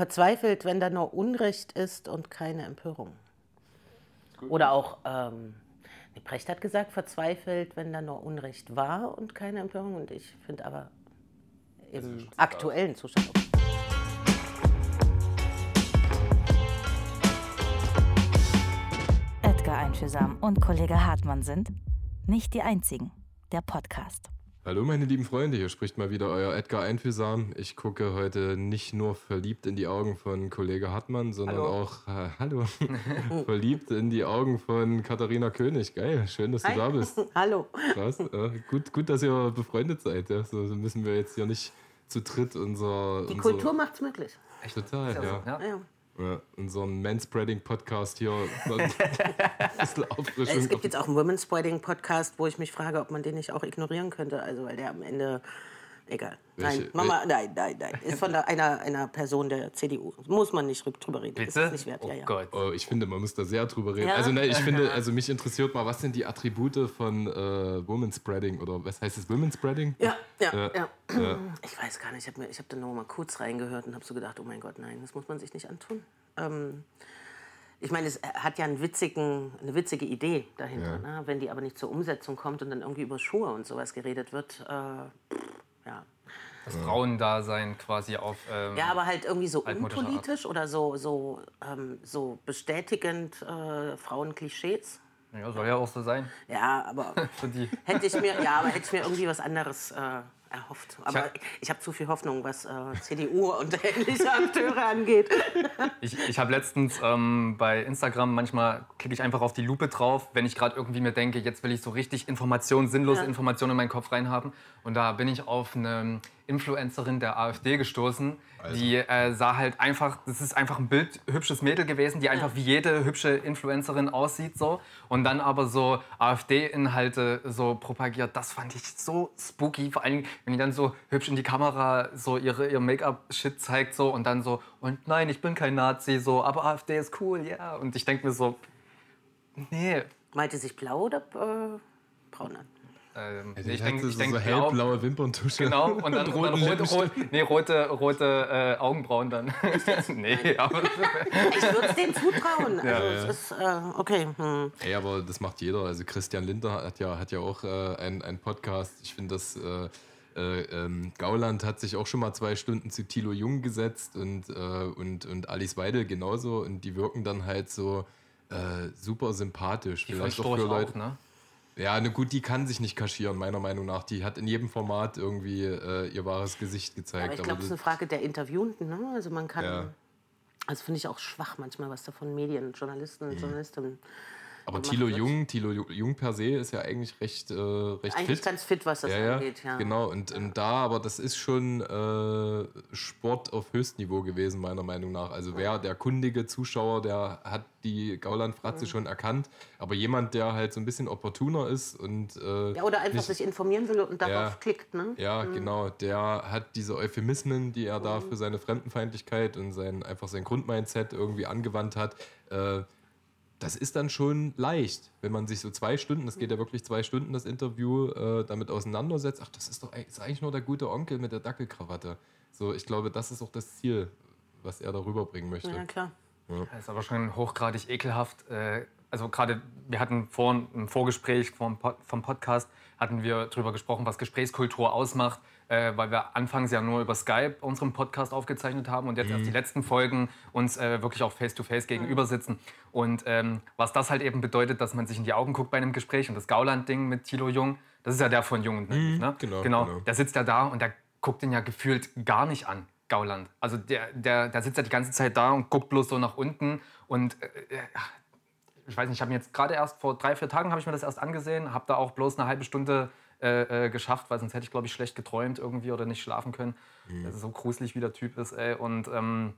verzweifelt, wenn da nur Unrecht ist und keine Empörung. Oder auch, ähm, Brecht hat gesagt, verzweifelt, wenn da nur Unrecht war und keine Empörung. Und ich finde aber im aktuellen Zustand. Okay. Edgar Einfühlsam und Kollege Hartmann sind nicht die einzigen. Der Podcast. Hallo meine lieben Freunde, hier spricht mal wieder euer Edgar Einfühlsam. Ich gucke heute nicht nur verliebt in die Augen von Kollege Hartmann, sondern Hallo. auch, äh, hallo, verliebt in die Augen von Katharina König. Geil, schön, dass du Hi. da bist. Hallo. Krass, äh, gut, gut, dass ihr befreundet seid. Ja. So müssen wir jetzt hier nicht zu dritt unser... Die unser, Kultur macht's möglich. Total, ja. Ja. Ja. Ja. Unseren Manspreading-Podcast hier. ein bisschen Auffrischung. Es gibt jetzt auch einen Women's Spreading Podcast, wo ich mich frage, ob man den nicht auch ignorieren könnte. Also, weil der am Ende. Egal. Nein, Welche- Mama, nein, nein, nein. Ist von der, einer, einer Person der CDU. Muss man nicht drüber reden. Ist Bitte? es nicht wert. Oh Ja, ja. Gott. Oh, ich finde, man muss da sehr drüber reden. Ja? Also, ne, ich finde, also mich interessiert mal, was sind die Attribute von äh, Woman Spreading oder was heißt es, Women Spreading? Ja, ja, Ja, ja. Ich weiß gar nicht, ich habe hab da nur mal kurz reingehört und habe so gedacht, oh mein Gott, nein, das muss man sich nicht antun. Ähm, ich meine, es hat ja einen witzigen, eine witzige Idee dahinter. Ne? Wenn die aber nicht zur Umsetzung kommt und dann irgendwie über Schuhe und sowas geredet wird, äh, pff, ja. Das Frauendasein quasi auf. Ähm, Ja, aber halt irgendwie so unpolitisch oder so, so, ähm, so bestätigend äh, Frauenklischees. ja, soll ja auch so sein. Ja, aber Für die. hätte ich mir, ja, aber hätte ich mir irgendwie was anderes äh, erhofft. Aber hab- ich habe zu viel Hoffnung, was äh, CDU und ähnliche Akteure angeht. Ich, ich habe letztens ähm, bei Instagram manchmal klicke ich einfach auf die Lupe drauf, wenn ich gerade irgendwie mir denke, jetzt will ich so richtig Informationen, sinnlose Ja. Informationen in meinen Kopf reinhaben. Und da bin ich auf eine Influencerin der AfD gestoßen, die äh, sah halt einfach, das ist einfach ein Bild, hübsches Mädel gewesen, die einfach wie jede hübsche Influencerin aussieht so. Und dann aber so AfD-Inhalte so propagiert. Das fand ich so spooky, vor allem wenn die dann so hübsch in die Kamera so ihre, ihr Make-up-Shit zeigt so und dann so, und nein, ich bin kein Nazi, so, aber AfD ist cool, ja. Und ich denke mir so, nee. Meinte sich blau oder äh, braun an? Ähm, Ja, nee, ich denke, so, denk so blau. hellblaue Wimperntusche. Genau, und dann, und dann rote, rote, nee, rote, rote äh, Augenbrauen dann. nee, aber Ich würde es denen zutrauen. Also, ja. es ist, äh, okay. Hm. Ey, aber das macht jeder. Also Christian Linder hat ja, hat ja auch äh, einen, Podcast. Ich finde, das äh, äh, ähm, Gauland hat sich auch schon mal zwei Stunden zu Thilo Jung gesetzt und, äh, und, und Alice Weidel genauso. Und die wirken dann halt so äh, super sympathisch. die Vielleicht auch für Leute. auch, ne? Ja, ne, gut, die kann sich nicht kaschieren, meiner Meinung nach. Die hat in jedem Format irgendwie äh, ihr wahres Gesicht gezeigt. Aber ich glaube, es ist eine Frage der Interviewten. Ne? Also man kann. Ja. Also finde ich auch schwach manchmal, was da von Medien, Journalisten Mhm. und Journalistinnen. Aber Thilo. Jung, Thilo Ju- Jung per se ist ja eigentlich recht, äh, recht Eigentlich fit. ganz fit, was das ja, angeht. Ja. genau. Und, und da, aber das ist schon äh, Sport auf Höchstniveau gewesen, meiner Meinung nach. Also wer, der kundige Zuschauer, der hat die Gauland-Fratze schon erkannt. Aber jemand, der halt so ein bisschen opportuner ist und äh, Ja, oder einfach nicht- sich informieren will und darauf Ja. klickt. Ne? ja, genau. Der hat diese Euphemismen, die er da für seine Fremdenfeindlichkeit und sein, einfach sein Grundmindset irgendwie angewandt hat. Äh, das ist dann schon leicht, wenn man sich so zwei Stunden, das geht ja wirklich zwei Stunden, das Interview, äh, damit auseinandersetzt. Ach, das ist doch ist eigentlich nur der gute Onkel mit der Dackelkrawatte. So, ich glaube, das ist auch das Ziel, was er da rüberbringen möchte. Ja, klar. Das ist aber schon hochgradig ekelhaft. Äh, Also gerade, wir hatten vor im Vorgespräch vom, Pod, vom Podcast, hatten wir darüber gesprochen, was Gesprächskultur ausmacht, äh, weil wir anfangs ja nur über Skype unseren Podcast aufgezeichnet haben und jetzt erst die letzten Folgen uns äh, wirklich auch face-to-face gegenüber sitzen. Und ähm, was das halt eben bedeutet, dass man sich in die Augen guckt bei einem Gespräch und das Gauland-Ding mit Thilo Jung, das ist ja der von Jung und Naiv, ne? genau, genau. genau. Der sitzt ja da und der guckt den ja gefühlt gar nicht an. Gauland. Also der, der, der sitzt ja die ganze Zeit da und guckt bloß so nach unten und äh, äh, ich weiß nicht, ich habe mir jetzt gerade erst vor drei, vier Tagen habe ich mir das erst angesehen, habe da auch bloß eine halbe Stunde äh, äh, geschafft, weil sonst hätte ich, glaube ich, schlecht geträumt irgendwie oder nicht schlafen können. Das ist so gruselig, wie der Typ ist, ey. Und ähm,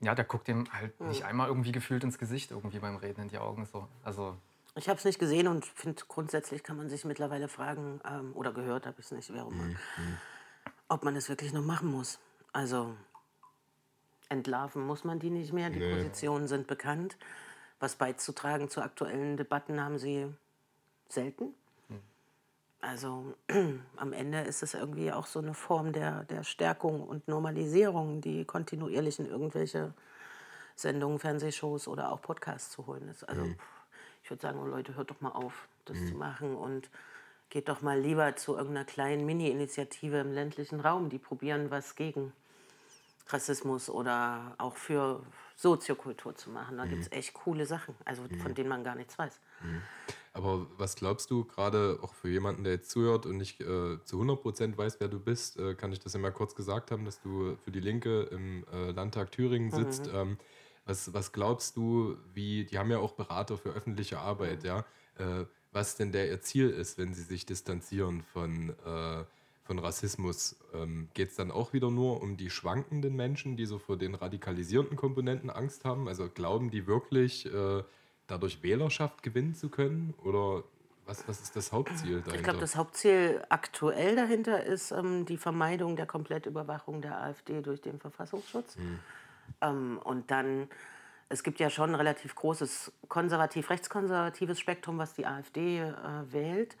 ja, der guckt dem halt nicht einmal irgendwie gefühlt ins Gesicht irgendwie beim Reden in die Augen. So. Also Ich habe es nicht gesehen und finde, grundsätzlich kann man sich mittlerweile fragen, ähm, oder gehört habe ich es nicht, auch immer, ob man es wirklich noch machen muss. Also entlarven muss man die nicht mehr, die Nee. Positionen sind bekannt. Was beizutragen zu aktuellen Debatten haben sie selten. Also am Ende ist es irgendwie auch so eine Form der, der Stärkung und Normalisierung, die kontinuierlich in irgendwelche Sendungen, Fernsehshows oder auch Podcasts zu holen ist. Also ich würde sagen, oh Leute, hört doch mal auf, das zu machen und geht doch mal lieber zu irgendeiner kleinen Mini-Initiative im ländlichen Raum, die probieren was gegen Rassismus oder auch für Soziokultur zu machen. Da gibt es echt coole Sachen, also von denen man gar nichts weiß. Aber was glaubst du, gerade auch für jemanden, der jetzt zuhört und nicht äh, zu 100% weiß, wer du bist, äh, kann ich das ja mal kurz gesagt haben, dass du für die Linke im äh, Landtag Thüringen sitzt. Ähm, was, was glaubst du, wie, die haben ja auch Berater für öffentliche Arbeit, ja, äh, was denn der ihr Ziel ist, wenn sie sich distanzieren von, äh, von Rassismus? Ähm, Geht es dann auch wieder nur um die schwankenden Menschen, die so vor den radikalisierenden Komponenten Angst haben? Also glauben die wirklich, äh, dadurch Wählerschaft gewinnen zu können? Oder was, was ist das Hauptziel dahinter? Ich glaube, das Hauptziel aktuell dahinter ist ähm, die Vermeidung der Komplettüberwachung der AfD durch den Verfassungsschutz. Ähm, und dann, es gibt ja schon ein relativ großes konservativ-rechtskonservatives Spektrum, was die AfD äh, wählt,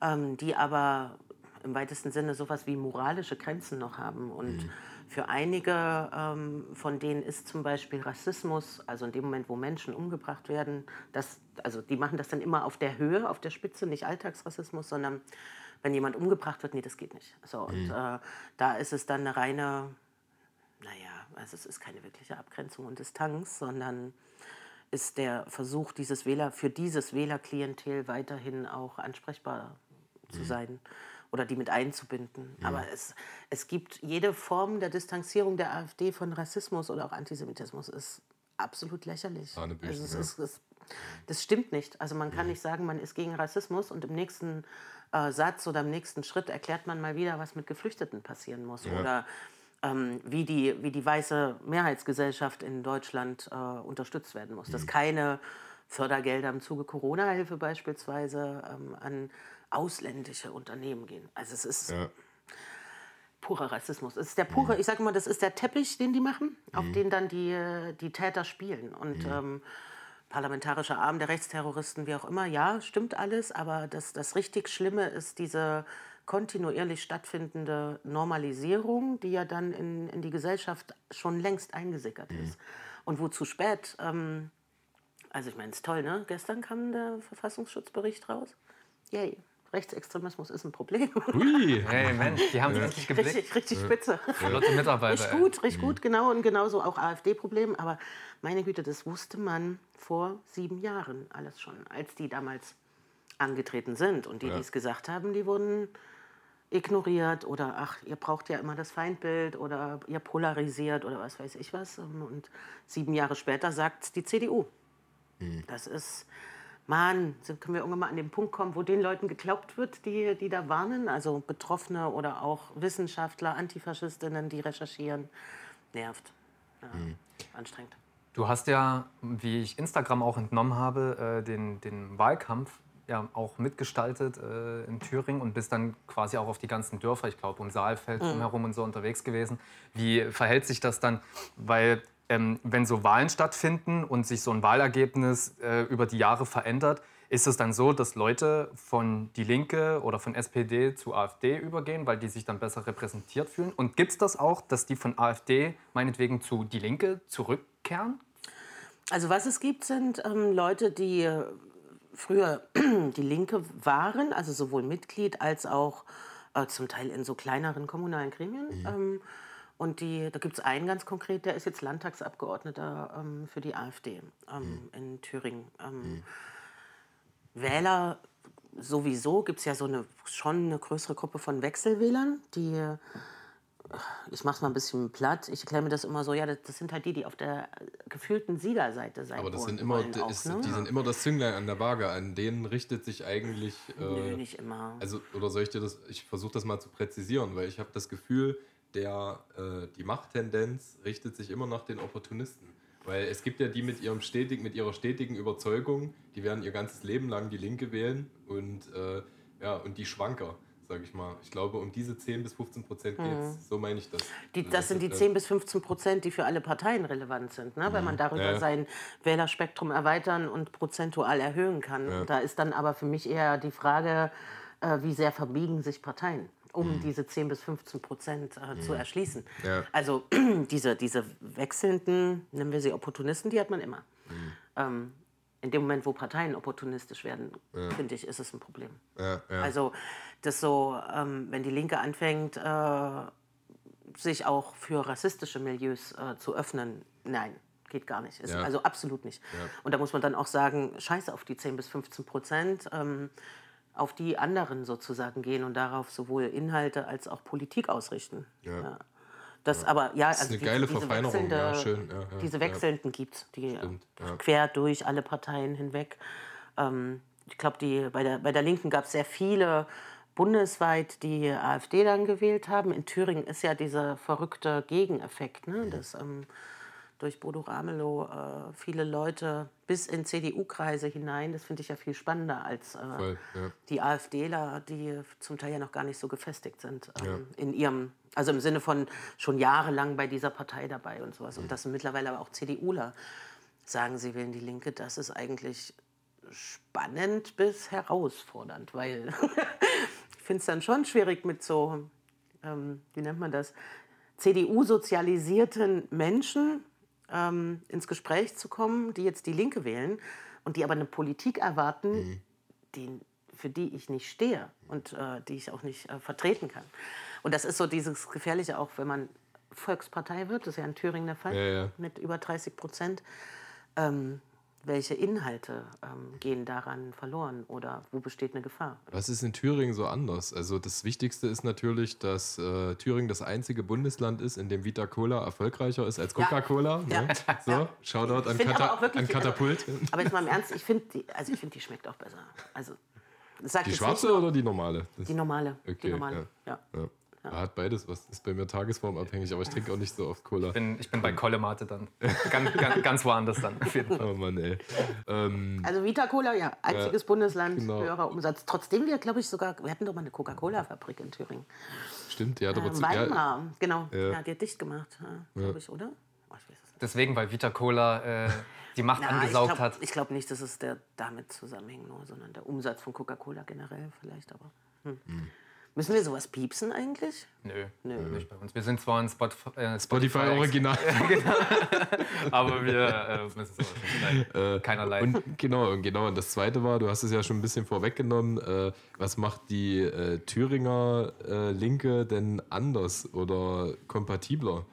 ähm, die aber im weitesten Sinne sowas wie moralische Grenzen noch haben. Und für einige ähm, von denen ist zum Beispiel Rassismus, also in dem Moment, wo Menschen umgebracht werden, das, also die machen das dann immer auf der Höhe, auf der Spitze, nicht Alltagsrassismus, sondern wenn jemand umgebracht wird, nee, das geht nicht. So, und äh, da ist es dann eine reine, naja, also es ist keine wirkliche Abgrenzung und Distanz, sondern ist der Versuch, dieses Wähler, für dieses Wählerklientel weiterhin auch ansprechbar zu sein oder die mit einzubinden. Aber es, es gibt jede Form der Distanzierung der AfD von Rassismus oder auch Antisemitismus ist absolut lächerlich. Hanebüchen, Also es ja. ist, es, das stimmt nicht. Also man kann nicht sagen, man ist gegen Rassismus und im nächsten äh, Satz oder im nächsten Schritt erklärt man mal wieder, was mit Geflüchteten passieren muss. Oder ähm, wie, die, wie die weiße Mehrheitsgesellschaft in Deutschland äh, unterstützt werden muss. Dass keine Fördergelder im Zuge Corona-Hilfe beispielsweise ähm, an ausländische Unternehmen gehen. Also es ist Ja. purer Rassismus. Es ist der pure, ich sage immer, das ist der Teppich, den die machen, auf den dann die, die Täter spielen. Und ähm, parlamentarischer Arm der Rechtsterroristen, wie auch immer, ja, stimmt alles, aber das, das richtig Schlimme ist diese kontinuierlich stattfindende Normalisierung, die ja dann in, in die Gesellschaft schon längst eingesickert ist. Und wo zu spät, ähm, also ich meine, es ist toll, ne? Gestern kam der Verfassungsschutzbericht raus. Yay. Rechtsextremismus ist ein Problem. Ui, Hey Mensch, die haben es richtig geblickt. Richtig, richtig spitze. Flotte Mitarbeiter. Richtig gut, richtig gut, genau. Und genauso auch AfD-Problem. Aber meine Güte, das wusste man vor sieben Jahren alles schon, als die damals angetreten sind. Und die, die es gesagt haben, die wurden ignoriert oder ach, ihr braucht ja immer das Feindbild oder ihr polarisiert oder was weiß ich was. Und sieben Jahre später sagt es die CDU. Das ist, Mann, sind- können wir irgendwann mal an den Punkt kommen, wo den Leuten geglaubt wird, die, die da warnen, also Betroffene oder auch Wissenschaftler, Antifaschistinnen, die recherchieren. Nervt. Ja, Anstrengend. Du hast ja, wie ich Instagram auch entnommen habe, äh, den, den Wahlkampf ja auch mitgestaltet äh, in Thüringen und bist dann quasi auch auf die ganzen Dörfer, ich glaube um Saalfeld drumherum und so unterwegs gewesen. Wie verhält sich das dann? Weil ähm, wenn so Wahlen stattfinden und sich so ein Wahlergebnis äh, über die Jahre verändert, ist es dann so, dass Leute von Die Linke oder von SPD zu AfD übergehen, weil die sich dann besser repräsentiert fühlen? Und gibt es das auch, dass die von AfD meinetwegen zu Die Linke zurückkehren? Also was es gibt, sind ähm, Leute, die äh, früher die Linke waren, also sowohl Mitglied als auch äh, zum Teil in so kleineren kommunalen Gremien. Ähm, und die, da gibt es einen ganz konkret, der ist jetzt Landtagsabgeordneter ähm, für die AfD ähm, in Thüringen. Ähm, Wähler sowieso gibt es ja so eine schon eine größere Gruppe von Wechselwählern, die ich mache es mal ein bisschen platt. Ich erkläre mir das immer so, ja, das, das sind halt die, die auf der gefühlten Siegerseite sein aber das sind immer, auch, ist, ne? die sind immer das Zünglein an der Waage. An denen richtet sich eigentlich. Nö, Äh, nicht immer. also, oder soll ich dir das? Ich versuche das mal zu präzisieren, weil ich habe das Gefühl, der, äh, die Machttendenz richtet sich immer nach den Opportunisten. Weil es gibt ja die mit ihrem stetig, mit ihrer stetigen Überzeugung, die werden ihr ganzes Leben lang die Linke wählen und äh, ja, und die Schwanker, sage ich mal. Ich glaube, um diese 10 bis 15 Prozent geht es. So meine ich das. Mhm. Die, Also das sind die äh, 10 bis 15 Prozent, die für alle Parteien relevant sind, ne? weil man darüber ja. sein Wählerspektrum erweitern und prozentual erhöhen kann. Ja. Da ist dann aber für mich eher die Frage, äh, wie sehr verbiegen sich Parteien, um diese 10 bis 15 Prozent äh, zu erschließen. Ja. Also diese, diese wechselnden, nennen wir sie Opportunisten, die hat man immer. Ähm, in dem Moment, wo Parteien opportunistisch werden, finde ich, ist es ein Problem. Ja, ja. Also das so, ähm, wenn die Linke anfängt, äh, sich auch für rassistische Milieus äh, zu öffnen, nein, geht gar nicht. Ja. Also absolut nicht. Und da muss man dann auch sagen, scheiße auf die 10 bis 15 Prozent, ähm, auf die anderen sozusagen gehen und darauf sowohl Inhalte als auch Politik ausrichten. Ja. Das aber, ja, ist also eine geile Verfeinerung, wechselnde- ja, schön, ja, ja, diese ja. wechselnden gibt es, die Stimmt, ja. quer durch alle Parteien hinweg. Ähm, ich glaube, die, bei, der, bei der Linken gab es sehr viele bundesweit, die AfD dann gewählt haben. In Thüringen ist ja dieser verrückte Gegeneffekt, ne? dass ähm, durch Bodo Ramelow äh, viele Leute bis in CDU-Kreise hinein, das finde ich ja viel spannender als äh, Voll, ja. die AfDler, die zum Teil ja noch gar nicht so gefestigt sind ähm, Ja. in ihrem, also im Sinne von schon jahrelang bei dieser Partei dabei und sowas. Und das sind mittlerweile aber auch CDUler sagen, sie wählen die Linke. Das ist eigentlich spannend bis herausfordernd, weil ich finde es dann schon schwierig mit so, ähm, wie nennt man das, CDU-sozialisierten Menschen ähm, ins Gespräch zu kommen, die jetzt die Linke wählen und die aber eine Politik erwarten, die, für die ich nicht stehe und äh, die ich auch nicht äh, vertreten kann. Und das ist so dieses Gefährliche auch, wenn man Volkspartei wird, das ist ja in Thüringen der Fall, Ja, ja. mit über 30 Prozent. Ähm, welche Inhalte ähm, gehen daran verloren oder wo besteht eine Gefahr? Was ist in Thüringen so anders? Also das Wichtigste ist natürlich, dass äh, Thüringen das einzige Bundesland ist, in dem Vita Cola erfolgreicher ist als Ja. Coca-Cola. Ja. Ne? So, Ja. Shoutout an, Kata wirklich, an Katapult. Also, aber jetzt mal im Ernst, ich finde die, also ich finde die schmeckt auch besser. Also die schwarze oder die normale? Das, Die normale. Okay, die normale. Ja. Ja. Hat beides, was ist bei mir tagesformabhängig, aber ich trinke auch nicht so oft Cola. bin, ich bin bei Kollemate dann. Ganz, ganz, ganz woanders dann. Auf jeden Fall. Oh Mann, ey. Ähm, Also Vita Cola, ja, einziges Bundesland, genau. höherer Umsatz. Trotzdem wir, glaube ich, sogar, wir hatten doch mal eine Coca-Cola-Fabrik in Thüringen. stimmt, ja, aber Äh, zu, ja, Weimar, genau. Ja. Ja. die hat dicht gemacht, ja, glaube ich, oder? Oh, ich weiß es nicht. Deswegen, weil Vita Cola äh, die Macht Na, ich angesaugt glaube hat. glaub nicht, dass es der damit zusammenhängt, nur, sondern der Umsatz von Coca-Cola generell vielleicht. Aber hm. Müssen wir sowas piepsen eigentlich? Nö, Nö. nicht bei uns. Wir sind zwar ein Spot, äh, Spotify Original. aber wir äh, müssen sowas nicht. Nein, keinerlei. Und genau, und genau. Und das zweite war, du hast es ja schon ein bisschen vorweggenommen, äh, was macht die äh, Thüringer äh, Linke denn anders oder kompatibler?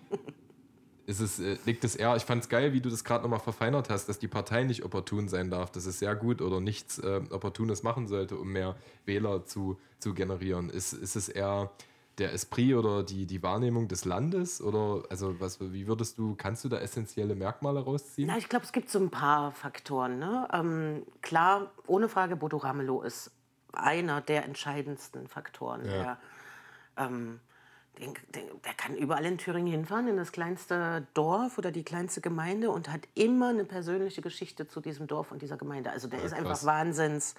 Ist es, äh, liegt es eher, ich fand es geil, wie du das gerade nochmal verfeinert hast, dass die Partei nicht opportun sein darf, dass es sehr gut oder nichts äh, Opportunes machen sollte, um mehr Wähler zu, zu generieren. Ist, ist es eher der Esprit oder die, die Wahrnehmung des Landes? Oder also was, wie würdest du, kannst du da essentielle Merkmale rausziehen? Na, ich glaube, es gibt so ein paar Faktoren. Ne? Ähm, klar, ohne Frage, Bodo Ramelow ist einer der entscheidendsten Faktoren. Der, ähm, den, den, der kann überall in Thüringen hinfahren, in das kleinste Dorf oder die kleinste Gemeinde und hat immer eine persönliche Geschichte zu diesem Dorf und dieser Gemeinde. Also der ist einfach wahnsinns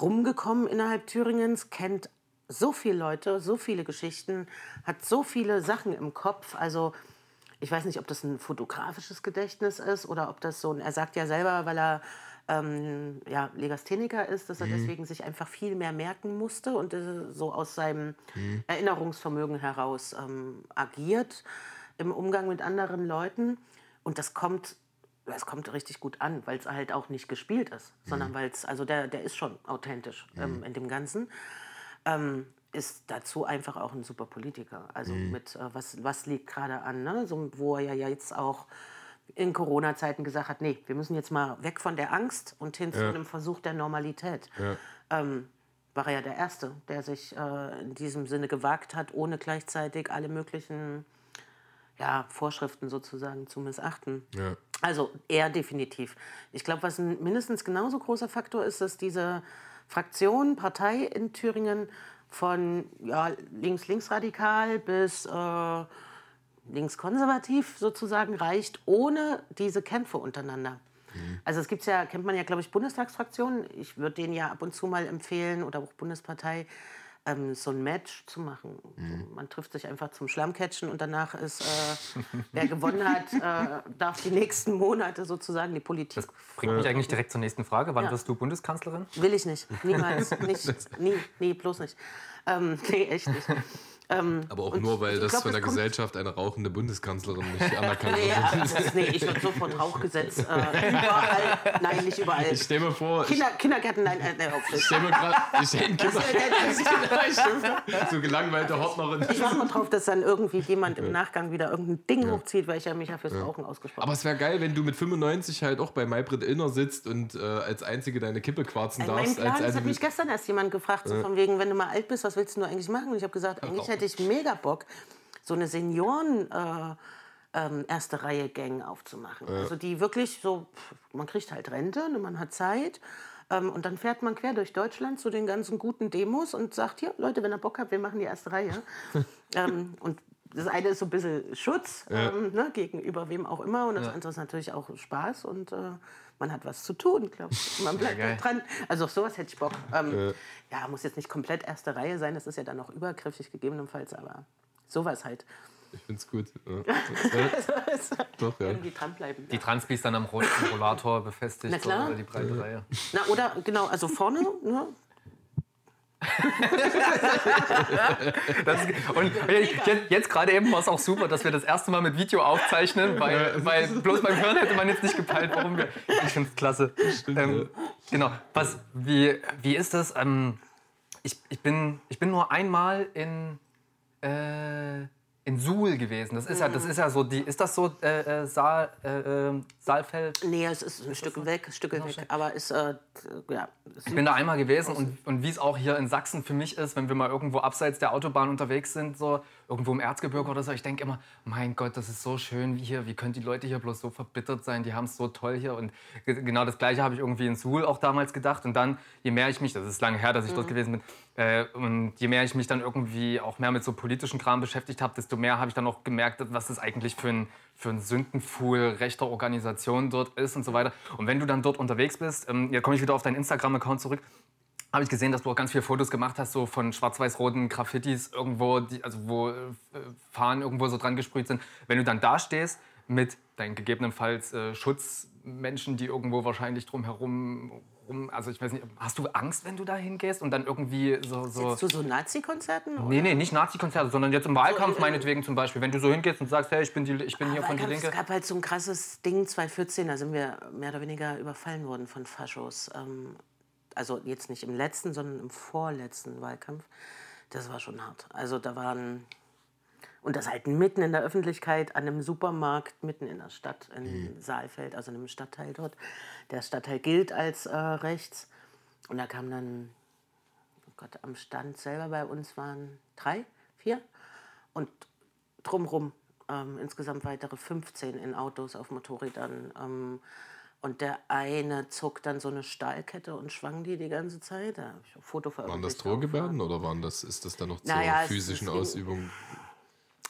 rumgekommen innerhalb Thüringens, kennt so viele Leute, so viele Geschichten, hat so viele Sachen im Kopf. Also ich weiß nicht, ob das ein fotografisches Gedächtnis ist oder ob das so ein, er sagt ja selber, weil er ähm, ja, Legastheniker ist, dass er deswegen sich einfach viel mehr merken musste und äh, so aus seinem Erinnerungsvermögen heraus ähm, agiert im Umgang mit anderen Leuten. Und das kommt, das kommt richtig gut an, weil es halt auch nicht gespielt ist, sondern weil es, also der, der ist schon authentisch ähm, in dem Ganzen. Ähm, ist dazu einfach auch ein super Politiker. Also mit, äh, was, was liegt gerade an, ne? so, wo er ja jetzt auch in Corona-Zeiten gesagt hat, nee, wir müssen jetzt mal weg von der Angst und hin zu Ja. einem Versuch der Normalität. Ja. Ähm, war er ja der Erste, der sich äh, in diesem Sinne gewagt hat, ohne gleichzeitig alle möglichen ja, Vorschriften sozusagen zu missachten. Ja. Also er definitiv. Ich glaube, was ein mindestens genauso großer Faktor ist, dass diese Fraktion, Partei in Thüringen von ja, links-linksradikal bis äh, linkskonservativ sozusagen reicht, ohne diese Kämpfe untereinander. Also es gibt ja, kennt man ja, glaube ich, Bundestagsfraktionen. Ich würde denen ja ab und zu mal empfehlen oder auch Bundespartei, ähm, so ein Match zu machen. Mhm. Man trifft sich einfach zum Schlammcatchen und danach ist, äh, wer gewonnen hat, äh, darf die nächsten Monate sozusagen die Politik. Das bringt mich eigentlich direkt zur nächsten Frage. Wann Ja. wirst du Bundeskanzlerin? Will ich nicht. Niemals. nicht. Nie. Nee, bloß nicht. Ähm, nee, echt nicht. Ähm, Aber auch nur, weil ich das glaub, von der Gesellschaft eine rauchende Bundeskanzlerin nicht anerkannt wird. ja, das nee, ich würde sofort Rauchgesetz. Äh, überall. Nein, nicht überall. Ich stell mir vor, ich Kinder, Kindergärten, nein, äh, nee, auf stell mir gerade, ich stell einen Kinder, so gelangweilte Hoppnerin. Ich warte mal drauf, dass dann irgendwie jemand im Nachgang wieder irgendein Ding hochzieht, weil ich ja mich ja fürs Rauchen ausgesprochen Aber es wäre geil, wenn du mit 95 halt auch bei Maybrit Illner sitzt und äh, als Einzige deine Kippe quarzen habe. Mein darfst. Plan, als das eine hat mich gestern erst jemand gefragt, so von wegen, wenn du mal alt bist, was willst du nur eigentlich machen? Und ich habe gesagt, eigentlich hätte ich mega Bock, so eine Senioren... Äh, ähm, erste Reihe Gang aufzumachen. Also die wirklich so, man kriegt halt Rente, ne, man hat Zeit ähm, und dann fährt man quer durch Deutschland zu den ganzen guten Demos und sagt, hier Leute, wenn ihr Bock habt, wir machen die erste Reihe. ähm, und das eine ist so ein bisschen Schutz ähm, ne, gegenüber wem auch immer und das andere ist natürlich auch Spaß und äh, man hat was zu tun, glaube ich. Man bleibt halt dran. Also auf sowas hätte ich Bock. Ähm, ja, muss jetzt nicht komplett erste Reihe sein, das ist ja dann noch übergriffig gegebenenfalls, aber sowas halt. Ich find's gut. Ja. Ja, doch, ja. Irgendwie dranbleiben. Die Transbis dann am Rollator befestigt Na klar. oder die breite Reihe. Na, oder genau, also vorne, ne? Das und jetzt, jetzt gerade eben war es auch super, dass wir das erste Mal mit Video aufzeichnen, weil, weil bloß beim Hören hätte man jetzt nicht gepeilt, warum wir. Ich finde es klasse. Ähm, genau. Was, wie, wie ist das? Ähm, ich, ich, bin, ich bin nur einmal in, äh, in Suhl gewesen. Das ist ja, das ist ja so die. Ist das so äh, äh, Saal, äh, äh, Saalfeld? Nee, es ist ein Stück weg, ein Stück weg, aber ist, äh, ja, es Ich bin da einmal gewesen und, und wie es auch hier in Sachsen für mich ist, wenn wir mal irgendwo abseits der Autobahn unterwegs sind, so irgendwo im Erzgebirge oder so, ich denke immer, mein Gott, das ist so schön wie hier, wie können die Leute hier bloß so verbittert sein, die haben es so toll hier. Und ge- genau das gleiche habe ich irgendwie in Suhl auch damals gedacht. Und dann, je mehr ich mich, das ist lange her, dass ich dort gewesen bin, äh, und je mehr ich mich dann irgendwie auch mehr mit so politischen Kram beschäftigt habe, desto mehr habe ich dann auch gemerkt, was das eigentlich für ein, für ein Sündenfuhl rechter Organisation dort ist und so weiter. Und wenn du dann dort unterwegs bist, ähm, jetzt komme ich wieder auf deinen Instagram-Account zurück, habe ich gesehen, dass du auch ganz viele Fotos gemacht hast, so von schwarz-weiß-roten Graffitis irgendwo, die, also wo äh, Fahnen irgendwo so dran gesprüht sind. Wenn du dann da stehst mit deinen gegebenenfalls äh, Schutzmenschen, die irgendwo wahrscheinlich drumherum, rum, also ich weiß nicht, hast du Angst, wenn du da hingehst und dann irgendwie so... so zu so Nazi-Konzerten? Nee, nee, nicht Nazi-Konzerte, sondern jetzt im Wahlkampf äh, meinetwegen zum Beispiel. Wenn du so hingehst und sagst, hey, ich bin, die, ich bin hier von die Linke. Es gab halt so ein krasses Ding 2014, da sind wir mehr oder weniger überfallen worden von Faschos. Ähm, also jetzt nicht im letzten, sondern im vorletzten Wahlkampf. Das war schon hart. Also da waren und das halt mitten in der Öffentlichkeit an einem Supermarkt mitten in der Stadt in Saalfeld, also in einem Stadtteil dort. Der Stadtteil gilt als äh, rechts und da kam dann oh Gott, am Stand selber bei uns waren drei, vier und drumrum ähm, insgesamt weitere 15 in Autos auf Motorrädern. Ähm, und der eine zog dann so eine Stahlkette und schwang die die ganze Zeit. Da habe ich ein Foto Waren das. Drohgebärden oder waren das, ist das dann noch zur Naja, physischen es Ausübung?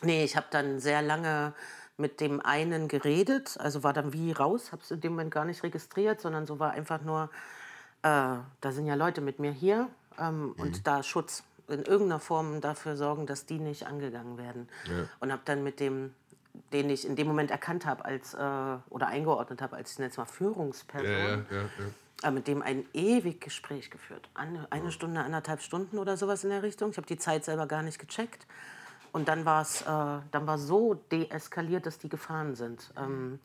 Nee, ich habe dann sehr lange mit dem einen geredet, also war dann wie raus, habe es in dem Moment gar nicht registriert, sondern so war einfach nur, äh, da sind ja Leute mit mir hier ähm, und da Schutz in irgendeiner Form dafür sorgen, dass die nicht angegangen werden. Und habe dann mit dem, den ich in dem Moment erkannt habe als äh, oder eingeordnet habe als ich nenne es mal Führungsperson, Ja, ja, ja, äh, mit dem ein ewig Gespräch geführt. Eine, eine Stunde, anderthalb Stunden oder sowas in der Richtung. Ich habe die Zeit selber gar nicht gecheckt. Und dann war es äh, dann war so deeskaliert, dass die gefahren sind. Ähm,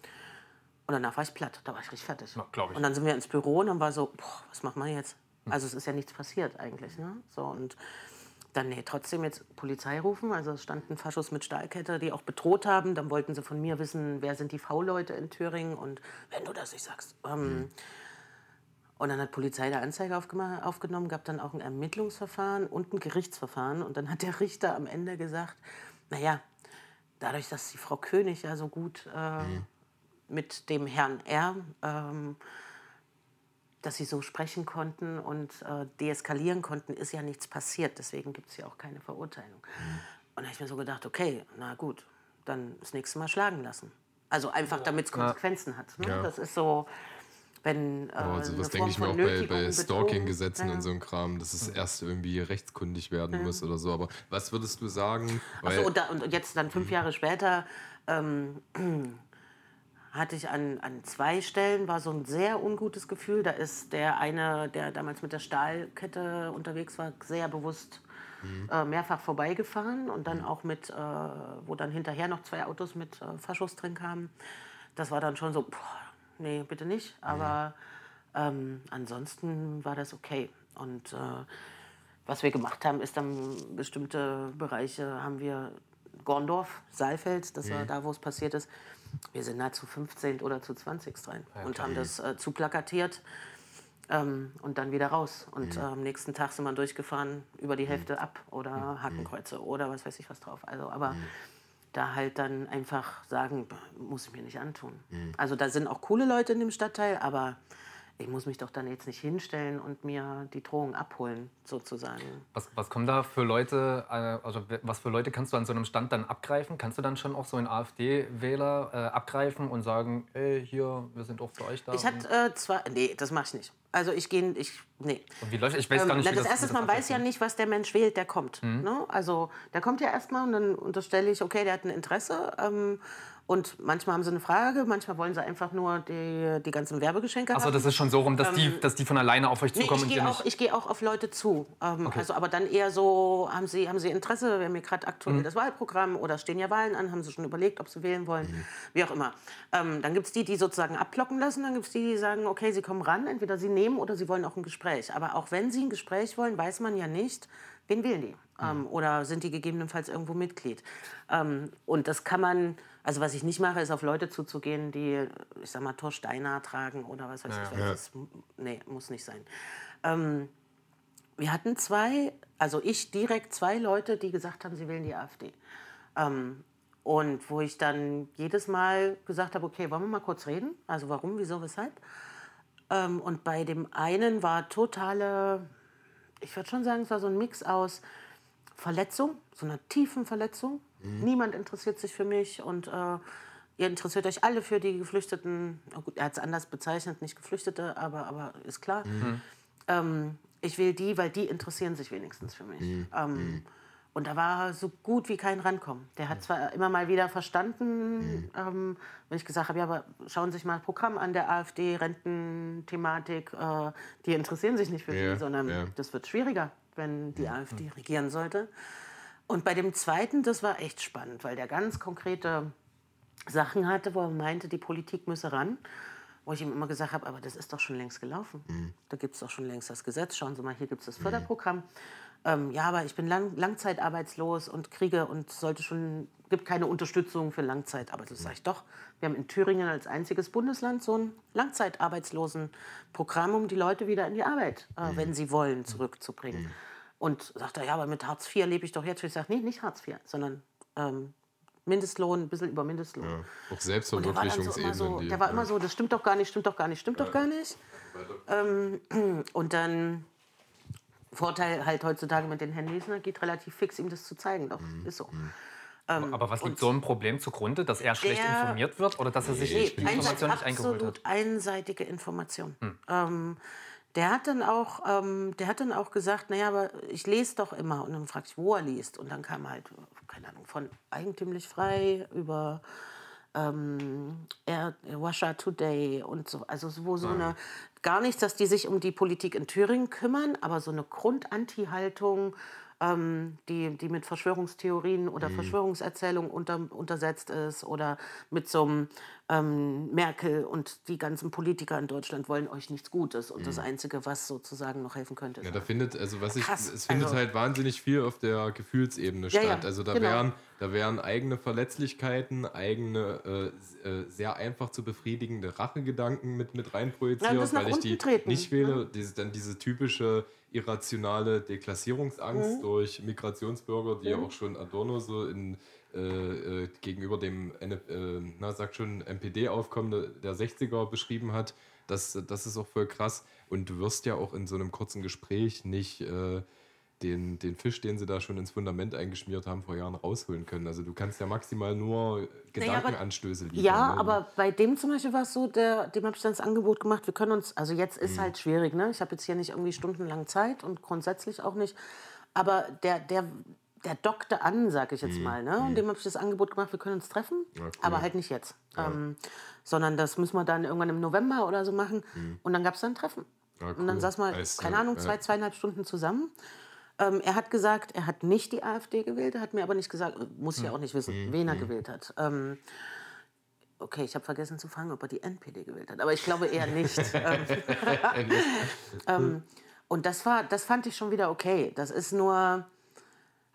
und danach war ich platt, da war ich richtig fertig. Glaub ich. Und dann sind wir ins Büro und dann war so, boah, was machen wir jetzt? Also es ist ja nichts passiert eigentlich. Ne? So, und dann nee, trotzdem jetzt Polizei rufen. Also es standen Faschos mit Stahlkette, die auch bedroht haben. Dann wollten sie von mir wissen, wer sind die V-Leute in Thüringen und wenn du das nicht sagst. Ähm, und dann hat Polizei da Anzeige aufgenommen, gab dann auch ein Ermittlungsverfahren und ein Gerichtsverfahren. Und dann hat der Richter am Ende gesagt, naja, dadurch, dass die Frau König ja so gut äh, mit dem Herrn R., ähm, dass sie so sprechen konnten und äh, deeskalieren konnten, ist ja nichts passiert. Deswegen gibt es ja auch keine Verurteilung. Und da habe ich mir so gedacht, okay, na gut, dann das nächste Mal schlagen lassen. Also einfach, damit es Konsequenzen hat. Ne? Ja. Das ist so. wenn äh, sowas eine denke ich mir auch bei, Nötigung, bei Stalking-Gesetzen Ja. und so ein Kram, dass es erst irgendwie rechtskundig werden muss oder so. Aber was würdest du sagen? Achso, und, und jetzt dann fünf Jahre später ähm, hatte ich an, an zwei Stellen, war so ein sehr ungutes Gefühl. Da ist der eine, der damals mit der Stahlkette unterwegs war, sehr bewusst äh, mehrfach vorbeigefahren und dann auch mit, äh, wo dann hinterher noch zwei Autos mit äh, Faschos drin kamen. Das war dann schon so, boah, nee, bitte nicht. Aber ähm, ansonsten war das okay. Und äh, was wir gemacht haben, ist dann bestimmte Bereiche haben wir Gorndorf, Saalfeld, das war da, wo es passiert ist. Wir sind da zu 15 oder zu 20 rein und haben das äh, zu plakatiert ähm, und dann wieder raus. Und äh, am nächsten Tag sind wir durchgefahren, über die Hälfte ab oder Hakenkreuze oder was weiß ich was drauf. Also, aber da halt dann einfach sagen, muss ich mir nicht antun. Also da sind auch coole Leute in dem Stadtteil, aber ich muss mich doch dann jetzt nicht hinstellen und mir die Drohung abholen, sozusagen. Was, was kommen da für Leute, äh, also was für Leute kannst du an so einem Stand dann abgreifen? Kannst du dann schon auch so einen AfD-Wähler äh, abgreifen und sagen, ey, hier, wir sind auch für euch da? Ich hatte äh, zwar, nee, das mache ich nicht. Also ich gehe, ich, nee. und wie läuft Ich weiß Ähm, gar nicht, na, wie das das erste man weiß ja nicht, was der Mensch wählt, der kommt. Ne? Also der kommt ja erstmal und dann unterstelle ich, okay, der hat ein Interesse. Ähm, und manchmal haben sie eine Frage, manchmal wollen sie einfach nur die, die ganzen Werbegeschenke Achso, das ist schon so rum, dass, die, dass die von alleine auf euch Nee, zukommen ich und gehe auch, ich gehe auch auf Leute zu. Ähm, also, aber dann eher so, haben Sie, haben Sie Interesse, wir haben hier gerade aktuell Mhm. das Wahlprogramm oder stehen ja Wahlen an, haben Sie schon überlegt, ob Sie wählen wollen, wie auch immer. Ähm, dann gibt es die, die sozusagen ablocken lassen, dann gibt es die, die sagen, okay, Sie kommen ran, entweder Sie nehmen oder Sie wollen auch ein Gespräch. Aber auch wenn Sie ein Gespräch wollen, weiß man ja nicht, wen wählen die. Ähm, oder sind die gegebenenfalls irgendwo Mitglied. Ähm, und das kann man, also was ich nicht mache, ist auf Leute zuzugehen, die, ich sag mal, Thor Steiner tragen oder was weiß ich. was. Das, nee, muss nicht sein. Ähm, wir hatten zwei, also ich direkt zwei Leute, die gesagt haben, sie wählen die AfD. Ähm, und wo ich dann jedes Mal gesagt habe, okay, wollen wir mal kurz reden? Also warum, wieso, weshalb? Ähm, und bei dem einen war totale, ich würde schon sagen, es war so ein Mix aus Verletzung, so einer tiefen Verletzung. Niemand interessiert sich für mich und äh, ihr interessiert euch alle für die Geflüchteten. Na gut, er hat es anders bezeichnet, nicht Geflüchtete, aber, aber ist klar. Ähm, ich will die, weil die interessieren sich wenigstens für mich. Ähm, und da war so gut wie kein Rankommen. Der hat zwar immer mal wieder verstanden, ähm, wenn ich gesagt habe, ja, aber schauen Sie sich mal das Programm an der AfD, Rententhematik, äh, die interessieren sich nicht für Ja, Sie, sondern ja. das wird schwieriger, wenn die AfD regieren sollte. Und bei dem zweiten, das war echt spannend, weil der ganz konkrete Sachen hatte, wo er meinte, die Politik müsse ran. Wo ich ihm immer gesagt habe, aber das ist doch schon längst gelaufen. Da gibt es doch schon längst das Gesetz. Schauen Sie mal, hier gibt es das Förderprogramm. Ähm, ja, aber ich bin lang, langzeitarbeitslos und kriege und sollte schon, gibt keine Unterstützung für Langzeitarbeitslose. Sage ich doch. Wir haben in Thüringen als einziges Bundesland so ein Langzeitarbeitslosenprogramm, um die Leute wieder in die Arbeit, äh, wenn sie wollen, zurückzubringen. Und sagt er, ja, aber mit Hartz IV lebe ich doch jetzt. Ich sage, nee, nicht Hartz IV, sondern ähm, Mindestlohn, ein bisschen über Mindestlohn. Ja, auch Und der war, dann so so, die- der war immer so, das stimmt doch gar nicht, stimmt doch gar nicht, stimmt doch gar nicht. Ähm, und dann, Vorteil halt heutzutage mit den Handys, ne, geht relativ fix, ihm das zu zeigen. Doch, Mhm. ist so. Aber was liegt so ein Problem zugrunde, dass er schlecht informiert wird oder dass er sich Nee, die Information nicht eingeholt absolut hat? Hm. einseitige Information. Ähm, der hat dann auch, ähm, der hat dann auch gesagt, naja, aber ich lese doch immer. Und dann fragte ich, wo er liest. Und dann kam halt, keine Ahnung, von eigentümlich frei über ähm, Russia Today und so. Also so- wo so eine, gar nichts, dass die sich um die Politik in Thüringen kümmern, aber so eine Grund-Anti-Haltung, ähm, die, die mit Verschwörungstheorien oder Verschwörungserzählungen unter, untersetzt ist oder mit so einem ähm, Merkel und die ganzen Politiker in Deutschland wollen euch nichts Gutes und das Einzige, was sozusagen noch helfen könnte, ist Ja, da findet, also was ich, Krass, es findet also- halt wahnsinnig viel auf der Gefühlsebene Ja, statt. ja, also da genau. wären, da wären eigene Verletzlichkeiten, eigene äh, äh, sehr einfach zu befriedigende Rachegedanken mit, mit reinprojiziert, Ja, weil ich die treten, nicht wähle. Diese, dann diese typische irrationale Deklassierungsangst Mhm. durch Migrationsbürger, die ja auch schon Adorno so in äh, äh, gegenüber dem äh, na, sagt schon MPD-Aufkommen der- der 60er beschrieben hat. Das, das ist auch voll krass. Und du wirst ja auch in so einem kurzen Gespräch nicht, äh, den, den Fisch, den sie da schon ins Fundament eingeschmiert haben, vor Jahren rausholen können. Also du kannst ja maximal nur Gedankenanstöße liefern. Ja, ne? aber bei dem zum Beispiel war es so, der, dem habe ich dann das Angebot gemacht, wir können uns, also jetzt ist halt schwierig, ne? ich habe jetzt hier nicht irgendwie stundenlang Zeit und grundsätzlich auch nicht, aber der, der, der dockte an, sag ich jetzt mal, ne? und dem habe ich das Angebot gemacht, wir können uns treffen, Ja, cool. aber halt nicht jetzt, ähm, sondern das müssen wir dann irgendwann im November oder so machen und dann gab es dann ein Treffen. Ja, Und dann cool. saß Heißt, keine ja, Ahnung, ja. zwei, zweieinhalb Stunden zusammen. Ähm, er hat gesagt, er hat nicht die AfD gewählt, er hat mir aber nicht gesagt, muss ich ja auch nicht wissen, Mhm. wen er gewählt hat. Ähm, okay, ich habe vergessen zu fragen, ob er die NPD gewählt hat, aber ich glaube eher nicht. ähm, ähm, und das, war, das fand ich schon wieder okay. Das ist nur,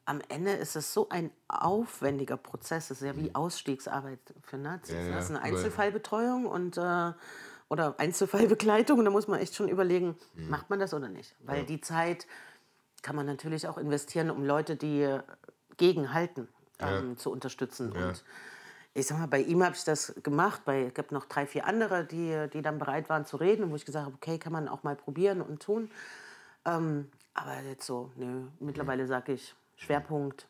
am Ende ist es so ein aufwendiger Prozess. Das ist ja wie Ausstiegsarbeit für Nazis. Ja, ne? ja, Das ist eine Einzelfallbetreuung und, äh, oder Einzelfallbegleitung. Und da muss man echt schon überlegen, Mhm. macht man das oder nicht? Weil die Zeit kann man natürlich auch investieren, um Leute, die gegenhalten, ähm, zu unterstützen. Und ich sag mal, bei ihm habe ich das gemacht. Bei, es gab noch drei, vier andere, die, die dann bereit waren zu reden und wo ich gesagt habe, okay, kann man auch mal probieren und tun. Ähm, aber jetzt so, nö, mittlerweile sage ich Schwerpunkt.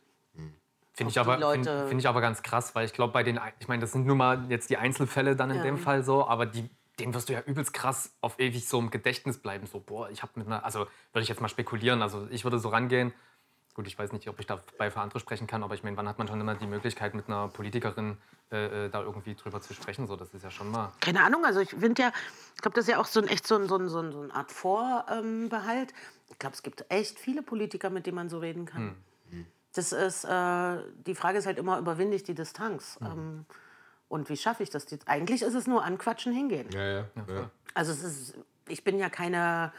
Finde ich, aber, find, find ich aber ganz krass, weil ich glaube, bei den, ich meine, das sind nur mal jetzt die Einzelfälle dann in Ja. dem Fall so, aber die, denen wirst du ja übelst krass auf ewig so im Gedächtnis bleiben. So, boah, ich habe mit einer, also würde ich jetzt mal spekulieren, also ich würde so rangehen. Gut, ich weiß nicht, ob ich dabei für andere sprechen kann, aber ich meine, wann hat man schon immer die Möglichkeit, mit einer Politikerin äh, äh, da irgendwie drüber zu sprechen? So, das ist ja schon mal. Keine Ahnung, also ich finde ja, ich glaube, das ist ja auch so ein echt so ein, so ein, so ein, so eine Art Vorbehalt. Ich glaube, es gibt echt viele Politiker, mit denen man so reden kann. Das ist, äh, die Frage ist halt immer, überwinde ich die Distanz? Ähm, und wie schaffe ich das? Die- Eigentlich ist es nur anquatschen, hingehen. Ja, ja, ja. Also es ist, ich bin ja keine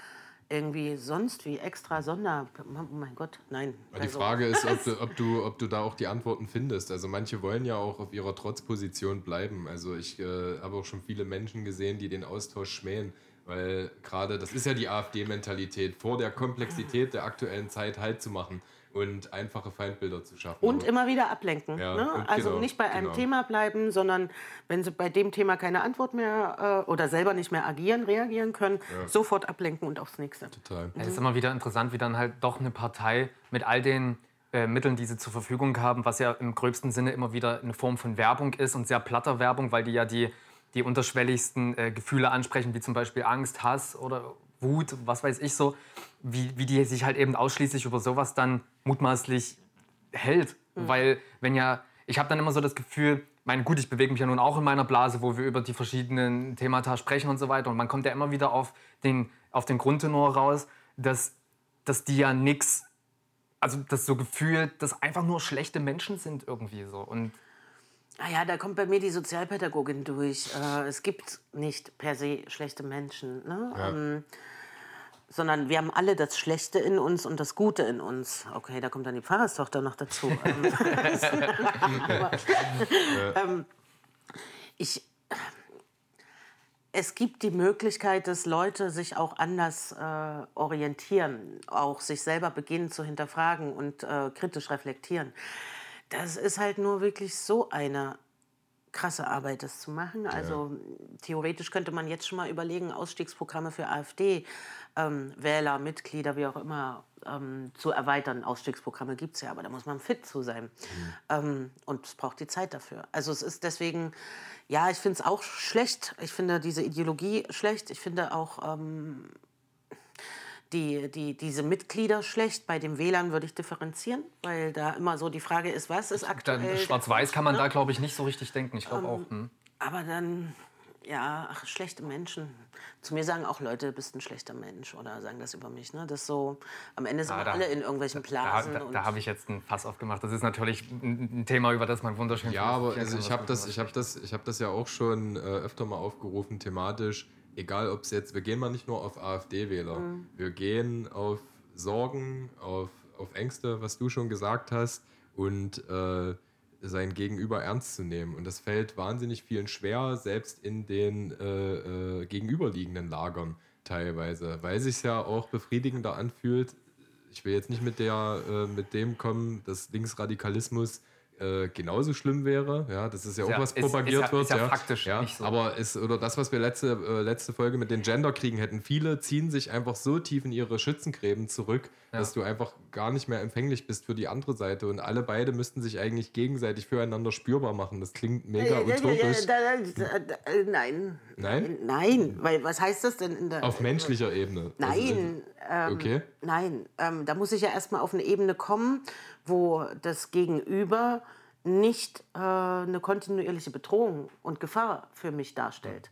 irgendwie sonst wie extra Sonder. Oh mein Gott, nein. Die Also, Frage ist, ob du, ob, du, ob du da auch die Antworten findest. Also manche wollen ja auch auf ihrer Trotzposition bleiben. Also ich äh, habe auch schon viele Menschen gesehen, die den Austausch schmähen. Weil gerade, das ist ja die AfD-Mentalität, vor der Komplexität der aktuellen Zeit Halt zu machen und einfache Feindbilder zu schaffen. Und Aber- immer wieder ablenken. Ja, ne? Also genau, nicht bei einem genau. Thema bleiben, sondern wenn sie bei dem Thema keine Antwort mehr äh, oder selber nicht mehr agieren, reagieren können, sofort ablenken und aufs nächste. Total. Es ist immer wieder interessant, wie dann halt doch eine Partei mit all den äh, Mitteln, die sie zur Verfügung haben, was ja im gröbsten Sinne immer wieder eine Form von Werbung ist und sehr platter Werbung, weil die ja die, die unterschwelligsten äh, Gefühle ansprechen, wie zum Beispiel Angst, Hass oder Wut, was weiß ich so, wie, wie die sich halt eben ausschließlich über sowas dann mutmaßlich hält. Weil, wenn ja, ich habe dann immer so das Gefühl, mein gut, ich bewege mich ja nun auch in meiner Blase, wo wir über die verschiedenen Themata sprechen und so weiter. Und man kommt ja immer wieder auf den, auf den Grundtenor raus, dass, dass die ja nix, also das so gefühlt, dass einfach nur schlechte Menschen sind irgendwie so. Und Naja, da kommt bei mir die Sozialpädagogin durch. Äh, es gibt nicht per se schlechte Menschen. Ne? Ähm, sondern wir haben alle das Schlechte in uns und das Gute in uns. Okay, da kommt dann die Pfarrerstochter noch dazu. Ähm, Aber, ähm, ich, es gibt die Möglichkeit, dass Leute sich auch anders äh, orientieren, auch sich selber beginnen zu hinterfragen und äh, kritisch reflektieren. Das ist halt nur wirklich so eine krasse Arbeit, das zu machen. Also theoretisch könnte man jetzt schon mal überlegen, Ausstiegsprogramme für AfD, ähm, Wähler, Mitglieder, wie auch immer, ähm, zu erweitern. Ausstiegsprogramme gibt es ja, aber da muss man fit zu sein. Ähm, und es braucht die Zeit dafür. Also es ist deswegen, ja, ich finde es auch schlecht. Ich finde diese Ideologie schlecht. Ich finde auch ähm, die, die, diese Mitglieder schlecht. Bei den Wählern würde ich differenzieren, weil da immer so die Frage ist, was ist aktuell. schwarz-weiß kann man Kurs, da, ne? glaube ich, nicht so richtig denken. Ich glaube auch. Hm. Aber dann, ja, ach, schlechte Menschen. Zu mir sagen auch Leute, du bist ein schlechter Mensch oder sagen das über mich. Ne? Das so, am Ende sind Ah, wir da- alle in irgendwelchen Da, Blasen. da, und da habe ich jetzt ein Fass aufgemacht. Das ist natürlich ein Thema, über das man wunderschön Ja, aber also ich habe das, ich habe das, ich habe das ja auch schon äh, öfter mal aufgerufen, thematisch. Egal, ob es jetzt, wir gehen mal nicht nur auf AfD-Wähler, wir gehen auf Sorgen, auf, auf Ängste, was du schon gesagt hast, und äh, sein Gegenüber ernst zu nehmen. Und das fällt wahnsinnig vielen schwer, selbst in den äh, äh, gegenüberliegenden Lagern teilweise, weil sich ja auch befriedigender anfühlt. Ich will jetzt nicht mit der, äh, mit dem kommen, dass Linksradikalismus äh, genauso schlimm wäre. Ja, das ist ja auch Ja, was ist- propagiert ist ja- wird. ist ja faktisch nicht so. Aber ist, oder das, was wir letzte, äh, letzte Folge mit den Genderkriegen hätten, viele ziehen sich einfach so tief in ihre Schützengräben zurück, dass du einfach gar nicht mehr empfänglich bist für die andere Seite. Und alle beide müssten sich eigentlich gegenseitig füreinander spürbar machen. Das klingt mega utopisch. Da- da- da- äh, Nein. Nein? Nein, weil was heißt das denn in der. Auf menschlicher Ebene. Nein, Also, ähm, okay. nein. Ähm, da muss ich ja erstmal auf eine Ebene kommen, wo das Gegenüber nicht äh, eine kontinuierliche Bedrohung und Gefahr für mich darstellt.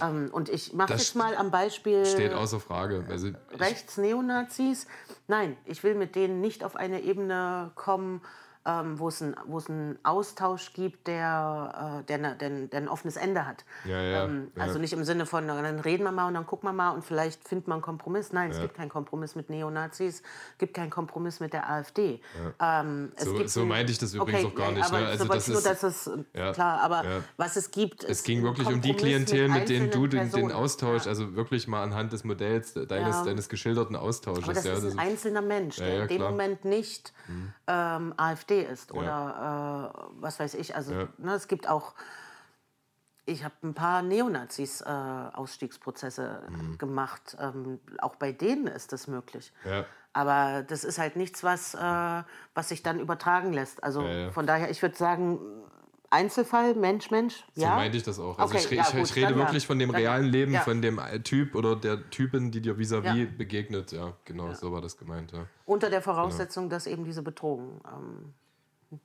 Ähm, und ich mache jetzt mal am Beispiel Steht außer Frage. Also ich, Rechts-Neonazis. Nein, ich will mit denen nicht auf eine Ebene kommen, ähm, wo, es ein, wo es einen Austausch gibt, der, äh, der, ne- der, der ein offenes Ende hat. Ja, ja, ähm, ja. Also nicht im Sinne von, dann reden wir mal und dann gucken wir mal und vielleicht findet man einen Kompromiss. Nein, es gibt keinen Kompromiss mit Neonazis, es gibt keinen Kompromiss mit der AfD. Ähm, So- so ein- meinte ich das übrigens auch gar nicht, Aber ne? Also das nur, ist- es, Ja, klar, aber was es gibt, es ging wirklich um die Kompromiss mit Klientel, mit denen du den, den. Austausch, also wirklich mal anhand des Modells deines, deines geschilderten Austausches. Aber das ist das ein einzelner Mensch, der in dem. Mhm. Moment nicht ähm, AfD ist oder äh, was weiß ich. Also ne, es gibt auch, ich habe ein paar Neonazis äh, Ausstiegsprozesse Mhm. gemacht. Ähm, auch bei denen ist das möglich. Aber das ist halt nichts, was, äh, was sich dann übertragen lässt. Also von daher, ich würde sagen, Einzelfall, Mensch, Mensch, So ja. meinte ich das auch. Also Okay, ich, ja, ich, gut, ich rede ja. wirklich von dem realen Leben, Ja. von dem Typ oder der Typin, die dir vis-à-vis Ja. begegnet. Ja, genau, so war das gemeint. Ja. Unter der Voraussetzung, dass eben diese Bedrohung. Ähm,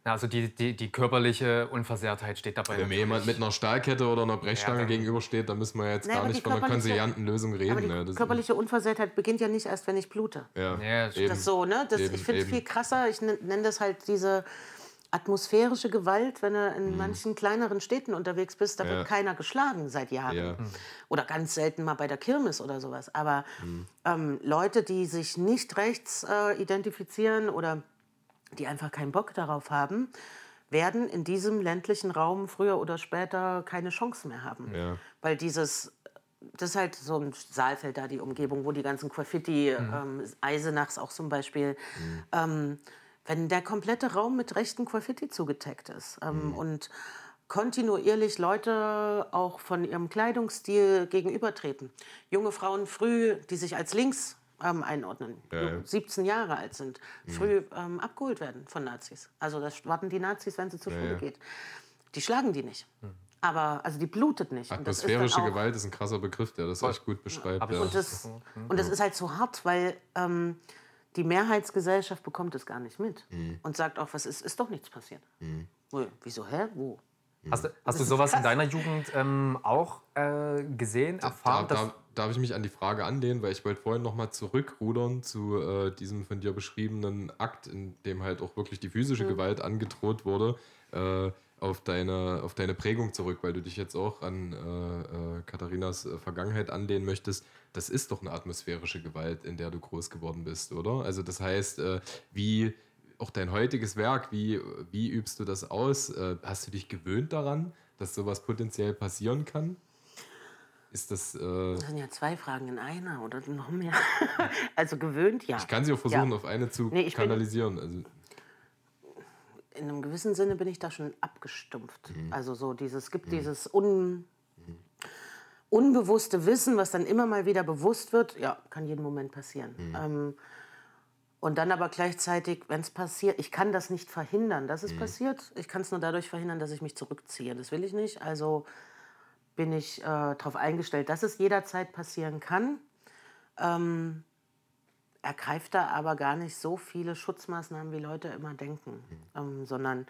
Also die, die, die körperliche Unversehrtheit steht dabei. Wenn mir jemand mit einer Stahlkette oder einer Brechstange Ja, gegenübersteht, dann müssen wir jetzt Nee, gar nicht von einer konsilianten Lösung aber reden. die ne? Das- körperliche Unversehrtheit beginnt ja nicht erst, wenn ich blute. ja, Ja, stimmt. eben. Das so, ne? Das, Eben, ich finde es viel krasser. Ich nenne das halt diese atmosphärische Gewalt, wenn du in manchen kleineren Städten unterwegs bist, da Mhm. Ja. wird keiner geschlagen seit Jahren. Ja. Mhm. Oder ganz selten mal bei der Kirmes oder sowas. Aber ähm, Leute, die sich nicht rechts äh, identifizieren oder die einfach keinen Bock darauf haben, werden in diesem ländlichen Raum früher oder später keine Chance mehr haben. Ja. Weil dieses, das ist halt so ein Saalfeld da, die Umgebung, wo die ganzen Graffiti, ähm, Eisenachs auch zum Beispiel, ähm, wenn der komplette Raum mit rechten Graffiti zugetaggt ist ähm, und kontinuierlich Leute auch von ihrem Kleidungsstil gegenübertreten. Junge Frauen früh, die sich als links ähm, einordnen, Ja, ja. 17 Jahre alt sind, früh ähm, abgeholt werden von Nazis. Also das warten die Nazis, wenn sie zur Schule ja. geht. Die schlagen die nicht. Aber, also die blutet nicht. Und das ist dann Atmosphärische auch- Gewalt ist ein krasser Begriff, der das echt gut beschreibt. Und das, und das ist halt so hart, weil ähm, die Mehrheitsgesellschaft bekommt es gar nicht mit. Mhm. Und sagt auch, was ist, ist doch nichts passiert. Wo, wieso, hä? Wo? Hast, du- hast du sowas in deiner Jugend ähm, auch äh, gesehen, Da, erfahren? dass- da, darf ich mich an die Frage anlehnen, weil ich wollte vorhin noch mal zurückrudern zu äh, diesem von dir beschriebenen Akt, in dem halt auch wirklich die physische Mhm. Gewalt angedroht wurde, äh, auf, deine, auf deine Prägung zurück, weil du dich jetzt auch an äh, äh, Katharinas äh, Vergangenheit anlehnen möchtest. Das ist doch eine atmosphärische Gewalt, in der du groß geworden bist, oder? Also das heißt, äh, wie auch dein heutiges Werk, wie, wie übst du das aus? Äh, hast du dich gewöhnt daran, dass sowas potenziell passieren kann? Ist das. Äh, Das sind ja zwei Fragen in einer oder noch mehr. also gewöhnt, ja. ich kann sie auch versuchen, Ja. auf eine zu Nee, ich bin- kanalisieren. Also, in einem gewissen Sinne bin ich da schon abgestumpft. Mhm. Also so dieses, es gibt dieses un, unbewusste Wissen, was dann immer mal wieder bewusst wird, ja, kann jeden Moment passieren. Mhm. Ähm, und dann aber gleichzeitig, wenn es passiert, ich kann das nicht verhindern, dass es Mhm. passiert. Ich kann es nur dadurch verhindern, dass ich mich zurückziehe. Das will ich nicht. Also bin ich äh, darauf eingestellt, dass es jederzeit passieren kann. Ähm, ergreift da aber gar nicht so viele Schutzmaßnahmen, wie Leute immer denken, ähm, sondern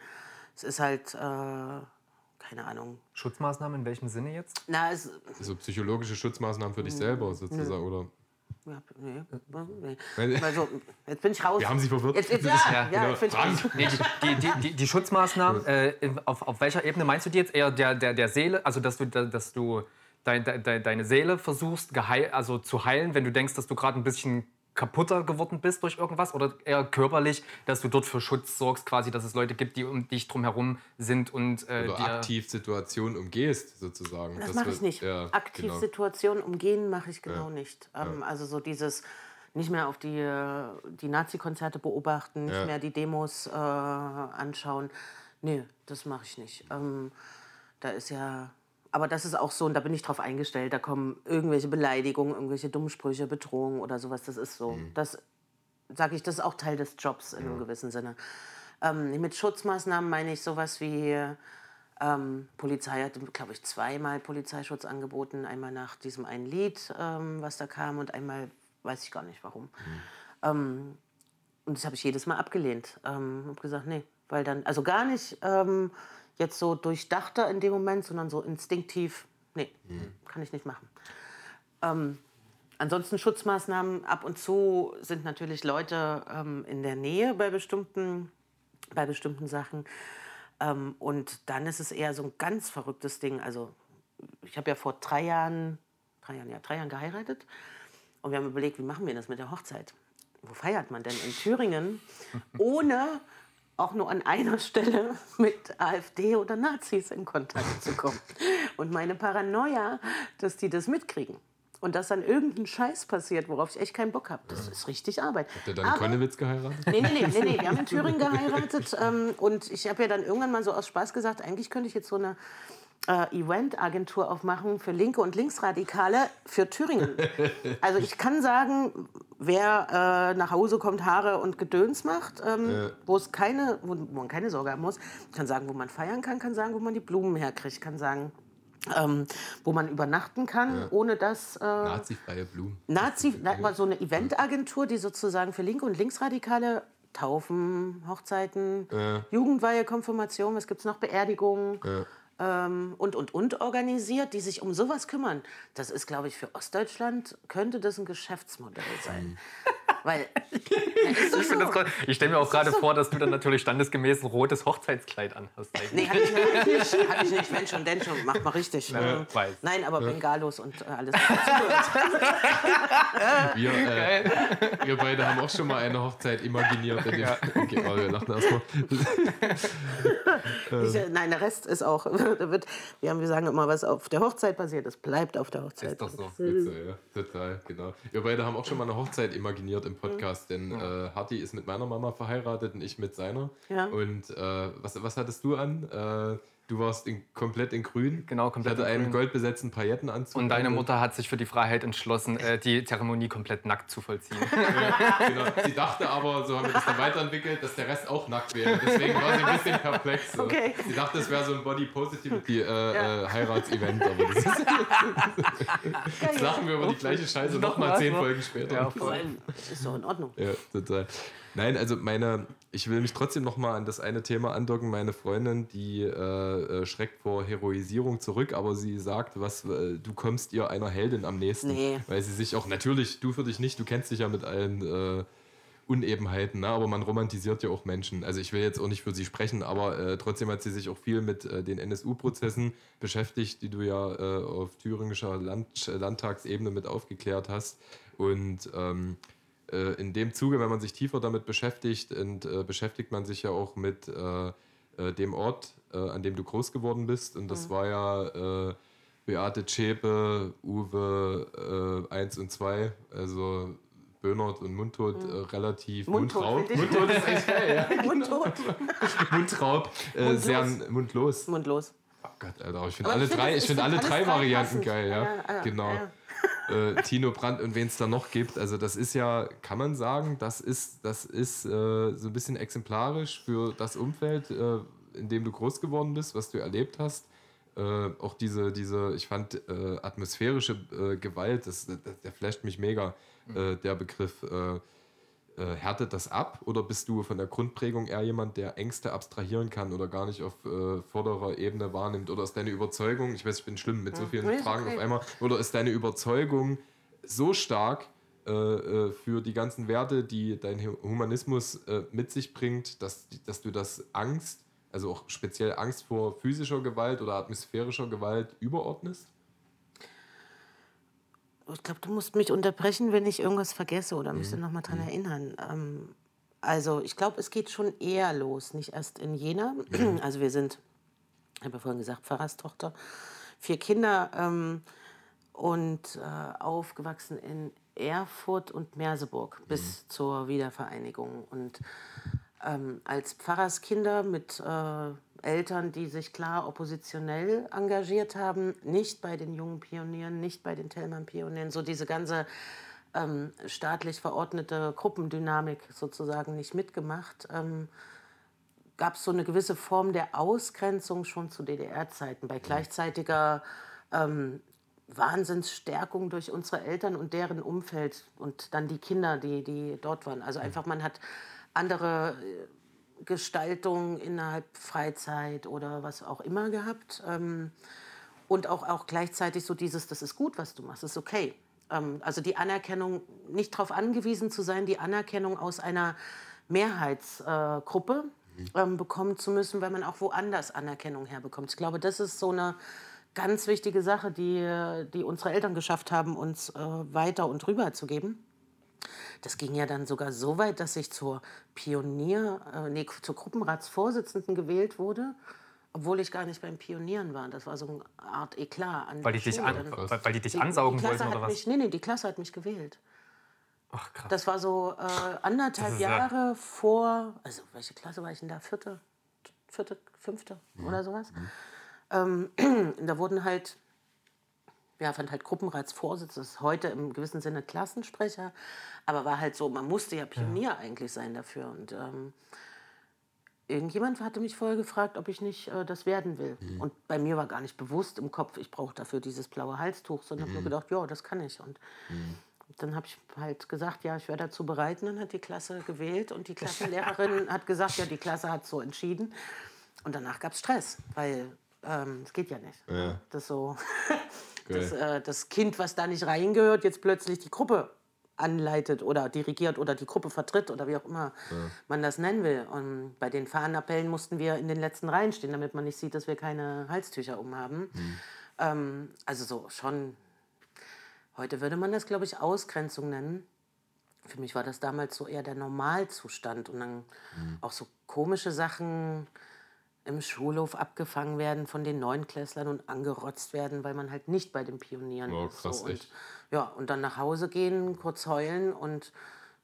es ist halt, äh, keine Ahnung, Schutzmaßnahmen in welchem Sinne jetzt? na, es, so psychologische Schutzmaßnahmen für dich Mhm. selber sozusagen, oder? ja, nee, nee. Weil- Also, jetzt bin ich raus. Wir haben sie verwirrt. Jetzt, jetzt, ja, Ja, ja, genau. Nee, die, die, die, die Schutzmaßnahmen, äh, auf, auf welcher Ebene meinst du die jetzt? Eher der, der, der Seele, also dass du, dass du dein, de, deine Seele versuchst geheil, also zu heilen, wenn du denkst, dass du gerade ein bisschen kaputter geworden bist durch irgendwas? Oder eher körperlich, dass du dort für Schutz sorgst, quasi, dass es Leute gibt, die um dich drumherum sind und äh, Oder dir- aktiv Situationen umgehst, sozusagen. Das Das mache ich nicht. Ja, Aktiv genau. Situationen umgehen mache ich genau nicht. Ähm, Also so dieses nicht mehr auf die, äh, die Nazi-Konzerte beobachten, nicht Ja. mehr die Demos äh, anschauen. Nee, das mache ich nicht. Ähm, da ist ja. Aber das ist auch so, und da bin ich drauf eingestellt. Da kommen irgendwelche Beleidigungen, irgendwelche Dummsprüche, Bedrohungen oder sowas. Das ist so. Das sage ich, das ist auch Teil des Jobs in einem gewissen Sinne. Ähm, mit Schutzmaßnahmen meine ich sowas wie. Ähm, Polizei hat, glaube ich, zweimal Polizeischutz angeboten. Einmal nach diesem einen Lied, ähm, was da kam, und einmal weiß ich gar nicht warum. Ähm, und das habe ich jedes Mal abgelehnt. Ähm, habe gesagt, nee, weil dann, also gar nicht ähm, jetzt so durchdachter in dem Moment, sondern so instinktiv, nee, kann ich nicht machen. Ähm, ansonsten Schutzmaßnahmen ab und zu sind natürlich Leute ähm, in der Nähe bei bestimmten, bei bestimmten Sachen. Ähm, und dann ist es eher so ein ganz verrücktes Ding. Also ich habe ja vor drei Jahren, drei Jahren, ja, drei Jahren geheiratet. Und wir haben überlegt, wie machen wir das mit der Hochzeit? Wo feiert man denn in Thüringen, ohne auch nur an einer Stelle mit AfD oder Nazis in Kontakt zu kommen? Und meine Paranoia, dass die das mitkriegen. Und dass dann irgendein Scheiß passiert, worauf ich echt keinen Bock habe. Das ist richtig Arbeit. Habt ihr dann Aber- Konnewitz geheiratet? Nee, nee, nee, nee, nee. Wir haben in Thüringen geheiratet. Ähm, und ich habe ja dann irgendwann mal so aus Spaß gesagt, eigentlich könnte ich jetzt so eine äh, Event-Agentur aufmachen für Linke und Linksradikale für Thüringen. Also ich kann sagen, wer äh, nach Hause kommt, Haare und Gedöns macht, ähm, wo es keine, wo, man keine Sorge haben muss, kann sagen, wo man feiern kann, kann sagen, wo man die Blumen herkriegt, kann sagen, ähm, wo man übernachten kann, ohne dass äh, Nazifreie Blumen. Nazi, na, so eine Eventagentur, die sozusagen für Linke und Linksradikale Taufen, Hochzeiten, Jugendweihe, Konfirmation, was gibt es noch, Beerdigungen ähm, und, und, und organisiert, die sich um sowas kümmern. Das ist, glaube ich, für Ostdeutschland könnte das ein Geschäftsmodell sein. Weil, doch Ich, so. ich stelle mir auch gerade vor, dass du dann natürlich standesgemäß ein rotes Hochzeitskleid anhast. eigentlich. Nee, hatte ich, nicht. Hatte ich nicht. Wenn schon, denn schon. Mach mal richtig. Ja, weiß. Nein, aber Bengalos und äh, alles. Wir, äh, wir beide haben auch schon mal eine Hochzeit imaginiert. in dem- Okay, aber wir lachen erstmal. Ich, äh, nein, der Rest ist auch. da wird, wir, haben, wir sagen immer, was auf der Hochzeit passiert, das bleibt auf der Hochzeit. Ist doch so. Witze, ja, total, genau. Wir beide haben auch schon mal eine Hochzeit imaginiert im Podcast, denn äh, Hatti ist mit meiner Mama verheiratet und ich mit seiner. Ja. Und äh, was, was hattest du an? Äh, du warst in, komplett in grün. Genau, komplett Ich hatte in einen grün. goldbesetzten Paillettenanzug. Und deine. Mutter hat sich für die Freiheit entschlossen, äh, die Zeremonie komplett nackt zu vollziehen. Genau. Sie dachte aber, so haben wir das dann weiterentwickelt, dass der Rest auch nackt wäre. Deswegen war sie ein bisschen perplex. So. Okay. Sie dachte, es wäre so ein Body Positivity äh, äh, Heiratsevent, aber das ist, jetzt lachen wir über die gleiche Scheiße nochmal zehn ne? Folgen später. Ja, Ja. voll. Ist doch in Ordnung. total. Nein, also meine, ich will mich trotzdem nochmal an das eine Thema andocken. Meine Freundin, die äh, äh, schreckt vor Heroisierung zurück, aber sie sagt, was, äh, du kommst ihr einer Heldin am nächsten. Nee. Weil sie sich auch, natürlich, du für dich nicht, du kennst dich ja mit allen äh, Unebenheiten, ne? aber man romantisiert ja auch Menschen. Also ich will jetzt auch nicht für sie sprechen, aber äh, trotzdem hat sie sich auch viel mit äh, den NSU-Prozessen beschäftigt, die du ja auf thüringischer Land Landtagsebene mit aufgeklärt hast. Und ähm, äh, in dem Zuge, wenn man sich tiefer damit beschäftigt, und, äh, beschäftigt man sich ja auch mit äh, äh, dem Ort, äh, an dem du groß geworden bist. Und das war ja äh, Beate Zschäpe, Uwe 1 und 2, also Böhnert und Mundtot äh, relativ Mundtot. Mundtot ist echt geil, ja. Mundtot. Mundraub, äh, Mundlos. sehr mundlos. Mundlos. Oh Gott, Alter, ich finde alle find drei, ich find alle drei Varianten geil, ja. Ja, ja, genau. ja. Äh, Tino Brandt und wen es da noch gibt, also das ist ja, kann man sagen, das ist, das ist äh, so ein bisschen exemplarisch für das Umfeld, äh, in dem du groß geworden bist, was du erlebt hast. Äh, auch diese, diese, ich fand äh, atmosphärische äh, Gewalt, das, das, der flasht mich mega, äh, der Begriff. Äh, härtet das ab oder bist du von der Grundprägung eher jemand, der Ängste abstrahieren kann oder gar nicht auf äh, vorderer Ebene wahrnimmt? Oder ist deine Überzeugung, ich weiß, ich bin schlimm mit so vielen ist Fragen okay. auf einmal, oder ist deine Überzeugung so stark äh, äh, für die ganzen Werte, die dein Hu- Humanismus äh, mit sich bringt, dass, dass du das Angst, also auch speziell Angst vor physischer Gewalt oder atmosphärischer Gewalt überordnest? Ich glaube, du musst mich unterbrechen, wenn ich irgendwas vergesse oder mich dann nochmal dran erinnern. Ähm, also ich glaube, es geht schon eher los, nicht erst in Jena. Also wir sind, ich habe ja vorhin gesagt, Pfarrerstochter, vier Kinder ähm, und äh, aufgewachsen in Erfurt und Merseburg bis zur Wiedervereinigung. Und ähm, als Pfarrerskinder mit äh, Eltern, die sich klar oppositionell engagiert haben, nicht bei den jungen Pionieren, nicht bei den Tellmann-Pionieren, so diese ganze ähm, staatlich verordnete Gruppendynamik sozusagen nicht mitgemacht. Ähm, gab es so eine gewisse Form der Ausgrenzung schon zu DDR-Zeiten, bei gleichzeitiger ähm, Wahnsinnsstärkung durch unsere Eltern und deren Umfeld und dann die Kinder, die, die dort waren. Also einfach, man hat andere äh, Gestaltung innerhalb Freizeit oder was auch immer gehabt. Ähm, und auch, auch gleichzeitig so dieses, das ist gut, was du machst, ist okay. Ähm, also die Anerkennung, nicht darauf angewiesen zu sein, die Anerkennung aus einer Mehrheitsgruppe äh, ähm, bekommen zu müssen, weil man auch woanders Anerkennung herbekommt. Ich glaube, das ist so eine ganz wichtige Sache, die, die unsere Eltern geschafft haben, uns äh, weiter und rüber zu geben. Das ging ja dann sogar so weit, dass ich zur Pionier, äh, nee, zur Gruppenratsvorsitzenden gewählt wurde, obwohl ich gar nicht beim Pionieren war. Das war so eine Art Eklat. An weil, die dich, an, weil, die dich ansaugen die wollten oder was? Mich, nee, nee, die Klasse hat mich gewählt. Ach, krass. Das war so äh, anderthalb Jahre vor, also welche Klasse war ich denn da? Vierte, vierte, fünfte mhm. oder sowas. Mhm. Ähm, da wurden halt, ja, fand halt Gruppenratsvorsitzender, das ist heute im gewissen Sinne Klassensprecher, aber war halt so, man musste ja Pionier ja. eigentlich sein dafür. Und ähm, irgendjemand hatte mich vorher gefragt, ob ich nicht äh, das werden will. Mhm. Und bei mir war gar nicht bewusst im Kopf, ich brauche dafür dieses blaue Halstuch, sondern mhm. habe nur gedacht, ja, das kann ich. Und mhm. dann habe ich halt gesagt, ja, ich wäre dazu bereit. Und dann hat die Klasse gewählt und die Klassenlehrerin hat gesagt, ja, die Klasse hat so entschieden. Und danach gab es Stress, weil ähm, das geht ja nicht. Ja. Das so, das, äh, das Kind, was da nicht reingehört, jetzt plötzlich die Gruppe anleitet oder dirigiert oder die Gruppe vertritt oder wie auch immer ja. man das nennen will. Und bei den Fahnenappellen mussten wir in den letzten Reihen stehen, damit man nicht sieht, dass wir keine Halstücher umhaben. Mhm. Ähm, also so schon, heute würde man das, glaube ich, Ausgrenzung nennen. Für mich war das damals so eher der Normalzustand und dann mhm. auch so komische Sachen im Schulhof abgefangen werden von den Neunklässlern und angerotzt werden, weil man halt nicht bei den Pionieren oh, ist. Krass, so. und. Ja, und dann nach Hause gehen, kurz heulen und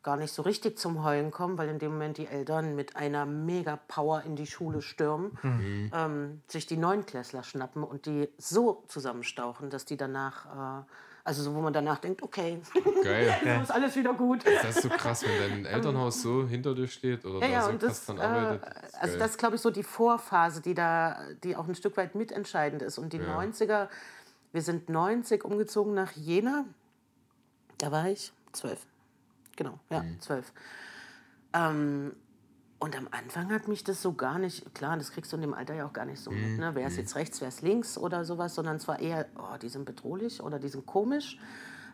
gar nicht so richtig zum Heulen kommen, weil in dem Moment die Eltern mit einer mega Power in die Schule stürmen, mhm. ähm, sich die Neunklässler schnappen und die so zusammenstauchen, dass die danach äh, also so, wo man danach denkt, okay, Geil. so ist alles wieder gut. Das ist so krass, wenn dein Elternhaus so hinter dir steht oder ja, da so und das, dann arbeitet. Das also das ist, glaube ich, so die Vorphase, die da, die auch ein Stück weit mitentscheidend ist. Und die ja. 90er, wir sind 90 umgezogen nach Jena. Da war ich zwölf. Genau, ja, mhm. zwölf. Ähm, und am Anfang hat mich das so gar nicht, klar, das kriegst du in dem Alter ja auch gar nicht so mit, ne? wer ist mhm. jetzt rechts, wer ist links oder sowas, sondern es war eher, oh, die sind bedrohlich oder die sind komisch.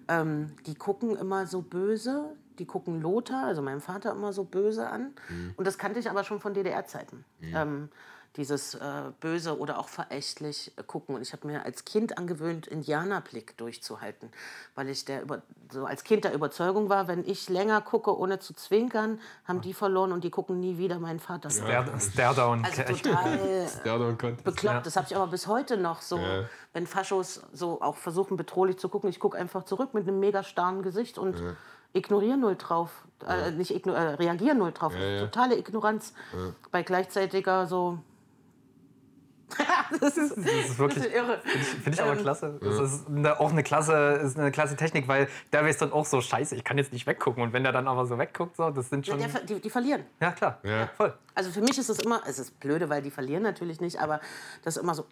Ähm, die gucken immer so böse, die gucken Lothar, also meinen Vater immer so böse an. Mhm. Und das kannte ich aber schon von DDR-Zeiten. Mhm. Ähm, dieses äh, böse oder auch verächtlich gucken. Und ich habe mir als Kind angewöhnt, Indianerblick durchzuhalten, weil ich der über, so als Kind der Überzeugung war, wenn ich länger gucke, ohne zu zwinkern, haben die verloren und die gucken nie wieder meinen Vater. Ja. Stare-down. Also total bekloppt. Ja. Das habe ich aber bis heute noch so, ja. wenn Faschos so auch versuchen bedrohlich zu gucken. Ich gucke einfach zurück mit einem mega starren Gesicht und ja. ignoriere null drauf. Äh, nicht äh, reagiere null drauf. Totale Ignoranz bei gleichzeitiger so das, ist, das ist wirklich das irre. Finde ich, find ich aber ähm, klasse. Das ist eine, auch eine klasse, ist eine klasse Technik, weil da wäre es dann auch so scheiße, ich kann jetzt nicht weggucken. Und wenn der dann aber so wegguckt, so, das sind schon. Ja, der, die, die, verlieren. Ja, klar. Ja. Voll. Also für mich ist es immer, es ist blöde, weil die verlieren natürlich nicht, aber das ist immer so.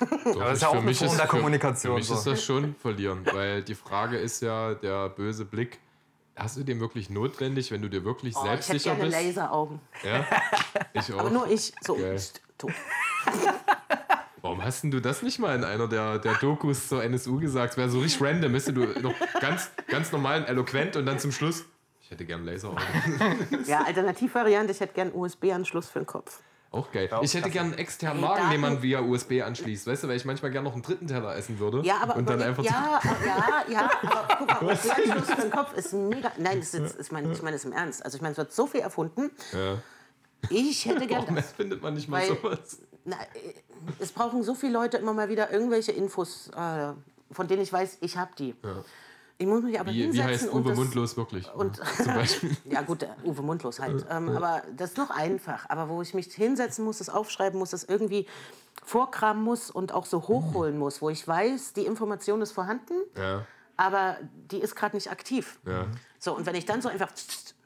Doch, aber das ist ja auch eine Form der Kommunikation. Für mich so. ist das schon verlieren, weil die Frage ist ja, der böse Blick, Hast du den wirklich notwendig, wenn du dir wirklich oh, selbstsicher ich bist? Ich Laseraugen. Ja, ich auch. Aber nur ich. So, tot. Warum hast du das nicht mal in einer der, der Dokus zur NSU gesagt? Es wäre so richtig random, müsste du noch ganz, ganz normal und eloquent und dann zum Schluss. Ich hätte gern Laseraugen. ja, Alternativvariante, ich hätte gern USB-Anschluss für den Kopf. Auch geil. Ich hätte gern einen externen Magen, den man via USB anschließt. Weißt du, weil ich manchmal gern noch einen dritten Teller essen würde. Ja, aber, und dann einfach ja, ja, ja, aber guck mal, USB-Anschluss für den Kopf ist mega. Nein, das ist, ist mein, ich meine das im Ernst. Also ich meine, es wird so viel erfunden. Ja. Ich hätte gern Warum das. findet man nicht mal weil, sowas? Na, es brauchen so viele Leute immer mal wieder irgendwelche Infos, äh, von denen ich weiß, ich habe die. Ja. Ich muss mich aber Wie, hinsetzen wie heißt und Uwe das, Mundlos wirklich? und zum Beispiel. ja gut, der Uwe Mundlos halt. Ähm, aber das ist noch einfach. Aber wo ich mich hinsetzen muss, das aufschreiben muss, das irgendwie vorkramen muss und auch so hochholen muss, wo ich weiß, die Information ist vorhanden, Ja, aber die ist gerade nicht aktiv. ja. So, und wenn ich dann so einfach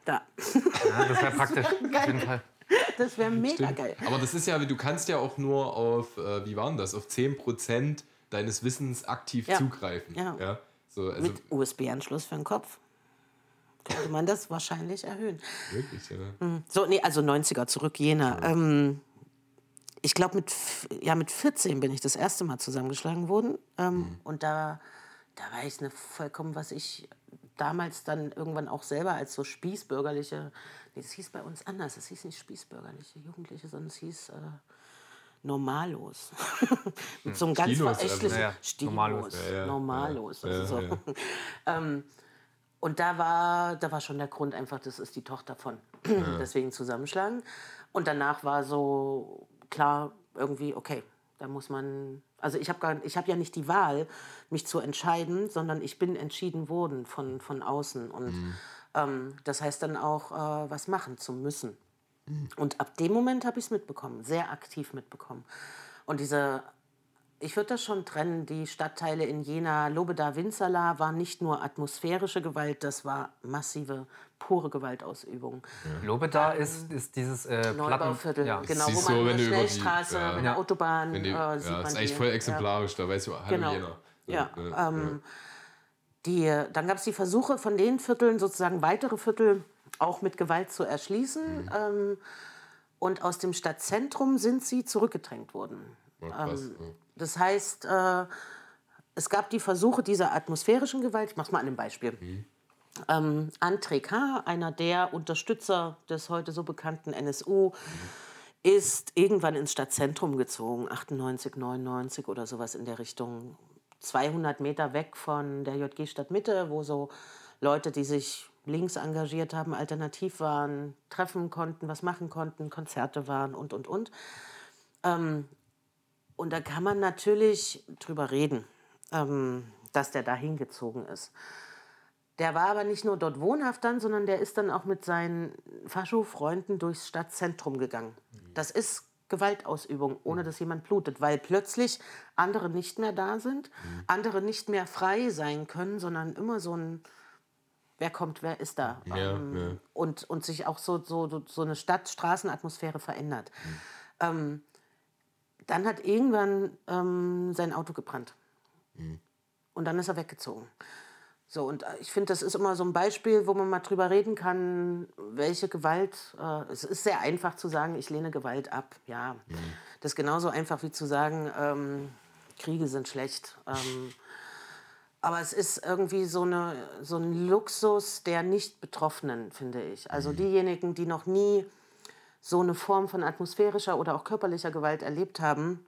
da, Ja, das wäre praktisch. Auf jeden Fall. das wäre mega Stimmt. geil. Aber das ist ja, du kannst ja auch nur auf, äh, wie war denn das, auf 10% deines Wissens aktiv Ja. zugreifen. Ja. So, also Mit USB-Anschluss für den Kopf könnte man das wahrscheinlich erhöhen. wirklich, ja. So, nee, also 90er zurück, Jena. Ähm, ich glaube, mit, ja, mit 14 bin ich das erste Mal zusammengeschlagen worden. Ähm, Und da, da war ich eine vollkommen, was ich damals dann irgendwann auch selber als so spießbürgerliche, das hieß bei uns anders, es hieß nicht spießbürgerliche Jugendliche, sondern es hieß äh, normallos. mit so einem ganz Stilos, also, verächtlichen ja, Stilos, normallos. Ja, ja, normalos. also so. ähm, und da war, da war schon der Grund einfach, das ist die Tochter von. Deswegen zusammenschlagen. Und danach war so klar, irgendwie, okay, da muss man. Also ich habe hab ja nicht die Wahl, mich zu entscheiden, sondern ich bin entschieden worden von, von außen. Und ähm, das heißt dann auch, äh, was machen zu müssen. Und ab dem Moment habe ich es mitbekommen, sehr aktiv mitbekommen. Und diese, ich würde das schon trennen, die Stadtteile in Jena, Lobeda, Winzerla war nicht nur atmosphärische Gewalt, das war massive, pure Gewaltausübung. Lobeda ist, ist dieses äh. Neubauviertel, Ja. genau, Siehst wo man über die- Schnellstraße, ja. mit der Ja. Autobahn Wenn die, äh, ja, sieht man das ist eigentlich voll Ja. exemplarisch, da weißt du, hallo Genau. Jena. Ja, Ja, ähm, die, dann gab es die Versuche von den Vierteln, sozusagen weitere Viertel auch mit Gewalt zu erschließen. Ähm, und aus dem Stadtzentrum sind sie zurückgedrängt worden. Ja, krass, Ähm, ja. Das heißt, äh, es gab die Versuche dieser atmosphärischen Gewalt. Ich mache es mal an einem Beispiel. Ähm, André K., einer der Unterstützer des heute so bekannten NSU, ist irgendwann ins Stadtzentrum gezogen, 98, 99 oder sowas in der Richtung. 200 Meter weg von der JG Stadtmitte, wo so Leute, die sich links engagiert haben, alternativ waren, treffen konnten, was machen konnten, Konzerte waren und, und, und. Ähm, und da kann man natürlich drüber reden, ähm, dass der da hingezogen ist. Der war aber nicht nur dort wohnhaft dann, sondern der ist dann auch mit seinen Fascho-Freunden durchs Stadtzentrum gegangen. Das ist Gewaltausübung, ohne dass jemand blutet, weil plötzlich andere nicht mehr da sind, andere nicht mehr frei sein können, sondern immer so ein, wer kommt, wer ist da. Ja, ähm, ja. Und, und sich auch so, so, so eine Stadt-Straßenatmosphäre verändert. Ähm, dann hat irgendwann ähm, sein Auto gebrannt. Und dann ist er weggezogen. So, und äh, ich finde, das ist immer so ein Beispiel, wo man mal drüber reden kann, welche Gewalt. Äh, es ist sehr einfach zu sagen, ich lehne Gewalt ab. Ja, das ist genauso einfach wie zu sagen, ähm, Kriege sind schlecht. Ähm, aber es ist irgendwie so, eine, so ein Luxus der Nicht-Betroffenen, finde ich. Also diejenigen, die noch nie so eine Form von atmosphärischer oder auch körperlicher Gewalt erlebt haben,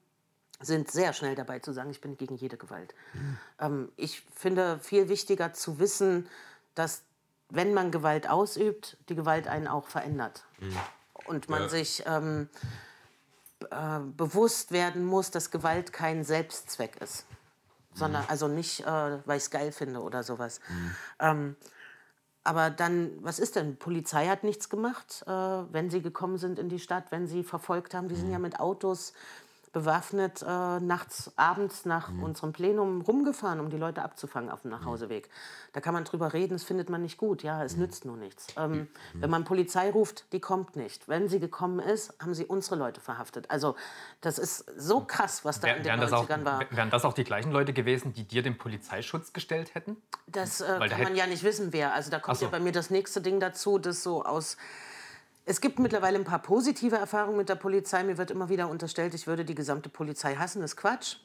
sind sehr schnell dabei zu sagen, ich bin gegen jede Gewalt. Ähm, ich finde viel wichtiger zu wissen, dass wenn man Gewalt ausübt, die Gewalt einen auch verändert. Und man Ja. sich ähm, äh, bewusst werden muss, dass Gewalt kein Selbstzweck ist. Sondern also nicht, äh, weil ich es geil finde oder sowas. Ähm, aber dann, was ist denn? Polizei hat nichts gemacht, äh, wenn sie gekommen sind in die Stadt, wenn sie verfolgt haben. Die sind ja mit Autos bewaffnet äh, nachts, abends nach unserem Plenum rumgefahren, um die Leute abzufangen auf dem Nachhauseweg. Da kann man drüber reden, das findet man nicht gut. Ja, es nützt nur nichts. Ähm, Wenn man Polizei ruft, die kommt nicht. Wenn sie gekommen ist, haben sie unsere Leute verhaftet. Also das ist so krass, was da in Wär- den Wären das, auch, 90ern war. wären das auch die gleichen Leute gewesen, die dir den Polizeischutz gestellt hätten? Das äh, Weil da kann man ja nicht wissen, wer. Also da kommt so. ja bei mir das nächste Ding dazu, das so aus. Es gibt mittlerweile ein paar positive Erfahrungen mit der Polizei. Mir wird immer wieder unterstellt, ich würde die gesamte Polizei hassen. Das ist Quatsch.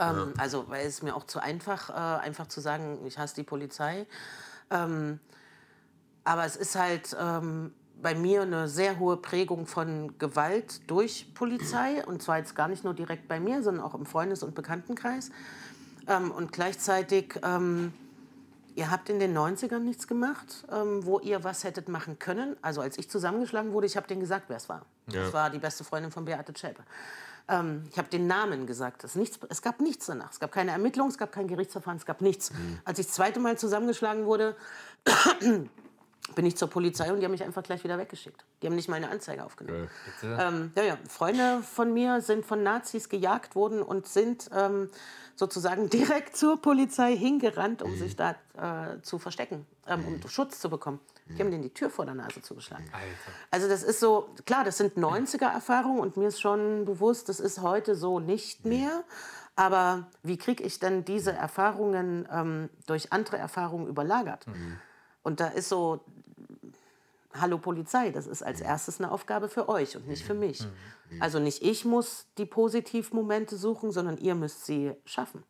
Ähm, Also, weil es mir auch zu einfach, äh, einfach zu sagen, ich hasse die Polizei. Ähm, aber es ist halt ähm, bei mir eine sehr hohe Prägung von Gewalt durch Polizei. Und zwar jetzt gar nicht nur direkt bei mir, sondern auch im Freundes- und Bekanntenkreis. Ähm, und gleichzeitig, ähm, ihr habt in den 90ern nichts gemacht, ähm, wo ihr was hättet machen können. Also als ich zusammengeschlagen wurde, ich habe denen gesagt, wer es war. Das war die beste Freundin von Beate Zschäpe. Ähm, ich habe den Namen gesagt. Es, nichts, es gab nichts danach. Es gab keine Ermittlung, es gab kein Gerichtsverfahren, es gab nichts. Mhm. Als ich das zweite Mal zusammengeschlagen wurde, bin ich zur Polizei und die haben mich einfach gleich wieder weggeschickt. Die haben nicht mal eine Anzeige aufgenommen. Ähm, ja, ja. Freunde von mir sind von Nazis gejagt worden und sind ähm, sozusagen direkt zur Polizei hingerannt, um mhm. sich da äh, zu verstecken, ähm, um mhm. Schutz zu bekommen. Die haben denen die Tür vor der Nase zugeschlagen. Alter. Also das ist so, klar, das sind 90er-Erfahrungen und mir ist schon bewusst, das ist heute so nicht mhm. mehr. Aber wie kriege ich denn diese Erfahrungen ähm, durch andere Erfahrungen überlagert? Mhm. Und da ist so, hallo Polizei, das ist als erstes eine Aufgabe für euch und nicht für mich. Also nicht ich muss die Positivmomente suchen, sondern ihr müsst sie schaffen.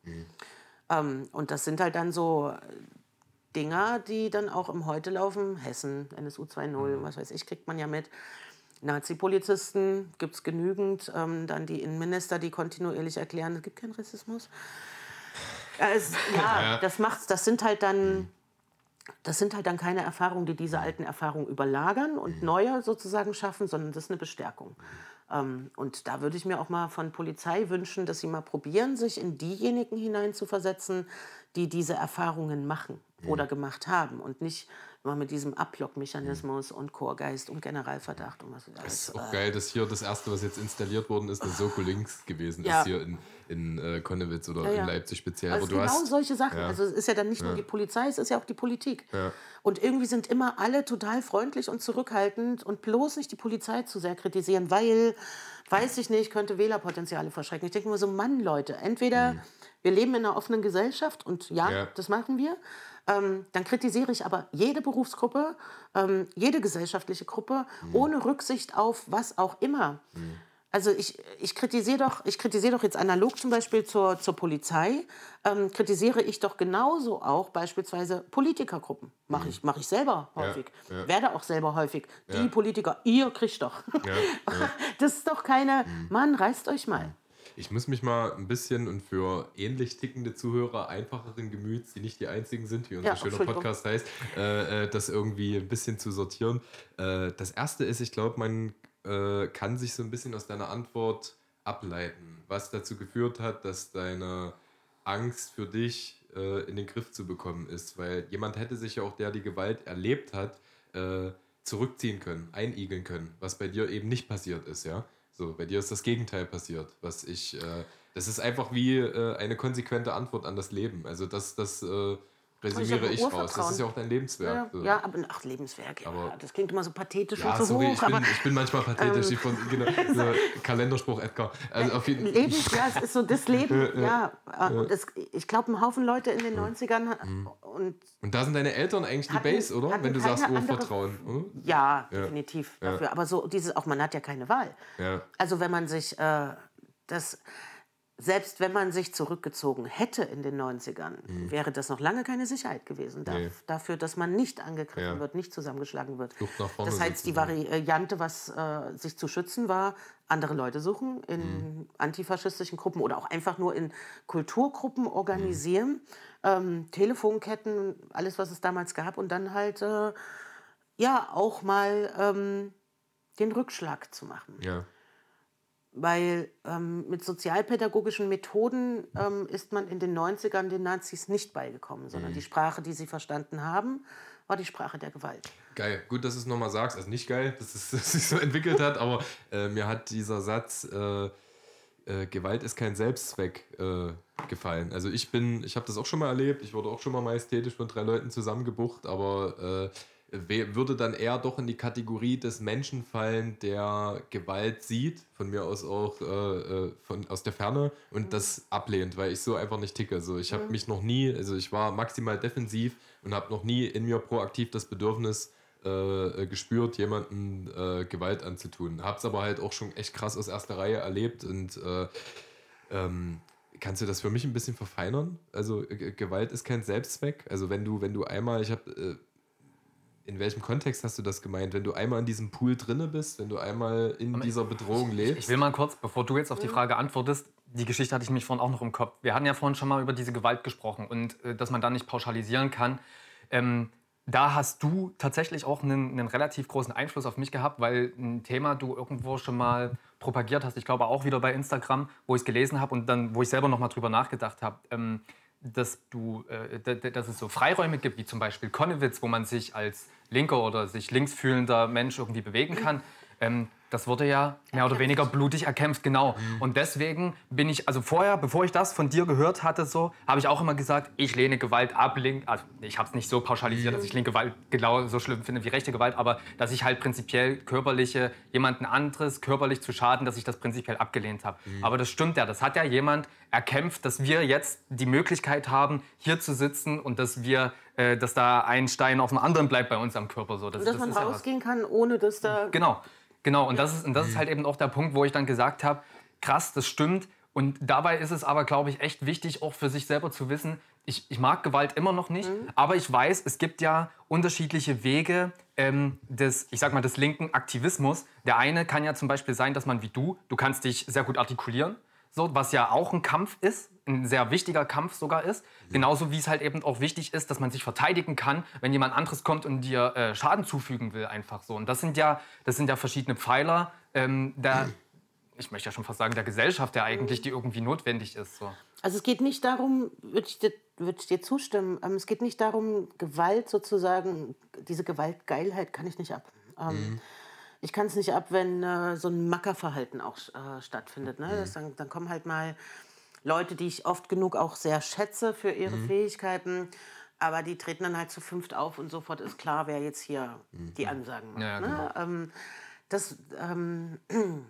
Ähm, und das sind halt dann so Dinger, die dann auch im Heute laufen. Hessen, NSU 2.0, was weiß ich, kriegt man ja mit. Nazi-Polizisten gibt es genügend. Ähm, dann die Innenminister, die kontinuierlich erklären, es gibt keinen Rassismus. Ja, es, ja, das macht's. Das sind halt dann das sind halt dann keine Erfahrungen, die diese alten Erfahrungen überlagern und mhm. neue sozusagen schaffen, sondern das ist eine Bestärkung. Ähm, und da würde ich mir auch mal von Polizei wünschen, dass sie mal probieren, sich in diejenigen hineinzuversetzen, die diese Erfahrungen machen oder mhm. gemacht haben und nicht Immer mit diesem Ablockmechanismus und Chorgeist und Generalverdacht und was alles. Es ist auch äh, geil, dass hier das erste, was jetzt installiert worden ist, eine Soko Links gewesen ja. ist hier in, in äh, Konnewitz oder ja, ja. in Leipzig speziell. Also genau hast, solche Sachen. Also es ist ja dann nicht nur die Polizei, es ist ja auch die Politik. Und irgendwie sind immer alle total freundlich und zurückhaltend und bloß nicht die Polizei zu sehr kritisieren, weil, weiß ich nicht, könnte Wählerpotenziale verschrecken. Ich denke mir so, Mann, Leute, entweder mhm. wir leben in einer offenen Gesellschaft und ja. das machen wir ähm, dann kritisiere ich aber jede Berufsgruppe, ähm, jede gesellschaftliche Gruppe, mhm. ohne Rücksicht auf was auch immer. Mhm. Also ich, ich kritisiere doch, ich kritisiere doch jetzt analog zum Beispiel zur, zur Polizei, ähm, kritisiere ich doch genauso auch beispielsweise Politikergruppen. Mache mhm. ich, mach ich selber häufig. Ja, ja. Werde auch selber häufig. Die ja. Politiker, ihr kriegt doch. Das ist doch keine, mhm. Mann, reißt euch mal. Ich muss mich mal ein bisschen und für ähnlich tickende Zuhörer einfacheren Gemüts, die nicht die einzigen sind, wie unser ja, schöner Podcast heißt, äh, äh, das irgendwie ein bisschen zu sortieren. Äh, das erste ist, ich glaube, man äh, kann sich so ein bisschen aus deiner Antwort ableiten, was dazu geführt hat, dass deine Angst für dich äh, in den Griff zu bekommen ist. Weil jemand hätte sich ja auch, der die Gewalt erlebt hat, äh, zurückziehen können, einigeln können, was bei dir eben nicht passiert ist, ja. So, bei dir ist das Gegenteil passiert, was ich, äh, das ist einfach wie äh, eine konsequente Antwort an das Leben. Also das, das äh, resümiere ich raus. Das ist ja auch dein Lebenswerk. Ja, so. ja aber ach, Lebenswerk, ja. Aber, das klingt immer so pathetisch ja, und so sorry, hoch. Ich bin, ich bin manchmal pathetisch. Ähm, von, genau, so Kalenderspruch Edgar. Also auf jeden Lebenswerk es ist so das Leben, ja. ja. Das, ich glaube, ein Haufen Leute in den 90ern mhm. und... Und da sind deine Eltern eigentlich die Base, oder? Wenn du sagst Urvertrauen. Oder? Ja, definitiv. Dafür. Aber so dieses, auch man hat ja keine Wahl. Also wenn man sich äh, das selbst wenn man sich zurückgezogen hätte in den 90ern, mhm. wäre das noch lange keine Sicherheit gewesen. Nee. Dafür, dass man nicht angegriffen ja. wird, nicht zusammengeschlagen wird. Das heißt, die Variante, was äh, sich zu schützen war, andere Leute suchen in mhm. antifaschistischen Gruppen oder auch einfach nur in Kulturgruppen organisieren, mhm. ähm, Telefonketten, alles, was es damals gab und dann halt äh, ja auch mal ähm, den Rückschlag zu machen. Ja weil ähm, mit sozialpädagogischen Methoden ähm, ist man in den 90ern den Nazis nicht beigekommen, sondern mhm. die Sprache, die sie verstanden haben, war die Sprache der Gewalt. Geil, gut, dass du es nochmal sagst. Also nicht geil, dass es, dass es sich so entwickelt hat, aber äh, mir hat dieser Satz, äh, äh, Gewalt ist kein Selbstzweck, äh, gefallen. Also ich bin, ich habe das auch schon mal erlebt, ich wurde auch schon mal majestätisch von drei Leuten zusammengebucht, aber äh, würde dann eher doch in die Kategorie des Menschen fallen, der Gewalt sieht, von mir aus auch äh, äh von, aus der Ferne und das ablehnt, weil ich so einfach nicht ticke. Also ich habe mhm. mich noch nie, also ich war maximal defensiv und habe noch nie in mir proaktiv das Bedürfnis äh, äh gespürt, jemanden äh, Gewalt anzutun. Habe es aber halt auch schon echt krass aus erster Reihe erlebt und äh, ähm, Kannst du das für mich ein bisschen verfeinern? Also Gewalt ist kein Selbstzweck. Also wenn du, wenn du einmal, ich habe in welchem Kontext hast du das gemeint? Wenn du einmal in diesem Pool drinne bist, wenn du einmal in dieser Bedrohung lebst? Ich will mal kurz, bevor du jetzt auf die Frage antwortest, die Geschichte hatte ich mich vorhin auch noch im Kopf. Wir hatten ja vorhin schon mal über diese Gewalt gesprochen und äh, dass man da nicht pauschalisieren kann. Ähm, da hast du tatsächlich auch einen, einen, relativ großen Einfluss auf mich gehabt, weil ein Thema du irgendwo schon mal propagiert hast. Ich glaube auch wieder bei Instagram, wo ich es gelesen habe und dann, wo ich selber noch mal drüber nachgedacht habe. Ähm, dass, du, äh, dass es so Freiräume gibt, wie zum Beispiel Konnewitz, wo man sich als linker oder sich linksfühlender Mensch irgendwie bewegen kann. Ähm, das wurde ja mehr oder weniger blutig erkämpft, genau. Mhm. Und deswegen bin ich, also vorher, bevor ich das von dir gehört hatte, so, habe ich auch immer gesagt, ich lehne Gewalt ab. Link, also ich habe es nicht so pauschalisiert, mhm. dass ich linke Gewalt genau so schlimm finde wie rechte Gewalt, aber dass ich halt prinzipiell körperliche, jemanden anderes körperlich zu schaden, dass ich das prinzipiell abgelehnt habe. Mhm. Aber das stimmt ja, das hat ja jemand erkämpft, dass wir jetzt die Möglichkeit haben, hier zu sitzen und dass wir äh, dass da ein Stein auf dem anderen bleibt bei uns am Körper. So. Das, und dass das man rausgehen ja kann, ohne dass da... Genau. Genau, und das ist, und das ist mhm. halt eben auch der Punkt, wo ich dann gesagt habe, krass, das stimmt. Und dabei ist es aber, glaube ich, echt wichtig, auch für sich selber zu wissen, ich, ich mag Gewalt immer noch nicht, mhm. aber ich weiß, es gibt ja unterschiedliche Wege ähm, des, ich sag mal, des linken Aktivismus. Der eine kann ja zum Beispiel sein, dass man wie du, du kannst dich sehr gut artikulieren, so, was ja auch ein Kampf ist, ein sehr wichtiger Kampf sogar ist. Genauso wie es halt eben auch wichtig ist, dass man sich verteidigen kann, wenn jemand anderes kommt und dir äh, Schaden zufügen will, einfach so. Und das sind ja, das sind ja verschiedene Pfeiler ähm, der, ich möchte ja schon fast sagen, der Gesellschaft, der eigentlich, die irgendwie notwendig ist. So. Also es geht nicht darum, würde ich, dir, würd ich dir zustimmen, ähm, es geht nicht darum, Gewalt sozusagen, diese Gewaltgeilheit kann ich nicht ab. Ähm, mhm. Ich kann es nicht ab, wenn äh, so ein Mackerverhalten auch äh, stattfindet. Ne? Mhm. Das, dann, dann kommen halt mal Leute, die ich oft genug auch sehr schätze für ihre mhm. Fähigkeiten. Aber die treten dann halt zu fünft auf und sofort ist klar, wer jetzt hier mhm. die Ansagen macht. Ja, ne? genau. ähm, das, ähm,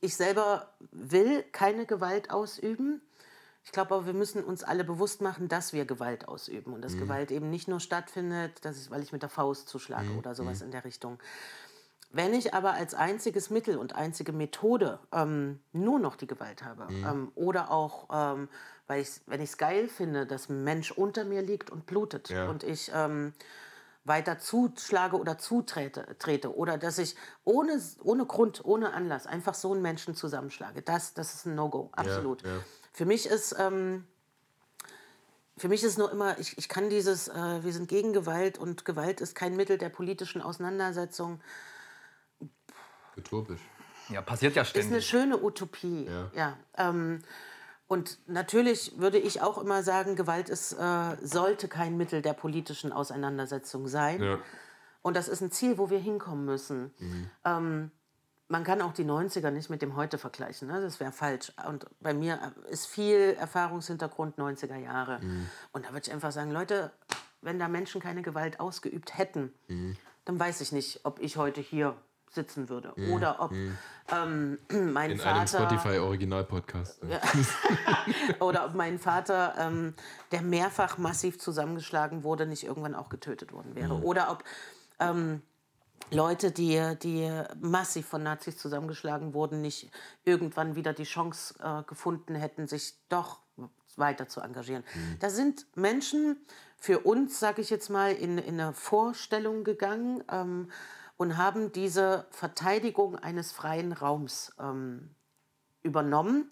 ich selber will keine Gewalt ausüben. Ich glaube aber, wir müssen uns alle bewusst machen, dass wir Gewalt ausüben und dass mhm. Gewalt eben nicht nur stattfindet, dass ich, weil ich mit der Faust zuschlage mhm. oder sowas mhm. in der Richtung. Wenn ich aber als einziges Mittel und einzige Methode ähm, nur noch die Gewalt habe mhm. ähm, oder auch, ähm, weil ich, wenn ich es geil finde, dass ein Mensch unter mir liegt und blutet ja. und ich ähm, weiter zuschlage oder zutrete trete, oder dass ich ohne, ohne Grund, ohne Anlass einfach so einen Menschen zusammenschlage, das, das ist ein No-Go, absolut. Ja, ja. Für mich ist... Ähm, für mich ist nur immer, ich, ich kann dieses, äh, wir sind gegen Gewalt und Gewalt ist kein Mittel der politischen Auseinandersetzung. Utopisch. Ja, passiert ja ständig. Ist eine schöne Utopie. Ja. ja ähm, und natürlich würde ich auch immer sagen, Gewalt ist, äh, sollte kein Mittel der politischen Auseinandersetzung sein. Ja. Und das ist ein Ziel, wo wir hinkommen müssen. Mhm. Ähm, man kann auch die 90er nicht mit dem heute vergleichen. Ne? Das wäre falsch. Und bei mir ist viel Erfahrungshintergrund 90er Jahre. Mhm. Und da würde ich einfach sagen, Leute, wenn da Menschen keine Gewalt ausgeübt hätten, mhm. dann weiß ich nicht, ob ich heute hier sitzen würde. Mhm. Oder ob mhm. ähm, mein In Vater. einem Spotify-Original-Podcast. Ja. oder ob mein Vater, ähm, der mehrfach massiv zusammengeschlagen wurde, nicht irgendwann auch getötet worden wäre. Mhm. Oder ob. Ähm, Leute, die, die massiv von Nazis zusammengeschlagen wurden, nicht irgendwann wieder die Chance äh, gefunden hätten, sich doch weiter zu engagieren. Mhm. Da sind Menschen für uns, sage ich jetzt mal, in, in eine Vorstellung gegangen, ähm, und haben diese Verteidigung eines freien Raums ähm, übernommen,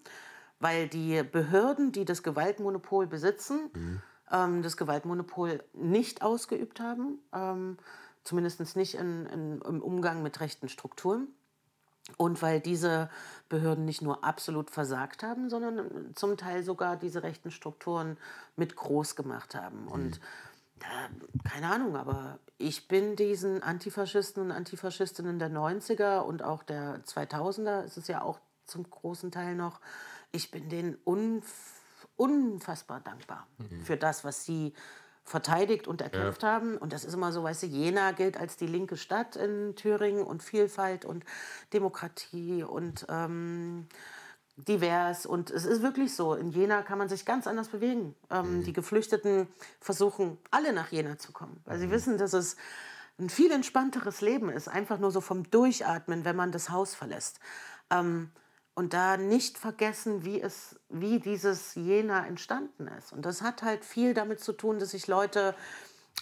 weil die Behörden, die das Gewaltmonopol besitzen, mhm. ähm, das Gewaltmonopol nicht ausgeübt haben, ähm, zumindest nicht in, in, im Umgang mit rechten Strukturen. Und weil diese Behörden nicht nur absolut versagt haben, sondern zum Teil sogar diese rechten Strukturen mit groß gemacht haben. Mhm. Und keine Ahnung, aber ich bin diesen Antifaschisten und Antifaschistinnen der 90er und auch der 2000er, ist es ja auch zum großen Teil noch, ich bin denen unf unfassbar dankbar mhm. für das, was sie verteidigt und erkämpft ja. haben. Und das ist immer so, weißt du, Jena gilt als die linke Stadt in Thüringen und Vielfalt und Demokratie und ähm, divers und es ist wirklich so. In Jena kann man sich ganz anders bewegen. Ähm, mhm. Die Geflüchteten versuchen alle nach Jena zu kommen, weil mhm. sie wissen, dass es ein viel entspannteres Leben ist, einfach nur so vom Durchatmen, wenn man das Haus verlässt. Ähm, und da nicht vergessen, wie, es, wie dieses Jena entstanden ist. Und das hat halt viel damit zu tun, dass sich Leute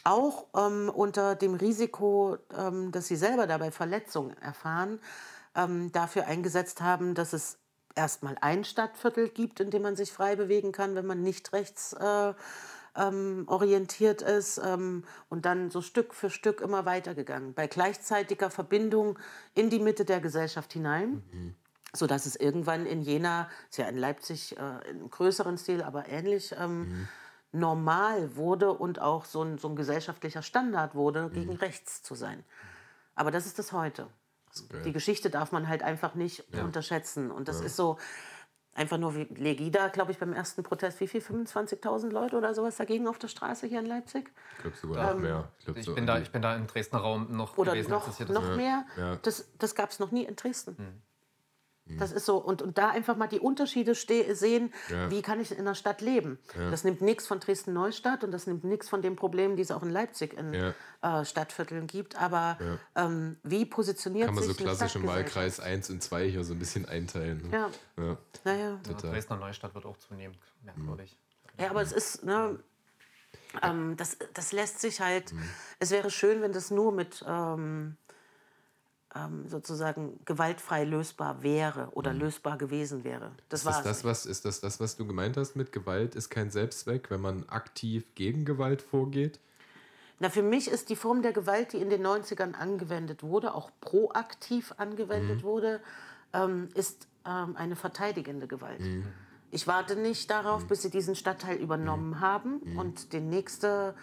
auch ähm, unter dem Risiko, ähm, dass sie selber dabei Verletzungen erfahren, ähm, dafür eingesetzt haben, dass es erstmal ein Stadtviertel gibt, in dem man sich frei bewegen kann, wenn man nicht rechts äh, ähm, orientiert ist ähm, und dann so Stück für Stück immer weitergegangen. Bei gleichzeitiger Verbindung in die Mitte der Gesellschaft hinein. Mhm. Sodass es irgendwann in Jena, ist ja in Leipzig äh, im größeren Stil, aber ähnlich, ähm, mhm. normal wurde und auch so ein, so ein gesellschaftlicher Standard wurde, mhm. gegen rechts zu sein. Aber das ist das heute. Die Geschichte darf man halt einfach nicht ja. unterschätzen. Und das ja. ist so, einfach nur wie Legida, glaube ich, beim ersten Protest, wie viel? 25.000 Leute oder sowas dagegen auf der Straße hier in Leipzig? Ich glaube sogar ähm, noch mehr. Ich, ich so bin da, ich bin da im Dresdner Raum noch oder gewesen. Noch, noch mehr. Ja. Das, das gab es noch nie in Dresden. Hm. Das ist so, und, und da einfach mal die Unterschiede sehen, ja. wie kann ich in einer Stadt leben. Ja. Das nimmt nichts von Dresden-Neustadt und das nimmt nichts von den Problemen, die es auch in Leipzig in ja. äh, Stadtvierteln gibt. Aber ähm, wie positioniert sich Kann man so klassisch im Wahlkreis 1 und 2 hier so ein bisschen einteilen. Ne? Ja. ja. Naja. Dresdner Neustadt wird auch zunehmend merkwürdig. Ja, aber es ist, ne, ähm, das, das lässt sich halt, mhm. es wäre schön, wenn das nur mit... Ähm, ähm, sozusagen gewaltfrei lösbar wäre oder mhm. lösbar gewesen wäre. Das ist, das das, was, ist das das, was du gemeint hast mit Gewalt ist kein Selbstzweck, wenn man aktiv gegen Gewalt vorgeht? Na, für mich ist die Form der Gewalt, die in den 90ern angewendet wurde, auch proaktiv angewendet mhm. wurde, ähm, ist ähm, eine verteidigende Gewalt. Mhm. Ich warte nicht darauf, mhm. bis sie diesen Stadtteil übernommen mhm. haben mhm. und die nächste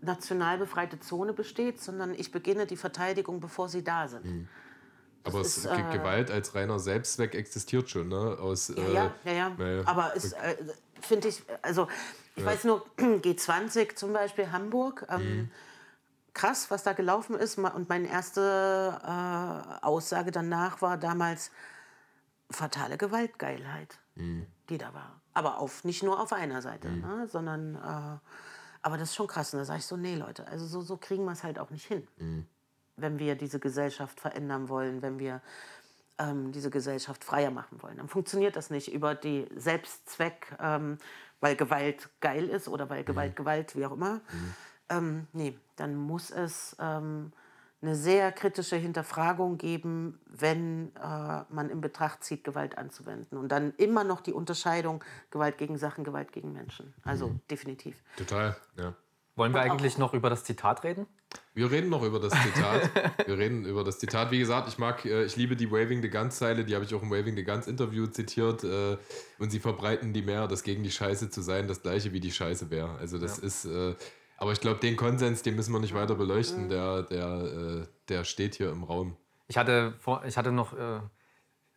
national befreite Zone besteht, sondern ich beginne die Verteidigung, bevor sie da sind. Mhm. Aber es, ist, äh, Gewalt als reiner Selbstzweck existiert schon, ne? Aus, ja, äh, ja, ja, ja. Aber es äh, finde ich, also ich ja. weiß nur, G20 zum Beispiel Hamburg, ähm, mhm. krass, was da gelaufen ist. Und meine erste äh, Aussage danach war damals fatale Gewaltgeilheit, mhm. die da war. Aber auf, nicht nur auf einer Seite, mhm. ne? sondern äh, aber das ist schon krass. Und da sage ich so, nee, Leute, also so, so kriegen wir es halt auch nicht hin. Mhm. Wenn wir diese Gesellschaft verändern wollen, wenn wir ähm, diese Gesellschaft freier machen wollen. Dann funktioniert das nicht über die Selbstzweck, ähm, weil Gewalt geil ist oder weil Gewalt mhm. Gewalt, wie auch immer. Mhm. Ähm, nee, dann muss es ähm, eine sehr kritische Hinterfragung geben, wenn äh, man in Betracht zieht, Gewalt anzuwenden. Und dann immer noch die Unterscheidung Gewalt gegen Sachen, Gewalt gegen Menschen. Also mhm. definitiv. Total, ja. Wollen wir eigentlich noch über das Zitat reden? Wir reden noch über das Zitat. wir reden über das Zitat. Wie gesagt, ich mag, äh, ich liebe die Waving the Guns Zeile, die habe ich auch im Waving the Guns Interview zitiert. Äh, und sie verbreiten die mehr, das gegen die Scheiße zu sein, das gleiche wie die Scheiße wäre. Also das ja. ist, äh, aber ich glaube, den Konsens, den müssen wir nicht weiter beleuchten. Der, der, äh, der steht hier im Raum. Ich hatte, vor, ich hatte noch äh,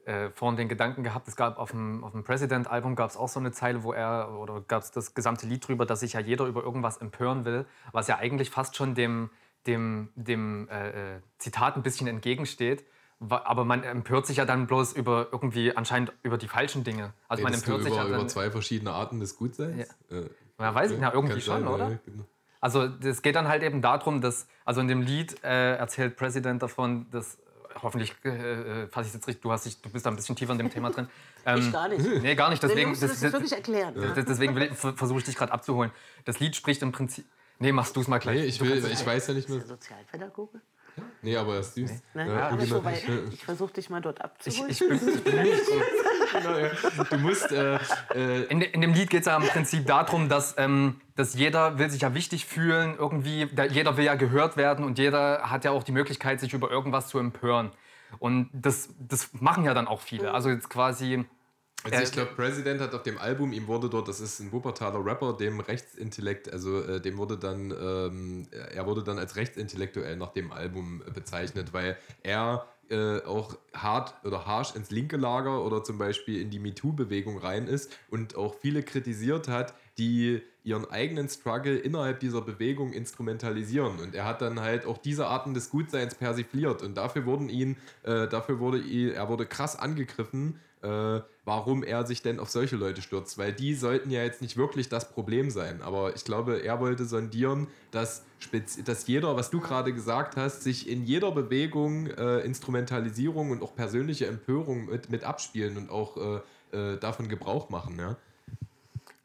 äh, vorhin den Gedanken gehabt, es gab auf dem, auf dem President-Album gab es auch so eine Zeile, wo er, oder gab es das gesamte Lied drüber, dass sich ja jeder über irgendwas empören will, was ja eigentlich fast schon dem, dem, dem äh, Zitat ein bisschen entgegensteht. Aber man empört sich ja dann bloß über irgendwie anscheinend über die falschen Dinge. Also man empört sich über, ja dann, über zwei verschiedene Arten des Gutseins. Ja. Äh, ja, weiß ich, ja, irgendwie schon, sein, oder? Ja, genau. Also es geht dann halt eben darum, dass, also in dem Lied äh, erzählt Präsident davon, dass hoffentlich äh, äh fasse ich jetzt richtig, du, hast dich, du bist da ein bisschen tiefer in dem Thema drin. Ähm, ich gar nicht. Nee, gar nicht. Deswegen, nee, das, das wirklich erklären. Ja. Deswegen versuche ich dich gerade abzuholen. Das Lied spricht im Prinzip. Nee, machst du es mal gleich. Nee, ich, will, ich weiß ja nicht mehr. Sozialpädagoge? Nee, aber er ist süß. Nee. Ja, ja, so, ich versuche dich mal dort abzuholen. Ich, ich, bin, ich bin nicht. genau, ja. Du musst. Äh, äh in, in, dem Lied geht es ja im Prinzip darum, dass, ähm, dass jeder will sich ja wichtig fühlen, irgendwie, da, jeder will ja gehört werden und jeder hat ja auch die Möglichkeit, sich über irgendwas zu empören. Und das, das machen ja dann auch viele. Also jetzt quasi also ich glaube, President hat auf dem Album, ihm wurde dort, das ist ein Wuppertaler Rapper, dem Rechtsintellekt, also äh, dem wurde dann, ähm, er wurde dann als rechtsintellektuell nach dem Album bezeichnet, weil er äh, auch hart oder harsch ins linke Lager oder zum Beispiel in die MeToo-Bewegung rein ist und auch viele kritisiert hat, die ihren eigenen Struggle innerhalb dieser Bewegung instrumentalisieren. Und er hat dann halt auch diese Arten des Gutseins persifliert und dafür wurden ihn, äh, dafür wurde ihn, er wurde krass angegriffen äh, warum er sich denn auf solche Leute stürzt, weil die sollten ja jetzt nicht wirklich das Problem sein. Aber ich glaube, er wollte sondieren, dass, dass jeder, was du gerade gesagt hast, sich in jeder Bewegung äh, Instrumentalisierung und auch persönliche Empörung mit, mit abspielen und auch äh, äh davon Gebrauch machen. Ja?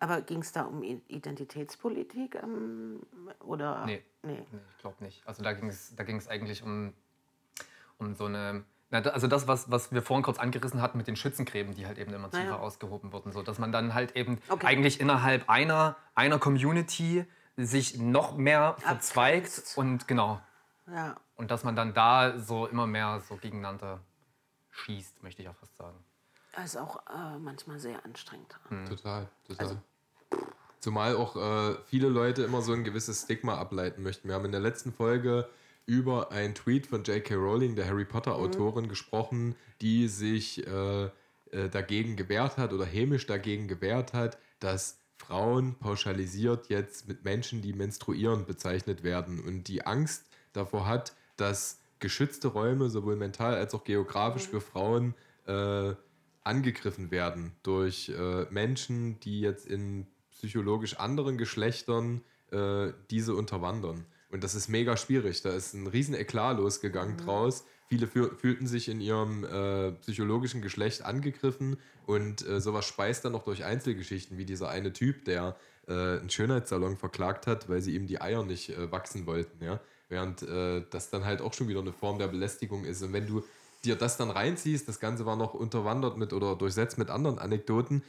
Aber ging es da um Identitätspolitik ähm, oder? Nee, nee. nee ich glaube nicht. Also da ging es da eigentlich um, um so eine also das, was, was wir vorhin kurz angerissen hatten mit den Schützengräben, die halt eben immer tiefer ja. ausgehoben wurden, so dass man dann halt eben Okay. eigentlich innerhalb einer, einer Community sich noch mehr verzweigt Abgrenzt. und genau. Ja. Und dass man dann da so immer mehr so gegeneinander schießt, möchte ich auch fast sagen. Das ist auch äh, manchmal sehr anstrengend. Total, total. Also- Zumal auch äh, viele Leute immer so ein gewisses Stigma ableiten möchten. Wir haben in der letzten Folge über einen Tweet von J.K. Rowling, der Harry Potter-Autorin, gesprochen, die sich äh, äh, dagegen gewehrt hat oder hämisch dagegen gewehrt hat, dass Frauen pauschalisiert jetzt mit Menschen, die menstruieren, bezeichnet werden und die Angst davor hat, dass geschützte Räume sowohl mental als auch geografisch für Frauen äh, angegriffen werden durch äh, Menschen, die jetzt in psychologisch anderen Geschlechtern äh, diese unterwandern. Und das ist mega schwierig. Da ist ein riesen Eklat losgegangen draus. Viele fühl fühlten sich in ihrem äh, psychologischen Geschlecht angegriffen und äh, sowas speist dann noch durch Einzelgeschichten, wie dieser eine Typ, der äh, einen Schönheitssalon verklagt hat, weil sie ihm die Eier nicht äh, wachsen wollten. Ja? Während äh, das dann halt auch schon wieder eine Form der Belästigung ist. Und wenn du dir das dann reinziehst, das Ganze war noch unterwandert mit oder durchsetzt mit anderen Anekdoten,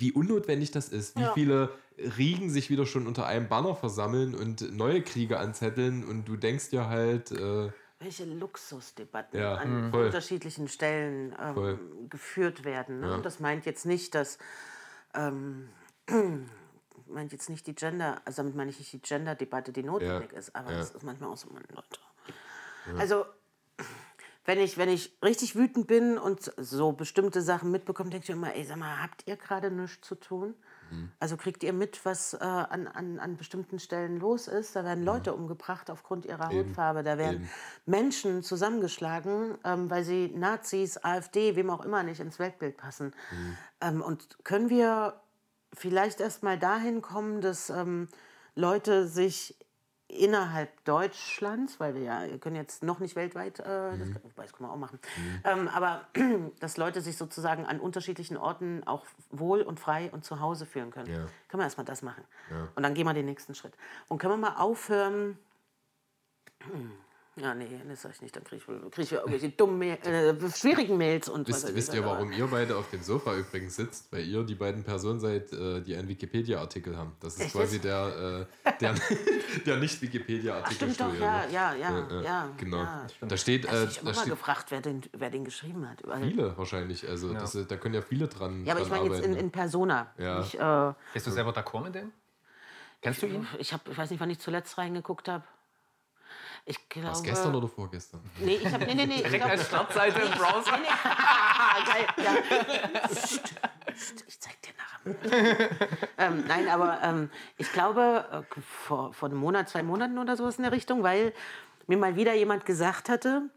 wie unnotwendig das ist, wie Ja. viele Riegen sich wieder schon unter einem Banner versammeln und neue Kriege anzetteln und du denkst dir halt, äh, Welche Luxusdebatten Ja, an voll. unterschiedlichen Stellen ähm, geführt werden. Ne? Ja. Und das meint jetzt nicht, dass ähm, meint jetzt nicht die Gender, also damit meine ich nicht die Gender-Debatte, die notwendig Ja, ist, aber ja. es ist manchmal auch so, Leute. Also wenn ich, wenn ich richtig wütend bin und so bestimmte Sachen mitbekomme, denke ich immer, ey, sag mal, habt ihr gerade nichts zu tun? Mhm. Also kriegt ihr mit, was äh, an, an, an bestimmten Stellen los ist? Da werden Leute umgebracht aufgrund ihrer Eben. Hautfarbe. Da werden Eben. Menschen zusammengeschlagen, ähm, weil sie Nazis, AfD, wem auch immer nicht ins Weltbild passen. Mhm. Ähm, und können wir vielleicht erst mal dahin kommen, dass ähm, Leute sich innerhalb Deutschlands, weil wir ja wir können jetzt noch nicht weltweit, äh, das, wobei, das können wir auch machen, ähm, aber dass Leute sich sozusagen an unterschiedlichen Orten auch wohl und frei und zu Hause fühlen können. Ja. Können wir erstmal das machen. Und dann gehen wir den nächsten Schritt. Und können wir mal aufhören, ja, nee, das sag ich nicht. Dann kriege ich, krieg ich irgendwelche dummen, äh, schwierigen Mails und was wisst, weiß wisst ihr, was, warum ihr beide auf dem Sofa übrigens sitzt? Weil ihr die beiden Personen seid, äh, die einen Wikipedia-Artikel haben. Das ist Echt quasi der, äh, der, der Nicht-Wikipedia-Artikel. Stimmt doch, ja, ja, ja, ja. Genau. ja. Da steht, Ich äh, habe mich da immer mal steht gefragt, wer den, wer den geschrieben hat. Weil- viele wahrscheinlich. Also das, ist- da können ja viele dran, Ja, aber ich meine jetzt in, arbeiten. in Persona. Ja. Ich, äh, Bist du selber d'accord mit dem? Kennst du ihn? ich, hab, ich weiß nicht, wann ich zuletzt reingeguckt habe. Ich glaube. gestern oder vorgestern? Nee, ich habe. Nee, nee, nee. Ich Direkt als Startseite im Browser. Nee, nee. Geil, ja. Psst, psst, ich zeig dir nachher. ähm, nein, aber ähm, ich glaube, äh, vor, vor einem Monat, zwei Monaten oder sowas in der Richtung, weil mir mal wieder jemand gesagt hatte,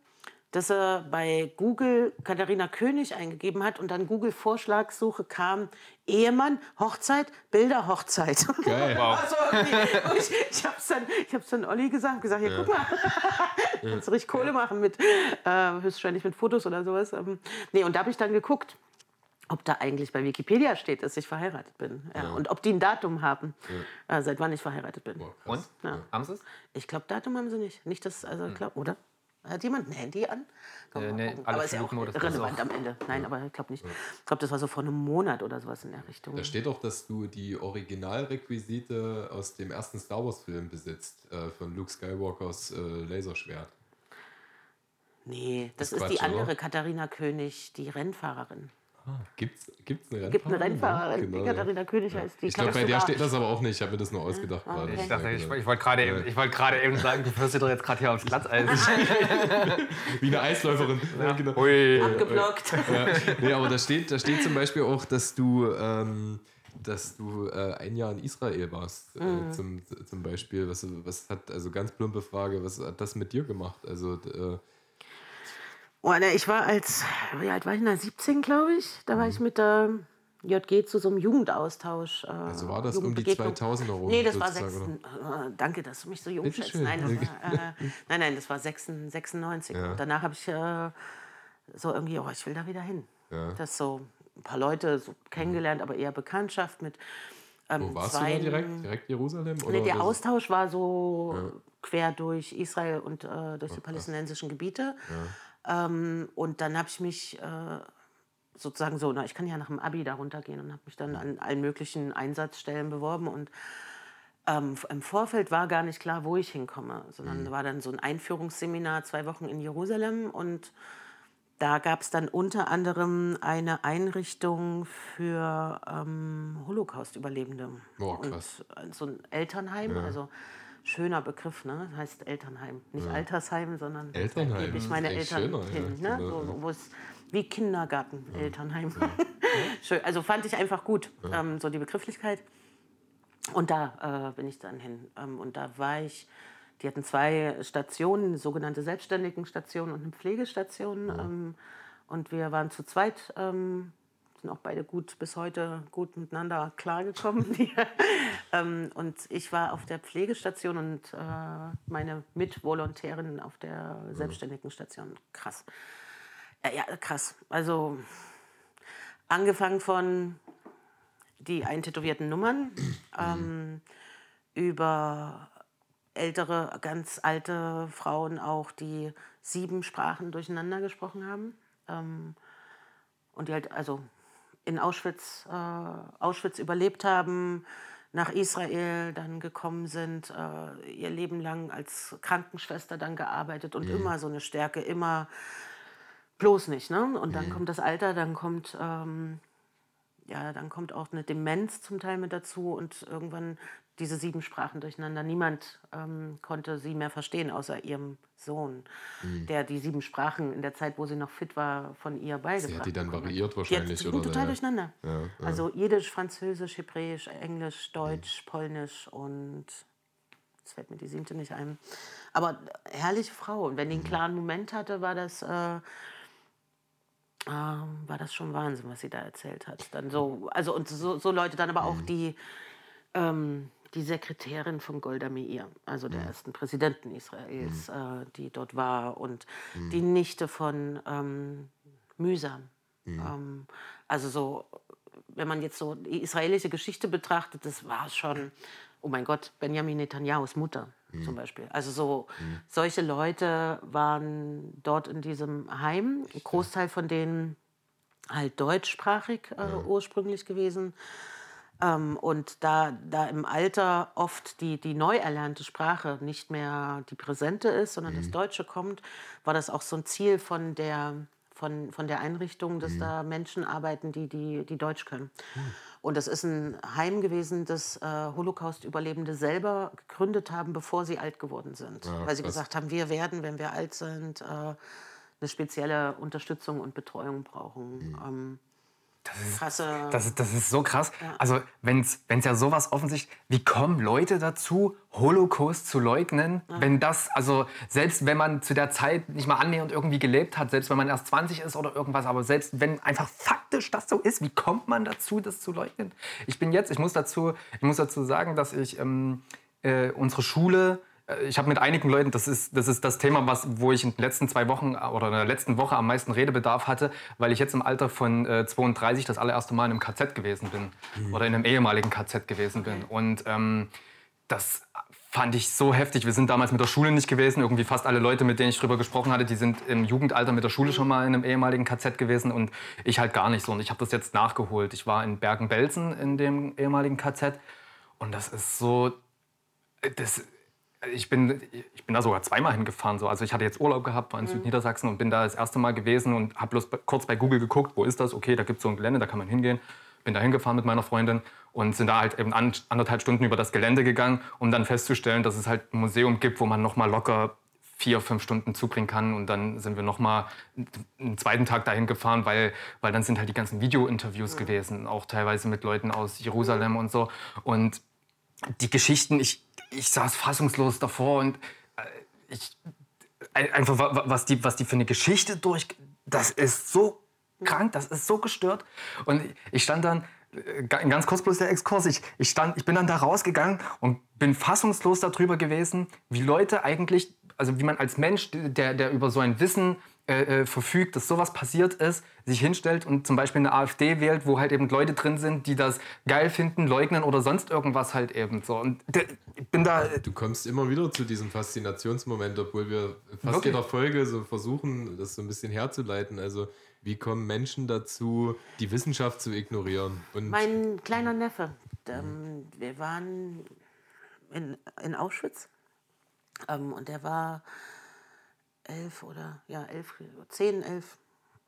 dass er bei Google Katharina König eingegeben hat und dann Google-Vorschlagssuche kam Ehemann, Hochzeit, Bilder, Hochzeit. Geil. Also, und ich ich habe es dann, ich hab's dann Olli gesagt, gesagt, ja, guck mal, kannst du richtig Kohle machen mit, äh, höchstwahrscheinlich mit Fotos oder sowas. Ähm, nee, und da habe ich dann geguckt, ob da eigentlich bei Wikipedia steht, dass ich verheiratet bin. Ja. Und ob die ein Datum haben, äh, seit wann ich verheiratet bin. Boah, krass. Und? Ja. Haben sie es? Ich glaube, Datum haben sie nicht. Nicht das, also, glaub, oder? Hat jemand ein Handy an? Äh, nee, aber ist ja auch das relevant auch- am Ende. Nein, aber ich glaube nicht. Ich glaube, das war so vor einem Monat oder sowas in der Richtung. Da steht auch, dass du die Originalrequisite aus dem ersten Star Wars-Film besitzt, äh, von Luke Skywalkers äh, Laserschwert. Nee, das Ist ist, die Quatsch, oder? andere Katharina König, die Rennfahrerin. Gibt's, gibt's eine Rennfahrerin? gibt eine Rennfahrerin, Genau, die ja. Katharina König heißt. Die Ich glaube, bei der steht das aber auch nicht. Ich habe mir das nur ausgedacht gerade. okay. Ich dachte, ich, genau. ich wollte gerade eben, ich wollte gerade eben sagen, du führst dich doch jetzt gerade hier aufs Glatteis. Wie eine Eisläuferin. Ja, genau. Hui. abgeblockt. Ja. Nee, aber da steht, da steht zum Beispiel auch, dass du, ähm, dass du äh, ein Jahr in Israel warst, äh, Mhm. zum, zum Beispiel. Was, was hat, also ganz plumpe Frage, was hat das mit dir gemacht? Also, äh, Oh, ne, ich war als, wie alt war ich da? 17, glaube ich. Da war ich mit der JG zu so einem Jugendaustausch. Äh, also war das um die Jugendbegegnung. 2000er rum? Nee, das war sozusagen, 6, oder? äh, danke, dass du mich so jung schätzt. Nein, war, äh, nein, nein, das war 96. 96. Ja. Und danach habe ich äh, so irgendwie, oh, ich will da wieder hin. Ja. Das so ein paar Leute so kennengelernt, aber eher Bekanntschaft mit. Ähm, Wo warst zwei- du da direkt? Direkt Jerusalem? Oder Nee, der Austausch war so quer durch Israel und äh, durch die palästinensischen Gebiete. Ähm, und dann habe ich mich äh, sozusagen so, na, ich kann ja nach dem Abi da runtergehen und habe mich dann an allen möglichen Einsatzstellen beworben und ähm, im Vorfeld war gar nicht klar, wo ich hinkomme, sondern war dann so ein Einführungsseminar, zwei Wochen in Jerusalem und da gab es dann unter anderem eine Einrichtung für ähm, Holocaust-Überlebende. Boah, krass. Und so ein Elternheim, also schöner Begriff, ne? Heißt Elternheim. Nicht Altersheim, sondern Elternheim, gebe ich meine Eltern schöner, hin. ja, ne? genau, so, ja. wo es wie Kindergarten, Elternheim. Schön. Also fand ich einfach gut, ähm, so die Begrifflichkeit. Und da äh, bin ich dann hin. Ähm, und da war ich, die hatten zwei Stationen, sogenannte Selbstständigenstation und eine Pflegestation. Ähm, und wir waren zu zweit, ähm, sind auch beide gut bis heute gut miteinander klargekommen. Ähm, und ich war auf der Pflegestation und äh, meine Mitvolontärin auf der Selbstständigenstation. Krass. Ja, ja, krass. Also angefangen von die eintätowierten Nummern, ähm, über ältere, ganz alte Frauen auch, die sieben Sprachen durcheinander gesprochen haben. Ähm, und die halt also in Auschwitz, äh, Auschwitz überlebt haben, nach Israel dann gekommen sind, äh, ihr Leben lang als Krankenschwester dann gearbeitet und immer so eine Stärke, immer bloß nicht. Ne? Und dann kommt das Alter, dann kommt ähm, ja, dann kommt auch eine Demenz zum Teil mit dazu und irgendwann diese sieben Sprachen durcheinander. Niemand ähm, konnte sie mehr verstehen, außer ihrem Sohn, der die sieben Sprachen in der Zeit, wo sie noch fit war, von ihr beigebracht hat die dann bekommen variiert Die wahrscheinlich, hat, oder? total Ja. durcheinander. Ja, ja. Also Jiddisch, Französisch, Hebräisch, Englisch, Deutsch, Polnisch und jetzt fällt mir die siebte nicht ein. Aber herrliche Frau. Und wenn die einen klaren Moment hatte, war das... Äh, ähm, war das schon Wahnsinn, was sie da erzählt hat. Dann so, also und so, so Leute, dann aber auch die, ähm, die Sekretärin von Golda Meir, also der ersten Präsidenten Israels, äh, die dort war, und die Nichte von ähm, Mühsam. Ähm, also so, wenn man jetzt so die israelische Geschichte betrachtet, das war schon, oh mein Gott, Benjamin Netanyahus Mutter zum Beispiel. Also so, solche Leute waren dort in diesem Heim, ein Großteil von denen halt deutschsprachig äh, ursprünglich gewesen. Ähm, und da, da im Alter oft die, die neu erlernte Sprache nicht mehr die präsente ist, sondern das Deutsche kommt, war das auch so ein Ziel von der, von, von der Einrichtung, dass da Menschen arbeiten, die, die, die Deutsch können. Und das ist ein Heim gewesen, das äh, Holocaust-Überlebende selber gegründet haben, bevor sie alt geworden sind. Weil sie krass. gesagt haben, wir werden, wenn wir alt sind, äh, eine spezielle Unterstützung und Betreuung brauchen. Ähm, krasse. Das, ist- das ist so krass. Also, wenn es ja sowas offensichtlich, wie kommen Leute dazu, Holocaust zu leugnen, wenn das, also selbst wenn man zu der Zeit nicht mal annähernd irgendwie gelebt hat, selbst wenn man erst 20 ist oder irgendwas, aber selbst wenn einfach faktisch das so ist, wie kommt man dazu, das zu leugnen? Ich bin jetzt, ich muss dazu, ich muss dazu sagen, dass ich ähm, äh, unsere Schule ich habe mit einigen Leuten, das ist, das ist das Thema, was, wo ich in den letzten zwei Wochen oder in der letzten Woche am meisten Redebedarf hatte, weil ich jetzt im Alter von äh, 32 das allererste Mal in einem KZ gewesen bin oder in einem ehemaligen KZ gewesen bin. Und ähm, das fand ich so heftig. Wir sind damals mit der Schule nicht gewesen. Irgendwie fast alle Leute, mit denen ich drüber gesprochen hatte, die sind im Jugendalter mit der Schule schon mal in einem ehemaligen KZ gewesen und ich halt gar nicht so. Und ich habe das jetzt nachgeholt. Ich war in Bergen-Belsen in dem ehemaligen KZ und das ist so, das, ich bin, ich bin da sogar zweimal hingefahren. So. Also ich hatte jetzt Urlaub gehabt, war in Südniedersachsen und bin da das erste Mal gewesen und habe bloß kurz bei Google geguckt, wo ist das? Okay, da gibt es so ein Gelände, da kann man hingehen. Bin da hingefahren mit meiner Freundin und sind da halt eben an, anderthalb Stunden über das Gelände gegangen, um dann festzustellen, dass es halt ein Museum gibt, wo man noch mal locker vier, fünf Stunden zubringen kann. Und dann sind wir noch mal einen zweiten Tag dahin gefahren, weil, weil dann sind halt die ganzen Video-Interviews gewesen, auch teilweise mit Leuten aus Jerusalem und so. Und die Geschichten, ich, ich saß fassungslos davor und äh, ich, ein- einfach wa- wa- was die, was die für eine Geschichte durch, das ist so krank, das ist so gestört. Und ich stand dann, äh, ga- ganz kurz bloß der Exkurs, ich, ich, stand, ich bin dann da rausgegangen und bin fassungslos darüber gewesen, wie Leute eigentlich, also wie man als Mensch, der, der über so ein Wissen äh, äh, verfügt, dass sowas passiert ist, sich hinstellt und zum Beispiel eine AfD wählt, wo halt eben Leute drin sind, die das geil finden, leugnen oder sonst irgendwas halt eben so. Und ich bin da. Du kommst immer wieder zu diesem Faszinationsmoment, obwohl wir fast Wirklich? jeder Folge so versuchen, das so ein bisschen herzuleiten. Also wie kommen Menschen dazu, die Wissenschaft zu ignorieren? Und Mein kleiner Neffe, ähm, wir waren in, in Auschwitz ähm, und der war elf oder ja elf, zehn, elf,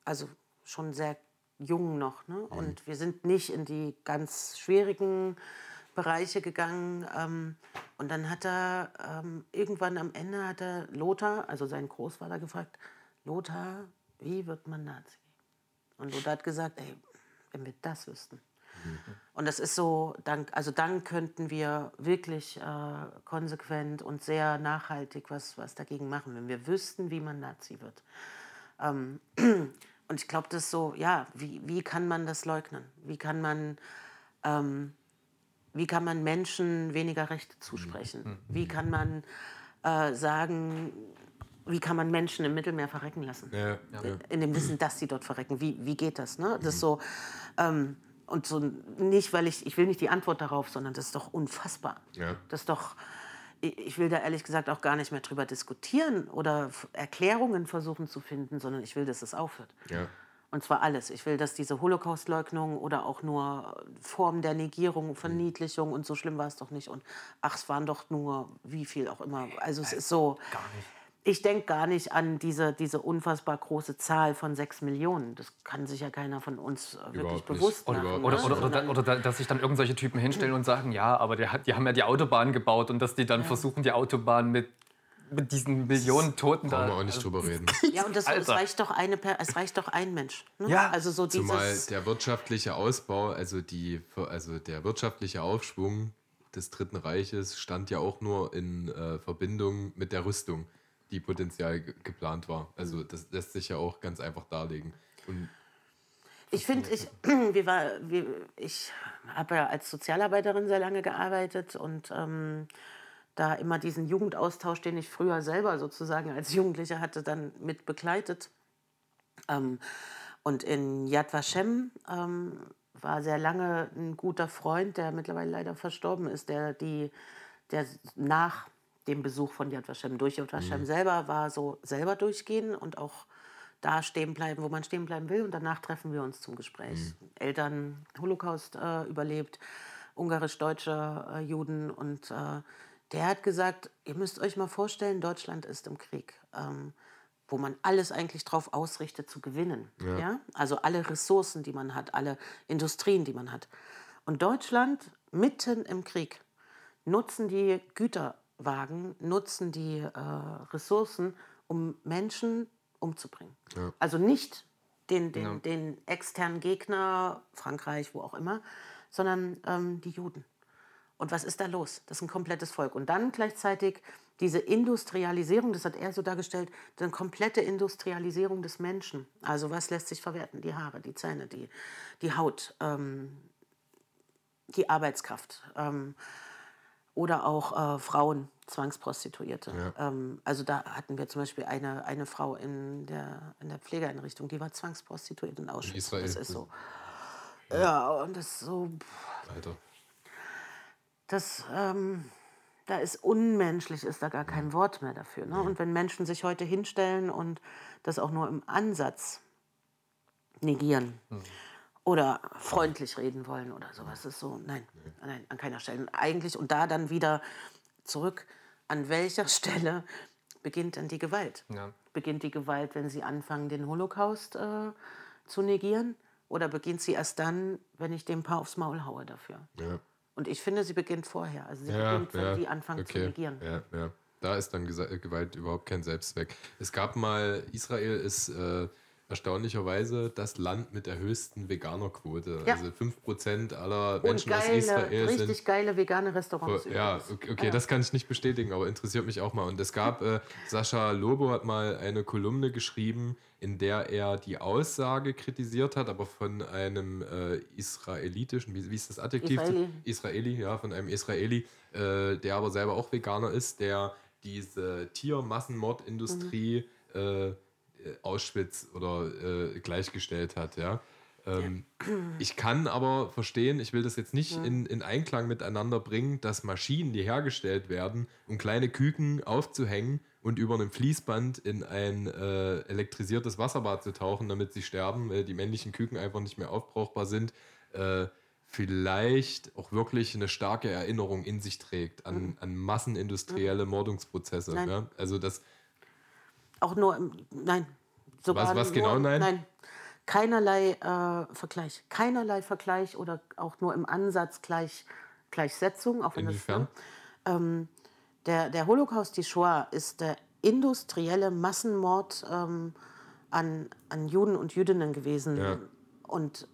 also schon sehr jung noch. Ne? Und wir sind nicht in die ganz schwierigen Bereiche gegangen. Ähm, und dann hat er ähm, irgendwann am Ende hat er Lothar, also seinen Großvater, gefragt: Lothar, wie wird man Nazi? Und Lothar hat gesagt: Ey, wenn wir das wüssten. Und das ist so, dann, also dann könnten wir wirklich äh, konsequent und sehr nachhaltig was, was dagegen machen, wenn wir wüssten, wie man Nazi wird. Ähm, und ich glaube, das ist so, ja, wie, wie kann man das leugnen? Wie kann man, ähm, wie kann man Menschen weniger Rechte zusprechen? Wie kann man äh, sagen, wie kann man Menschen im Mittelmeer verrecken lassen? ja, ja. in dem Wissen, dass sie dort verrecken. Wie, wie geht das? Ne? Das ist so, ähm, und so nicht, weil ich, ich will nicht die Antwort darauf, sondern das ist doch unfassbar. Ja. Das ist doch, ich will da ehrlich gesagt auch gar nicht mehr drüber diskutieren oder Erklärungen versuchen zu finden, sondern ich will, dass es aufhört. Ja. Und zwar alles. Ich will, dass diese Holocaustleugnung oder auch nur Formen der Negierung, Verniedlichung und so schlimm war es doch nicht. Und ach, es waren doch nur wie viel auch immer. Also es ist so. Gar nicht. Ich denke gar nicht an diese, diese unfassbar große Zahl von sechs Millionen. Das kann sich ja keiner von uns äh, wirklich Überhaupt nicht. bewusst Oder- machen. Oder, ne? oder, oder, oder da- dass sich dann irgendwelche Typen hinstellen und sagen, ja, aber hat, die haben ja die Autobahn gebaut und dass die dann versuchen, die Autobahn mit, mit diesen Millionen Toten Brauchen da. wir auch nicht drüber reden. ja, und das, es, reicht doch eine, es reicht doch ein Mensch. Ne? Ja. Also so Zumal dieses, der wirtschaftliche Ausbau, also, die, also der wirtschaftliche Aufschwung des Dritten Reiches stand ja auch nur in äh, Verbindung mit der Rüstung, die potenziell ge geplant war. Also das lässt sich ja auch ganz einfach darlegen. Und Ich finde, ich, ich habe ja als Sozialarbeiterin sehr lange gearbeitet und ähm, da immer diesen Jugendaustausch, den ich früher selber sozusagen als Jugendliche hatte, dann mit begleitet. Ähm, und in Yad Vashem ähm, war sehr lange ein guter Freund, der mittlerweile leider verstorben ist, der, die, der nach dem Besuch von Yad Vashem durch Yad Vashem selber war so selber durchgehen und auch da stehen bleiben, wo man stehen bleiben will. Und danach treffen wir uns zum Gespräch. Eltern Holocaust äh, überlebt, ungarisch-deutsche äh, Juden. Und äh, der hat gesagt, ihr müsst euch mal vorstellen, Deutschland ist im Krieg. Ähm, wo man alles eigentlich drauf ausrichtet zu gewinnen. Ja. Also alle Ressourcen, die man hat, alle Industrien, die man hat. Und Deutschland mitten im Krieg nutzen die Güterwagen, nutzen die äh, Ressourcen, um Menschen umzubringen. Also nicht den, den, den externen Gegner, Frankreich, wo auch immer, sondern ähm, die Juden. Und was ist da los? Das ist ein komplettes Volk. Und dann gleichzeitig diese Industrialisierung, das hat er so dargestellt, eine komplette Industrialisierung des Menschen. Also was lässt sich verwerten? Die Haare, die Zähne, die, die Haut, ähm, die Arbeitskraft. Ähm, oder auch äh, Frauen, Zwangsprostituierte. Ähm, also da hatten wir zum Beispiel eine, eine Frau in der, in der Pflegeeinrichtung, die war zwangsprostituiert in Auschwitz. Israel. Das ist so. Ja, und das ist so. Alter. Das, ähm, da ist unmenschlich, ist da gar kein Wort mehr dafür. Ne? Und wenn Menschen sich heute hinstellen und das auch nur im Ansatz negieren oder freundlich reden wollen oder sowas, ist so, nein, nein, an keiner Stelle. Eigentlich, und da dann wieder zurück, an welcher Stelle beginnt denn die Gewalt? Ja. Beginnt die Gewalt, wenn sie anfangen, den Holocaust äh, zu negieren? Oder beginnt sie erst dann, wenn ich dem Paar aufs Maul haue dafür? Ja. Und ich finde, sie beginnt vorher. Also sie Ja, beginnt, wenn die anfangen zu okay. negieren. Ja, ja. Da ist dann Gewalt überhaupt kein Selbstzweck. Es gab mal, Israel ist äh, erstaunlicherweise das Land mit der höchsten Veganerquote. Ja. Also 5% aller Menschen aus geile, Israel richtig sind geile vegane Restaurants. ja, übrigens. okay, okay das kann ich nicht bestätigen, aber interessiert mich auch mal. Und es gab, äh, Sascha Lobo hat mal eine Kolumne geschrieben, in der er die Aussage kritisiert hat, aber von einem äh, israelitischen, wie, wie ist das Adjektiv? Israeli. Israeli, ja, von einem Israeli, äh, der aber selber auch Veganer ist, der diese Tiermassenmordindustrie äh, Auschwitz oder äh, gleichgestellt hat, ja. Ähm, ich kann aber verstehen, ich will das jetzt nicht in, in Einklang miteinander bringen, dass Maschinen, die hergestellt werden, um kleine Küken aufzuhängen und über einem Fließband in ein äh, elektrisiertes Wasserbad zu tauchen, damit sie sterben, weil die männlichen Küken einfach nicht mehr aufbrauchbar sind, äh, vielleicht auch wirklich eine starke Erinnerung in sich trägt an, an massenindustrielle Mordungsprozesse. Nein. Ja? Also das, Auch nur, im, nein. Sogar Was- was nur, genau nein? Nein. Keinerlei äh, Vergleich. Keinerlei Vergleich oder auch nur im Ansatz gleich, Gleichsetzung. Auch wenn Inwiefern? Das, ähm, der, der Holocaust, die Shoah, ist der industrielle Massenmord ähm, an, an Juden und Jüdinnen gewesen. Ja. Und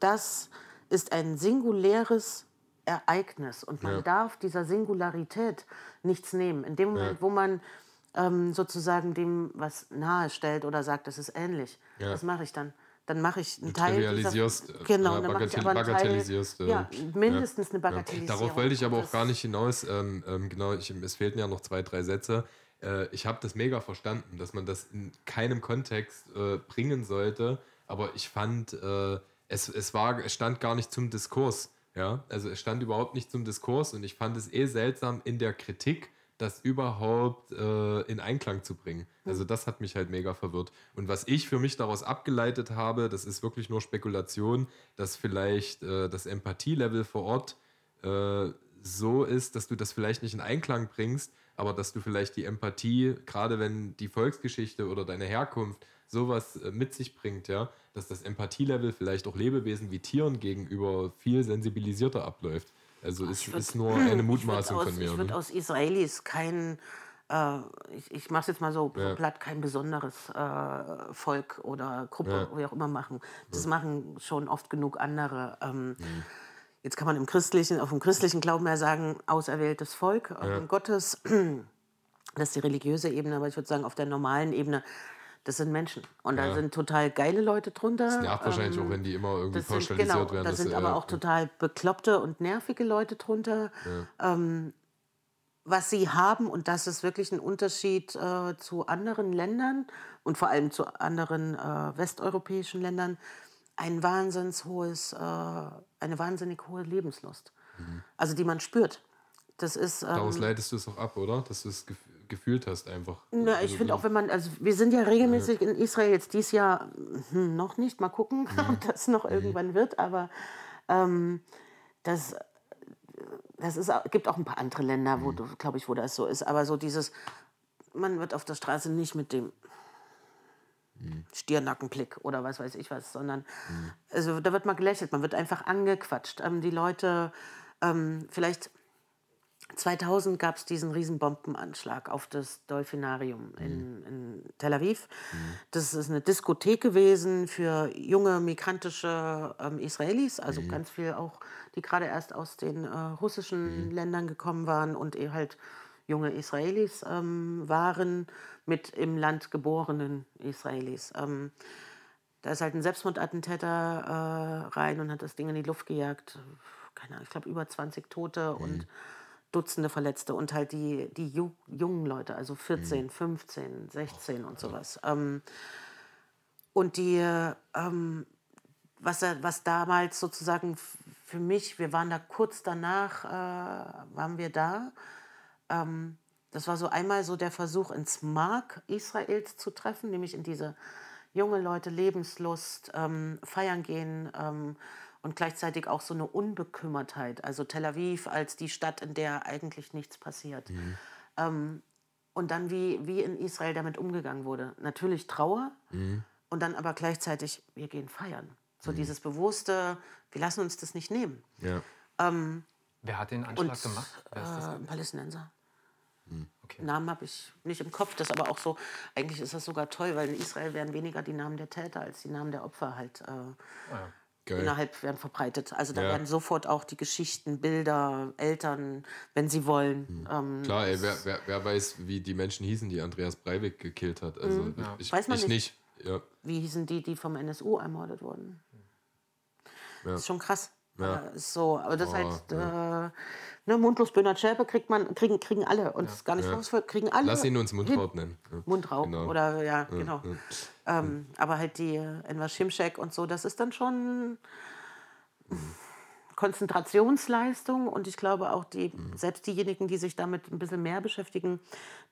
das ist ein singuläres Ereignis und man Ja. darf dieser Singularität nichts nehmen. In dem Moment, Ja. wo man ähm, sozusagen dem was nahe stellt oder sagt, das ist ähnlich, Ja. was mache ich dann? Dann mache ich einen Du Teil trivialisierst, dieser, äh, genau, ja, dann mache ich aber einen Teil, bagatellisierst, äh, ja, mindestens eine. Bagatellisierung. Darauf wollte ich aber auch Das- gar nicht hinaus. Ähm, ähm, genau, ich, es fehlten ja noch zwei, drei Sätze. Äh, ich habe das mega verstanden, dass man das in keinem Kontext äh, bringen sollte. Aber ich fand, äh, es, es, war, es stand gar nicht zum Diskurs. Ja? Also es stand überhaupt nicht zum Diskurs und ich fand es eh seltsam in der Kritik, das überhaupt äh, in Einklang zu bringen. Also das hat mich halt mega verwirrt. Und was ich für mich daraus abgeleitet habe, das ist wirklich nur Spekulation, dass vielleicht äh, das Empathielevel vor Ort äh, so ist, dass du das vielleicht nicht in Einklang bringst, aber dass du vielleicht die Empathie, gerade wenn die Volksgeschichte oder deine Herkunft sowas äh, mit sich bringt, ja, dass das Empathielevel vielleicht auch Lebewesen wie Tieren gegenüber viel sensibilisierter abläuft. Also ist, würd- ist nur eine Mutmaßung aus, von mir. Ich würde ne? aus Israelis kein, äh, ich, ich mache es jetzt mal so Ja. platt, kein besonderes äh, Volk oder Gruppe, Ja. wie auch immer machen. Das machen schon oft genug andere. Ähm, Mhm. Jetzt kann man im christlichen, auf dem christlichen Glauben ja sagen, auserwähltes Volk ähm, Gottes. Das ist die religiöse Ebene, aber ich würde sagen, auf der normalen Ebene, das sind Menschen. Und da Ja. sind total geile Leute drunter. Das nervt wahrscheinlich ähm, auch, wenn die immer irgendwie das sind, pauschalisiert genau, werden. da das, sind äh, aber auch total bekloppte und nervige Leute drunter. Ähm, was sie haben, und das ist wirklich ein Unterschied äh, zu anderen Ländern und vor allem zu anderen äh, westeuropäischen Ländern, ein wahnsinns hohes, äh, eine wahnsinnig hohe Lebenslust. Also die man spürt. Das ist. Ähm, Mhm. Daraus leitest du es auch ab, oder? Es gef gefühlt hast einfach. na, Also ich finde auch, wenn man, also wir sind ja regelmäßig in Israel jetzt dieses Jahr hm, noch nicht, mal gucken, ob das noch irgendwann wird, aber ähm, das, das ist, gibt auch ein paar andere Länder, wo, du, glaube ich, wo das so ist, aber so dieses, man wird auf der Straße nicht mit dem Stirnackenblick oder was weiß ich was, sondern also da wird mal gelächelt, man wird einfach angequatscht. Ähm, die Leute, ähm, vielleicht 2000 gab es diesen riesen Bombenanschlag auf das Dolphinarium in, in Tel Aviv. Das ist eine Diskothek gewesen für junge migrantische ähm, Israelis, also ganz viel auch, die gerade erst aus den äh, russischen Ländern gekommen waren und eh halt junge Israelis ähm, waren mit im Land geborenen Israelis. Ähm, da ist halt ein Selbstmordattentäter äh, rein und hat das Ding in die Luft gejagt. Keine Ahnung, ich glaube über 20 Tote und Dutzende Verletzte und halt die, die ju jungen Leute, also 14, 15, 16 und sowas. Ähm, und die, ähm, was, was damals sozusagen für mich, wir waren da kurz danach, äh, waren wir da. Ähm, das war so einmal so der Versuch, ins Mark Israels zu treffen, nämlich in diese junge Leute, Lebenslust, ähm, feiern gehen ähm, und gleichzeitig auch so eine Unbekümmertheit. Also Tel Aviv als die Stadt, in der eigentlich nichts passiert. Ähm, und dann, wie, wie in Israel damit umgegangen wurde. Natürlich Trauer und dann aber gleichzeitig, wir gehen feiern. So dieses bewusste, wir lassen uns das nicht nehmen. Ja. Wer hat den Und Anschlag gemacht? Wer äh, ein Palästinenser. Okay. Namen habe ich nicht im Kopf, das ist aber auch so, eigentlich ist das sogar toll, weil in Israel werden weniger die Namen der Täter als die Namen der Opfer halt äh, Geil. innerhalb werden verbreitet. Also da Ja. werden sofort auch die Geschichten, Bilder, Eltern, wenn sie wollen. Hm. Ähm, Klar, ey, wer, wer, wer weiß, wie die Menschen hießen, die Andreas Breivik gekillt hat. Also ich, Weiß man ich nicht. nicht. Ja. wie hießen die, die vom NSU ermordet wurden? Ja. Das ist schon krass. Ja. Äh, so, aber das Oh, halt, äh, ne, mundlos Bernhard Schäpe kriegt man, kriegen, kriegen alle und das ist gar nicht vorwurfsvoll, kriegen alle. Lass ihn uns. Mundraub nennen. Ja. Mundraub Genau. oder ja, genau. Ähm, aber halt die äh, Enver Şimşek und so, das ist dann schon Konzentrationsleistung und ich glaube auch die, Mhm. selbst diejenigen, die sich damit ein bisschen mehr beschäftigen,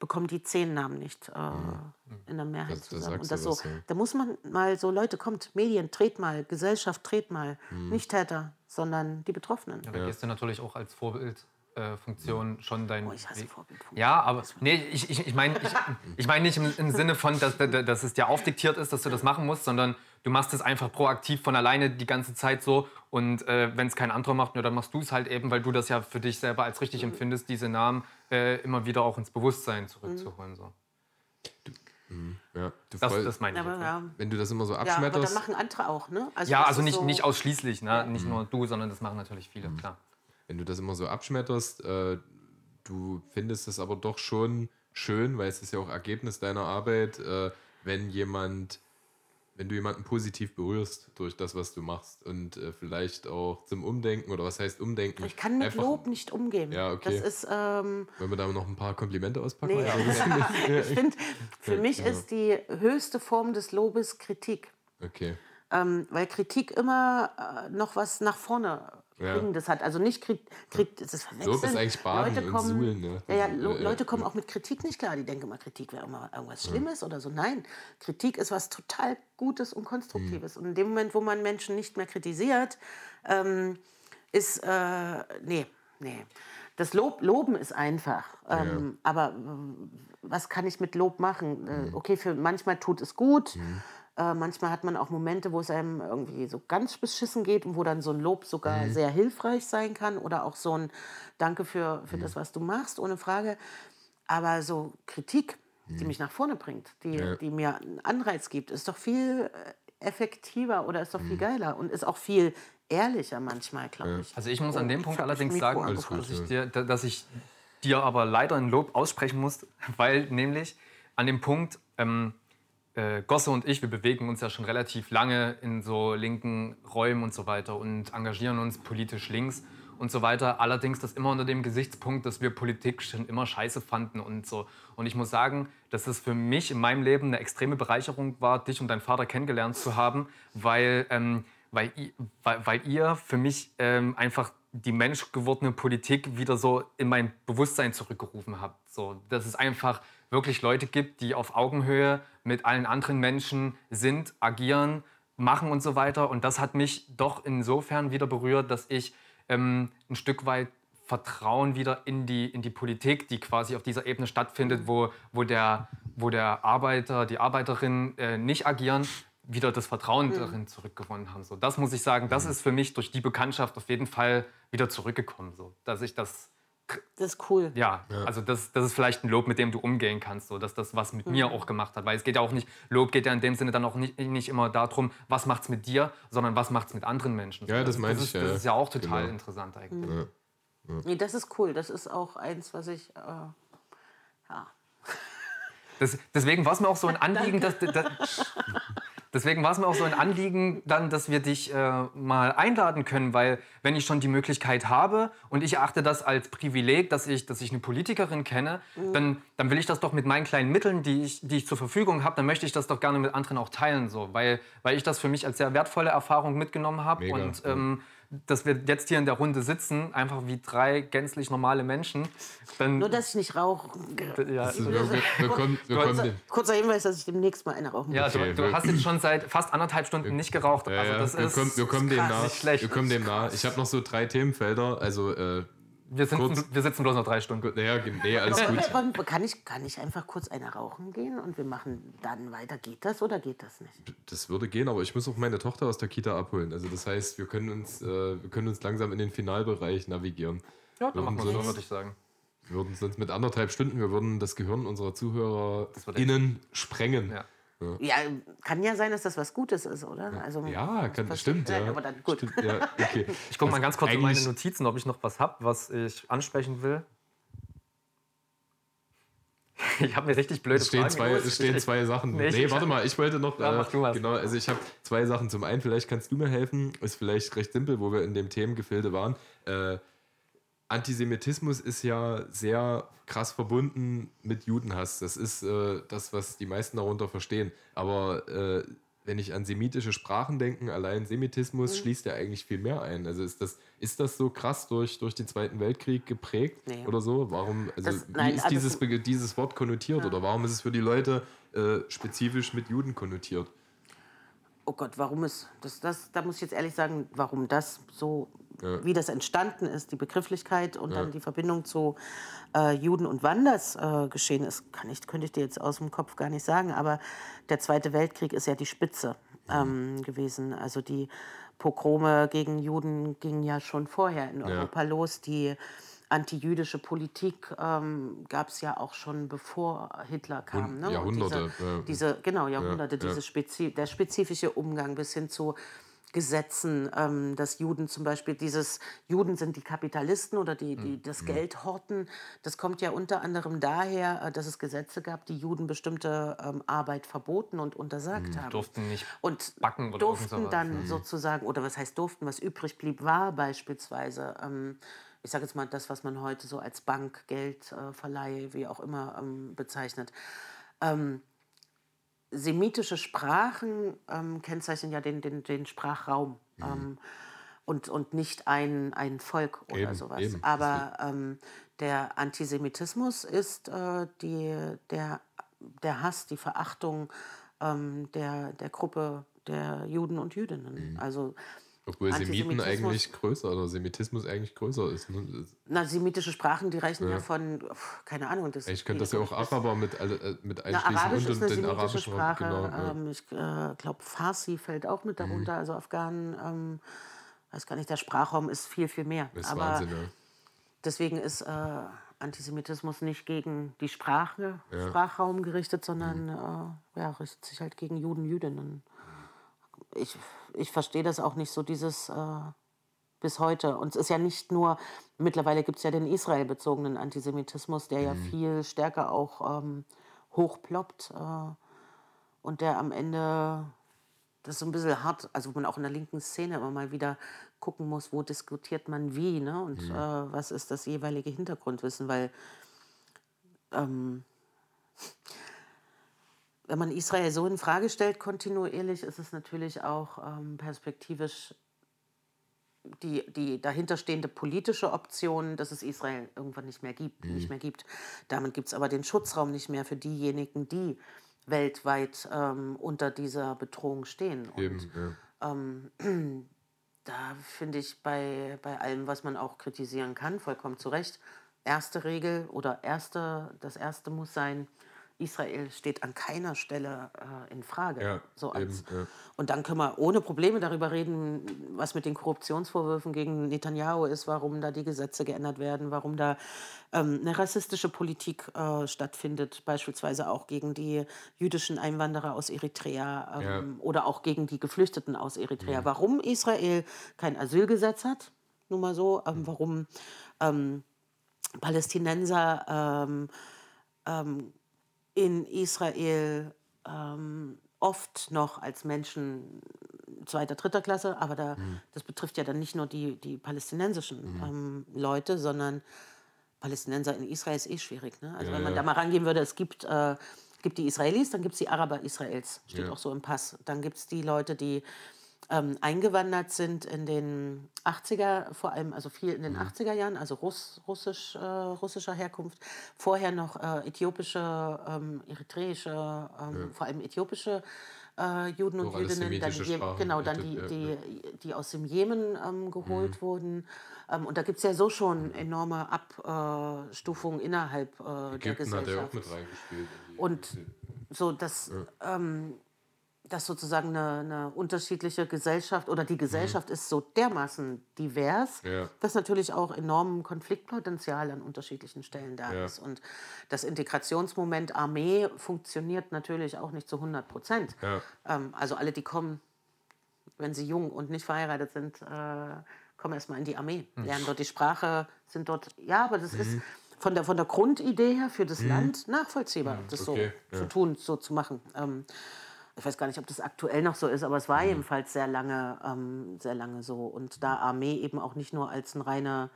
bekommen die zehn Namen nicht äh, in der Mehrheit Mhm. Das- da zusammen. sagst Und das so, was, ja. da muss man mal so, Leute, kommt, Medien, dreht mal, Gesellschaft, dreht mal. Mhm. Nicht Täter, sondern die Betroffenen. Ja, da gehst du natürlich auch als Vorbildfunktion äh, Funktion schon dein Oh, ich hasse. Vorbildfunktion. Ja, aber nee, ich, ich, ich meine ich, ich mein nicht im, im Sinne von, dass, dass es dir aufdiktiert ist, dass du das machen musst, sondern du machst es einfach proaktiv von alleine die ganze Zeit so. Und äh, wenn es kein anderer macht, ja, dann machst du es halt eben, weil du das ja für dich selber als richtig empfindest, diese Namen äh, immer wieder auch ins Bewusstsein zurückzuholen. So. Ja, du Das, voll- das meine ich. Aber, jetzt, ja. wenn du das immer so ja, aber dann abschmetterst. machen andere auch, ne? ja, das also nicht, so, nicht ausschließlich, ne? nicht nur du, sondern das machen natürlich viele, klar. wenn du das immer so abschmetterst, äh, du findest es aber doch schon schön, weil es ist ja auch Ergebnis deiner Arbeit, äh, wenn jemand, wenn du jemanden positiv berührst durch das, was du machst und äh, vielleicht auch zum Umdenken oder was heißt Umdenken? Ich kann mit Einfach- Lob nicht umgehen. Ja, okay. Das ist, ähm, Wenn wir da noch ein paar Komplimente auspacken. nee, Also, ich finde, für mich ja. ist die höchste Form des Lobes Kritik. okay. Ähm, weil Kritik immer äh, noch was nach vorne Ja. bringendes hat. Also nicht Kritik, Krit das ist verwechseln. Lob ist eigentlich Baden Leute kommen, Suhlen, ne? Ja, ja, Also, Lo äh, Leute kommen auch mit Kritik nicht klar. Die denken immer, Kritik wäre immer irgendwas Schlimmes oder so. Nein, Kritik ist was total Gutes und Konstruktives. Und in dem Moment, wo man Menschen nicht mehr kritisiert, ähm, ist, äh, nee, nee. Das Lob, Loben ist einfach. Ähm, Aber äh, was kann ich mit Lob machen? Äh, okay, für manchmal tut es gut. Äh, manchmal hat man auch Momente, wo es einem irgendwie so ganz beschissen geht und wo dann so ein Lob sogar sehr hilfreich sein kann oder auch so ein Danke für, für das, was du machst, ohne Frage. Aber so Kritik, die mich nach vorne bringt, die, Ja. die mir einen Anreiz gibt, ist doch viel äh, effektiver oder ist doch viel geiler und ist auch viel ehrlicher manchmal, glaube ich. Also ich muss an dem Punkt allerdings sagen, dass ich, dir, da- dass ich dir aber leider ein Lob aussprechen muss, weil nämlich an dem Punkt, ähm, äh, Gosse und ich, wir bewegen uns ja schon relativ lange in so linken Räumen und so weiter und engagieren uns politisch links und so weiter. Allerdings das immer unter dem Gesichtspunkt, dass wir Politik schon immer scheiße fanden und so. Und ich muss sagen, dass es für mich in meinem Leben eine extreme Bereicherung war, dich und deinen Vater kennengelernt zu haben, weil, ähm, weil, weil, weil ihr für mich ähm, einfach die menschgewordene Politik wieder so in mein Bewusstsein zurückgerufen habt. So, dass es einfach wirklich Leute gibt, die auf Augenhöhe mit allen anderen Menschen sind, agieren, machen und so weiter. Und das hat mich doch insofern wieder berührt, dass ich ähm, ein Stück weit Vertrauen wieder in die, in die Politik, die quasi auf dieser Ebene stattfindet, wo, wo, der, wo der Arbeiter, die Arbeiterin äh, nicht agieren, wieder das Vertrauen darin zurückgewonnen haben. So, das muss ich sagen, das ist für mich durch die Bekanntschaft auf jeden Fall wieder zurückgekommen. So, dass ich das Das ist cool. ja, also das, das ist vielleicht ein Lob, mit dem du umgehen kannst, so, dass das was mit mir auch gemacht hat. Weil es geht ja auch nicht, Lob geht ja in dem Sinne dann auch nicht, nicht immer darum, was macht's mit dir, sondern was macht's mit anderen Menschen. Ja, das meine das ich, ist, ja. Das ist ja auch total Genau. interessant eigentlich. Nee, das ist cool. Das ist auch eins, was ich. Äh, ja. Das, deswegen war es mir auch so ein Anliegen, dass, dass, deswegen war es mir auch so ein Anliegen, dann, dass wir dich äh, mal einladen können, weil wenn ich schon die Möglichkeit habe und ich erachte das als Privileg, dass ich, dass ich eine Politikerin kenne, dann, dann will ich das doch mit meinen kleinen Mitteln, die ich, die ich zur Verfügung habe, dann möchte ich das doch gerne mit anderen auch teilen, so, weil, weil ich das für mich als sehr wertvolle Erfahrung mitgenommen habe und ja. Dass wir jetzt hier in der Runde sitzen, einfach wie drei gänzlich normale Menschen, dann Nur, dass ich nicht rauche. ja, Also wir, wir, wir kommen, wir kommen dem. Kurzer Hinweis, dass ich demnächst mal eine rauchen Ja, muss. Okay, du, du wir- hast jetzt schon seit fast anderthalb Stunden nicht geraucht. Ja, Also ja, das wir, ist, kommen, wir kommen dem krass, nah. nicht schlecht. Wir kommen dem nah. Ich habe noch so drei Themenfelder. Also, äh, wir, sitzen, kurz- wir sitzen bloß noch drei Stunden. naja, nee, alles gut. Kann ich, kann ich einfach kurz eine rauchen gehen und wir machen dann weiter? Geht das oder geht das nicht? Das würde gehen, aber ich muss auch meine Tochter aus der Kita abholen. Also das heißt, wir können uns, äh, wir können uns langsam in den Finalbereich navigieren. Ja, dann machen wir so, würde ich sagen. Wir würden sonst mit anderthalb Stunden, wir würden das Gehirn unserer ZuhörerInnen sprengen. Ja. Ja, kann ja sein, dass das was Gutes ist, oder? Also, Ja, kann, das stimmt, ja. Aber dann gut. Stimmt, ja, okay. Ich gucke mal ganz kurz in meine Notizen, ob ich noch was habe, was ich ansprechen will. Ich habe mir richtig blöde es stehen, Fragen zwei, es stehen zwei Sachen. Nee, Nee, warte mal, ich wollte noch. Ja, mach du was. Genau, also ich habe zwei Sachen. Zum einen, vielleicht kannst du mir helfen, ist vielleicht recht simpel, wo wir in dem Themengefilde waren. Äh, Antisemitismus ist ja sehr krass verbunden mit Judenhass. Das ist äh, das, was die meisten darunter verstehen. Aber äh, wenn ich an semitische Sprachen denke, allein Semitismus Mhm. schließt ja eigentlich viel mehr ein. Also ist das, ist das so krass durch, durch den Zweiten Weltkrieg geprägt Nee. oder so? Warum, also Das- wie nein, ist also- dieses, dieses Wort konnotiert oder warum ist es für die Leute äh, spezifisch mit Juden konnotiert? Oh Gott, warum es, das, das, da muss ich jetzt ehrlich sagen, warum das so, Ja. wie das entstanden ist, die Begrifflichkeit und Ja. dann die Verbindung zu äh, Juden und wann das äh, geschehen ist, kann ich, könnte ich dir jetzt aus dem Kopf gar nicht sagen. Aber der Zweite Weltkrieg ist ja die Spitze ähm, gewesen. Also die Pogrome gegen Juden gingen ja schon vorher in Europa los. Die antijüdische Politik ähm, gab es ja auch schon bevor Hitler kam. Ne? Und Jahrhunderte, Diese, ja. diese, genau, Jahrhunderte, ja. diese spezi der spezifische Umgang bis hin zu Gesetzen, ähm, dass Juden zum Beispiel dieses, Juden sind die Kapitalisten oder die, die das Geld horten, das kommt ja unter anderem daher, äh, dass es Gesetze gab, die Juden bestimmte ähm, Arbeit verboten und untersagt haben. Durften nicht und backen oder durften dann sozusagen, oder was heißt durften, was übrig blieb, war beispielsweise, ähm, ich sage jetzt mal das, was man heute so als Bank, Geldverleih, äh, wie auch immer ähm, bezeichnet. Ähm, semitische Sprachen ähm, kennzeichnen ja den, den, den Sprachraum ähm, und, und nicht ein, ein Volk oder Eben, sowas. eben. Aber ähm, der Antisemitismus ist äh, die, der, der Hass, die Verachtung ähm, der, der Gruppe der Juden und Jüdinnen. Also Obwohl Semiten eigentlich größer oder Semitismus eigentlich größer ist. Ne? Na, semitische Sprachen, die reichen ja, von, pf, keine Ahnung. Das, Eigentlich könnte das ja auch Araber mit, alle- äh, mit Na, einschließen Arabisch und ist eine den semitische arabischen. Sprache. Genau, ja. ähm, ich äh, glaube, Farsi fällt auch mit darunter. Also Afghanen, ähm, weiß gar nicht, der Sprachraum ist viel, viel mehr. Das ist Aber Wahnsinn, ja. deswegen ist äh, Antisemitismus nicht gegen die Sprache, Ja. Sprachraum gerichtet, sondern äh, ja, richtet sich halt gegen Juden, Jüdinnen. Ich, ich verstehe das auch nicht so, dieses äh, bis heute. Und es ist ja nicht nur, mittlerweile gibt es ja den israelbezogenen Antisemitismus, der ja viel stärker auch ähm, hochploppt äh, und der am Ende, das ist so ein bisschen hart, also wo man auch in der linken Szene immer mal wieder gucken muss, wo diskutiert man wie ne? und äh, was ist das jeweilige Hintergrundwissen, weil ähm, wenn man Israel so in Frage stellt, kontinuierlich, ist es natürlich auch ähm, perspektivisch die, die dahinterstehende politische Option, dass es Israel irgendwann nicht mehr gibt. Nicht mehr gibt. Damit gibt es aber den Schutzraum nicht mehr für diejenigen, die weltweit ähm, unter dieser Bedrohung stehen. Und Eben, ja. da finde ich bei, bei allem, was man auch kritisieren kann, vollkommen zu Recht, erste Regel oder erste, das erste muss sein, Israel steht an keiner Stelle äh, in Frage. Ja, so als, eben, ja. Und dann können wir ohne Probleme darüber reden, was mit den Korruptionsvorwürfen gegen Netanyahu ist, warum da die Gesetze geändert werden, warum da ähm, eine rassistische Politik äh, stattfindet, beispielsweise auch gegen die jüdischen Einwanderer aus Eritrea ähm, oder auch gegen die Geflüchteten aus Eritrea. Warum Israel kein Asylgesetz hat, nur mal so, ähm, warum ähm, Palästinenser ähm, ähm, in Israel ähm, oft noch als Menschen zweiter, dritter Klasse, aber da, das betrifft ja dann nicht nur die, die palästinensischen ähm, Leute, sondern Palästinenser in Israel ist eh schwierig. Ne? Also Ja, wenn man ja. da mal rangehen würde, es gibt, äh, gibt die Israelis, dann gibt es die Araber Israels, steht Ja. auch so im Pass. Dann gibt es die Leute, die ähm, eingewandert sind in den 80er, vor allem, also viel in den 80er Jahren, also Russ, russisch, äh, russischer Herkunft. Vorher noch äh, äthiopische, ähm, eritreische, ähm, vor allem äthiopische äh, Juden und Auch Jüdinnen. Dann semitische die, genau, dann die, ja, die, ja. die aus dem Jemen ähm, geholt wurden. Ähm, und da gibt es ja so schon enorme Abstufungen innerhalb äh, der Ägypten hat ja auch Gesellschaft. mit reingespielt. Und so, dass, ähm, dass sozusagen eine, eine unterschiedliche Gesellschaft oder die Gesellschaft ist so dermaßen divers, Mhm. Ja. dass natürlich auch enorm Konfliktpotenzial an unterschiedlichen Stellen da Ja. ist. Und das Integrationsmoment Armee funktioniert natürlich auch nicht zu 100 Prozent. Ja. Ähm, also alle, die kommen, wenn sie jung und nicht verheiratet sind, äh, kommen erstmal in die Armee, lernen dort die Sprache, sind dort, ja, aber das ist von der, von der Grundidee her für das Land nachvollziehbar, das okay, so zu tun, so zu machen. Ähm, ich weiß gar nicht, ob das aktuell noch so ist, aber es war jedenfalls sehr lange, ähm, sehr lange so. Und da Armee eben auch nicht nur als ein reiner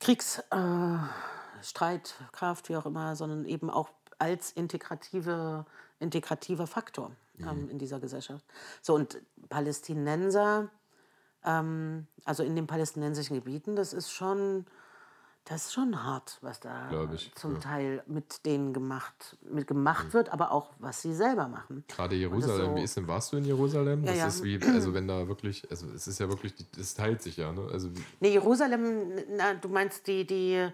Kriegsstreitkraft, äh, wie auch immer, sondern eben auch als integrative, integrativer Faktor ähm, in dieser Gesellschaft. So, und Palästinenser, ähm, also in den palästinensischen Gebieten, das ist schon, das ist schon hart, was da zum ja. Teil mit denen gemacht, mit gemacht wird, aber auch was sie selber machen. Gerade Jerusalem, so- wie ist denn, warst du in Jerusalem? Ja, das ja. ist wie, also wenn da wirklich, also es ist ja wirklich, das teilt sich ja, ne? Also Nee, Jerusalem, na, du meinst die, die,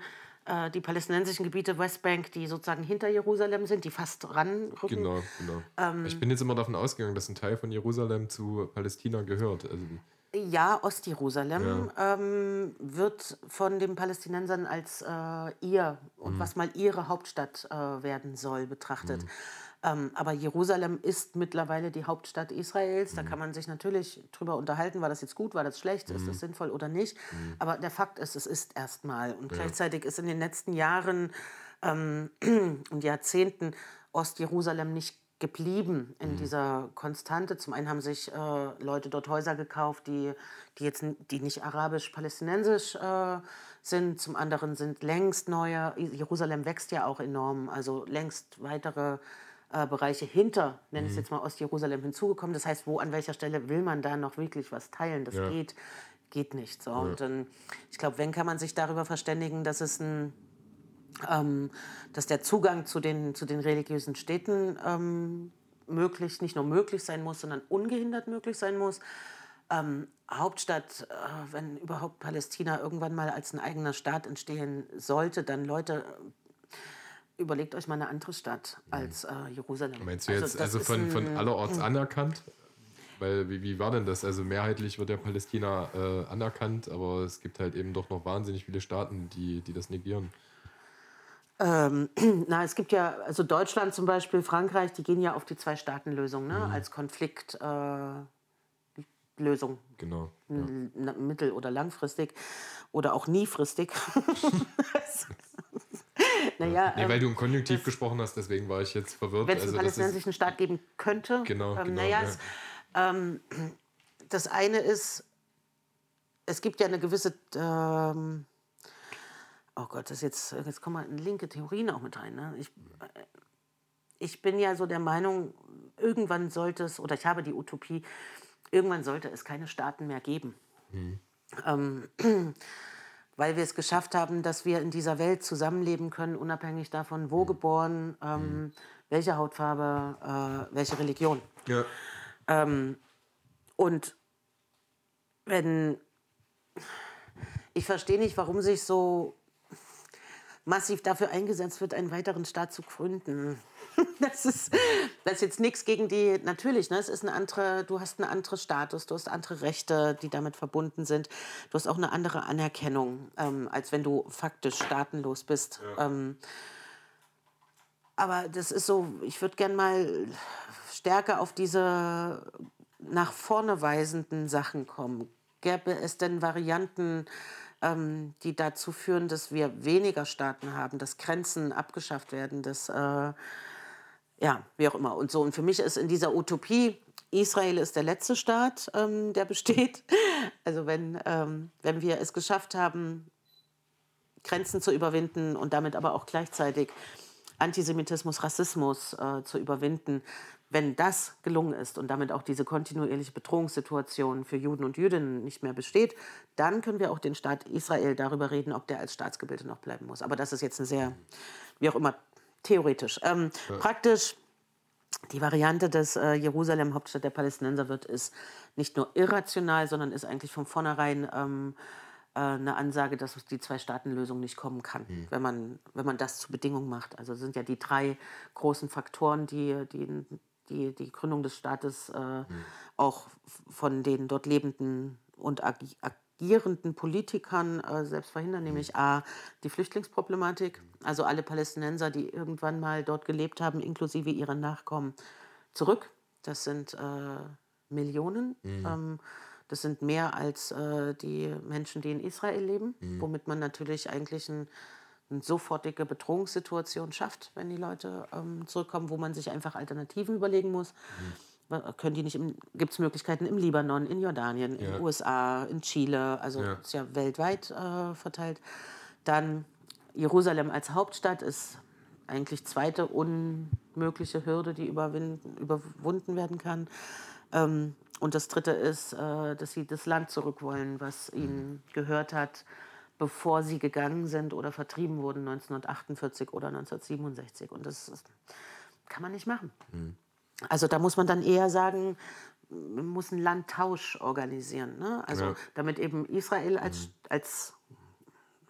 äh, die palästinensischen Gebiete Westbank, die sozusagen hinter Jerusalem sind, die fast ranrücken. genau, genau. Ähm, ich bin jetzt immer davon ausgegangen, dass ein Teil von Jerusalem zu Palästina gehört. Also Ja, Ostjerusalem ähm, wird von den Palästinensern als äh, ihr und was mal ihre Hauptstadt äh, werden soll betrachtet. Ähm, aber Jerusalem ist mittlerweile die Hauptstadt Israels. Da kann man sich natürlich drüber unterhalten, war das jetzt gut, war das schlecht, ist das sinnvoll oder nicht. Aber der Fakt ist, es ist erstmal. Und gleichzeitig ist in den letzten Jahren ähm, und Jahrzehnten Ostjerusalem nicht geblieben in dieser Konstante. Zum einen haben sich äh, Leute dort Häuser gekauft, die, die jetzt die nicht arabisch-palästinensisch äh, sind. Zum anderen sind längst neue, Jerusalem wächst ja auch enorm, also längst weitere äh, Bereiche hinter, nenne ich es jetzt mal Ostjerusalem, hinzugekommen. Das heißt, wo an welcher Stelle will man da noch wirklich was teilen? Das Ja. geht, geht nicht. So. Und dann, ich glaube, wenn kann man sich darüber verständigen, dass es ein ähm, dass der Zugang zu den, zu den religiösen Städten ähm, möglich, nicht nur möglich sein muss, sondern ungehindert möglich sein muss. Ähm, Hauptstadt, äh, wenn überhaupt Palästina irgendwann mal als ein eigener Staat entstehen sollte, dann Leute, äh, überlegt euch mal eine andere Stadt als äh, Jerusalem. meinst du jetzt, das also von, von allerorts anerkannt? Weil wie, wie war denn das? Also mehrheitlich wird ja Palästina äh, anerkannt, aber es gibt halt eben doch noch wahnsinnig viele Staaten, die, die das negieren. Ähm, na, es gibt ja, also Deutschland zum Beispiel, Frankreich, die gehen ja auf die Zwei-Staaten-Lösung ne? als Konfliktlösung. Äh. Genau. Ja. mittel- oder langfristig oder auch niefristig. naja, Nee, ähm, weil du im Konjunktiv gesprochen hast, deswegen war ich jetzt verwirrt. wenn es einen also palästinensischen Staat geben könnte. Genau, ähm, genau, naja, ja. es, ähm, das eine ist, es gibt ja eine gewisse, ähm, oh Gott, das jetzt, jetzt kommen halt linke Theorien auch mit rein. Ne? Ich, äh, ich bin ja so der Meinung, irgendwann sollte es, oder ich habe die Utopie, irgendwann sollte es keine Staaten mehr geben. Ähm, weil wir es geschafft haben, dass wir in dieser Welt zusammenleben können, unabhängig davon, wo geboren, ähm, welche Hautfarbe, äh, welche Religion. Ja. Ähm, und wenn ich verstehe nicht, warum sich so massiv dafür eingesetzt wird, einen weiteren Staat zu gründen. Das ist, das ist jetzt nichts gegen die, natürlich, ne, es ist eine andere, du hast einen anderen Status, du hast andere Rechte, die damit verbunden sind. Du hast auch eine andere Anerkennung, ähm, als wenn du faktisch staatenlos bist. Ähm, aber das ist so, ich würde gern mal stärker auf diese nach vorne weisenden Sachen kommen. Gäbe es denn Varianten, ähm, die dazu führen, dass wir weniger Staaten haben, dass Grenzen abgeschafft werden, dass, äh, ja, wie auch immer. Und so. Und für mich ist in dieser Utopie, Israel ist der letzte Staat, ähm, der besteht. Also wenn, ähm, wenn wir es geschafft haben, Grenzen zu überwinden und damit aber auch gleichzeitig Antisemitismus, Rassismus äh, zu überwinden. Wenn das gelungen ist und damit auch diese kontinuierliche Bedrohungssituation für Juden und Jüdinnen nicht mehr besteht, dann können wir auch den Staat Israel darüber reden, ob der als Staatsgebilde noch bleiben muss. Aber das ist jetzt eine sehr, wie auch immer, theoretisch. Ähm, Praktisch die Variante, dass äh, Jerusalem Hauptstadt der Palästinenser wird, ist nicht nur irrational, sondern ist eigentlich von vornherein ähm, äh, eine Ansage, dass die Zwei-Staaten-Lösung nicht kommen kann, wenn, man, wenn man das zur Bedingung macht. Also sind ja die drei großen Faktoren, die die, die, die Gründung des Staates äh, auch f- von den dort lebenden und agi agierenden Politikern äh, selbst verhindern, nämlich A, die Flüchtlingsproblematik, also alle Palästinenser, die irgendwann mal dort gelebt haben, inklusive ihrer Nachkommen, zurück. Das sind äh, Millionen. Ähm, das sind mehr als äh, die Menschen, die in Israel leben, womit man natürlich eigentlich ein eine sofortige Bedrohungssituation schafft, wenn die Leute ähm, zurückkommen, wo man sich einfach Alternativen überlegen muss. Mhm. Können die nicht gibt es Möglichkeiten im Libanon, in Jordanien, in den USA, in Chile, also ja. ist ja weltweit äh, verteilt. Dann Jerusalem als Hauptstadt ist eigentlich zweite unmögliche Hürde, die überwunden werden kann. Ähm, und das dritte ist, äh, dass sie das Land zurück wollen, was ihnen gehört hat, bevor sie gegangen sind oder vertrieben wurden 1948 oder 1967. Und das, das kann man nicht machen. Mhm. Also da muss man dann eher sagen, man muss einen Landtausch organisieren. Ne? Also ja. damit eben Israel als, mhm. als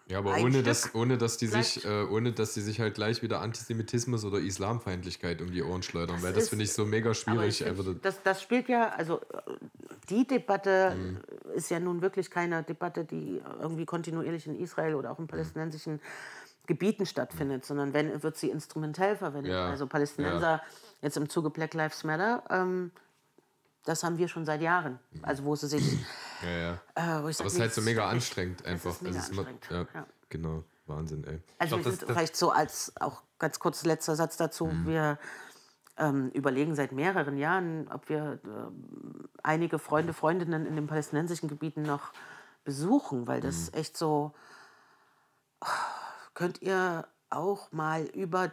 ja, aber ohne dass, ohne, dass die sich, äh, ohne dass die sich halt gleich wieder Antisemitismus oder Islamfeindlichkeit um die Ohren schleudern, das weil das finde ich so mega schwierig. Find, das, das spielt ja, also die Debatte mhm. ist ja nun wirklich keine Debatte, die irgendwie kontinuierlich in Israel oder auch in palästinensischen mhm. Gebieten stattfindet, sondern wenn, wird sie instrumentell verwendet. Ja. Also Palästinenser ja. jetzt im Zuge Black Lives Matter, ähm, das haben wir schon seit Jahren. Mhm. Also wo sie sich ja, ja. Äh, Aber es ist halt so mega anstrengend einfach. Es ist mega anstrengend. Ja, ja, Genau, Wahnsinn, ey. Also glaub, das, das, vielleicht so als auch ganz kurz letzter Satz dazu. Mhm. Wir ähm, überlegen seit mehreren Jahren, ob wir äh, einige Freunde, Freundinnen in den palästinensischen Gebieten noch besuchen, weil das mhm. echt so. Oh, könnt ihr auch mal über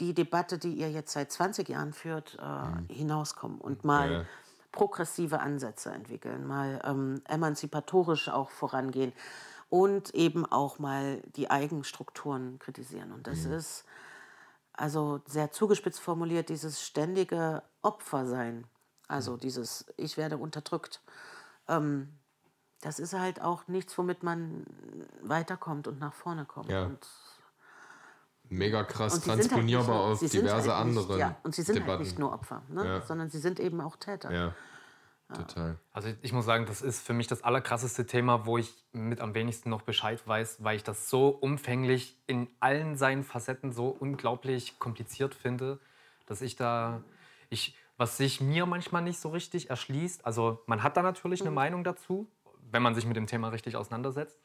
die Debatte, die ihr jetzt seit 20 Jahren führt, äh, mhm. hinauskommen und mal ja progressive Ansätze entwickeln, mal ähm, emanzipatorisch auch vorangehen und eben auch mal die Eigenstrukturen kritisieren. Und das mhm. ist also sehr zugespitzt formuliert, dieses ständige Opfersein, also mhm. dieses Ich werde unterdrückt. Ähm, das ist halt auch nichts, womit man weiterkommt und nach vorne kommt. Ja. Und mega krass halt transponierbar halt auf diverse halt nicht, andere. Ja, und sie sind halt Debatten. halt nicht nur Opfer, ne? ja. sondern sie sind eben auch Täter. Ja. Total. Also ich muss sagen, das ist für mich das allerkrasseste Thema, wo ich mit am wenigsten noch Bescheid weiß, weil ich das so umfänglich in allen seinen Facetten so unglaublich kompliziert finde, dass ich da, ich, was sich mir manchmal nicht so richtig erschließt, also man hat da natürlich eine mhm. Meinung dazu, wenn man sich mit dem Thema richtig auseinandersetzt.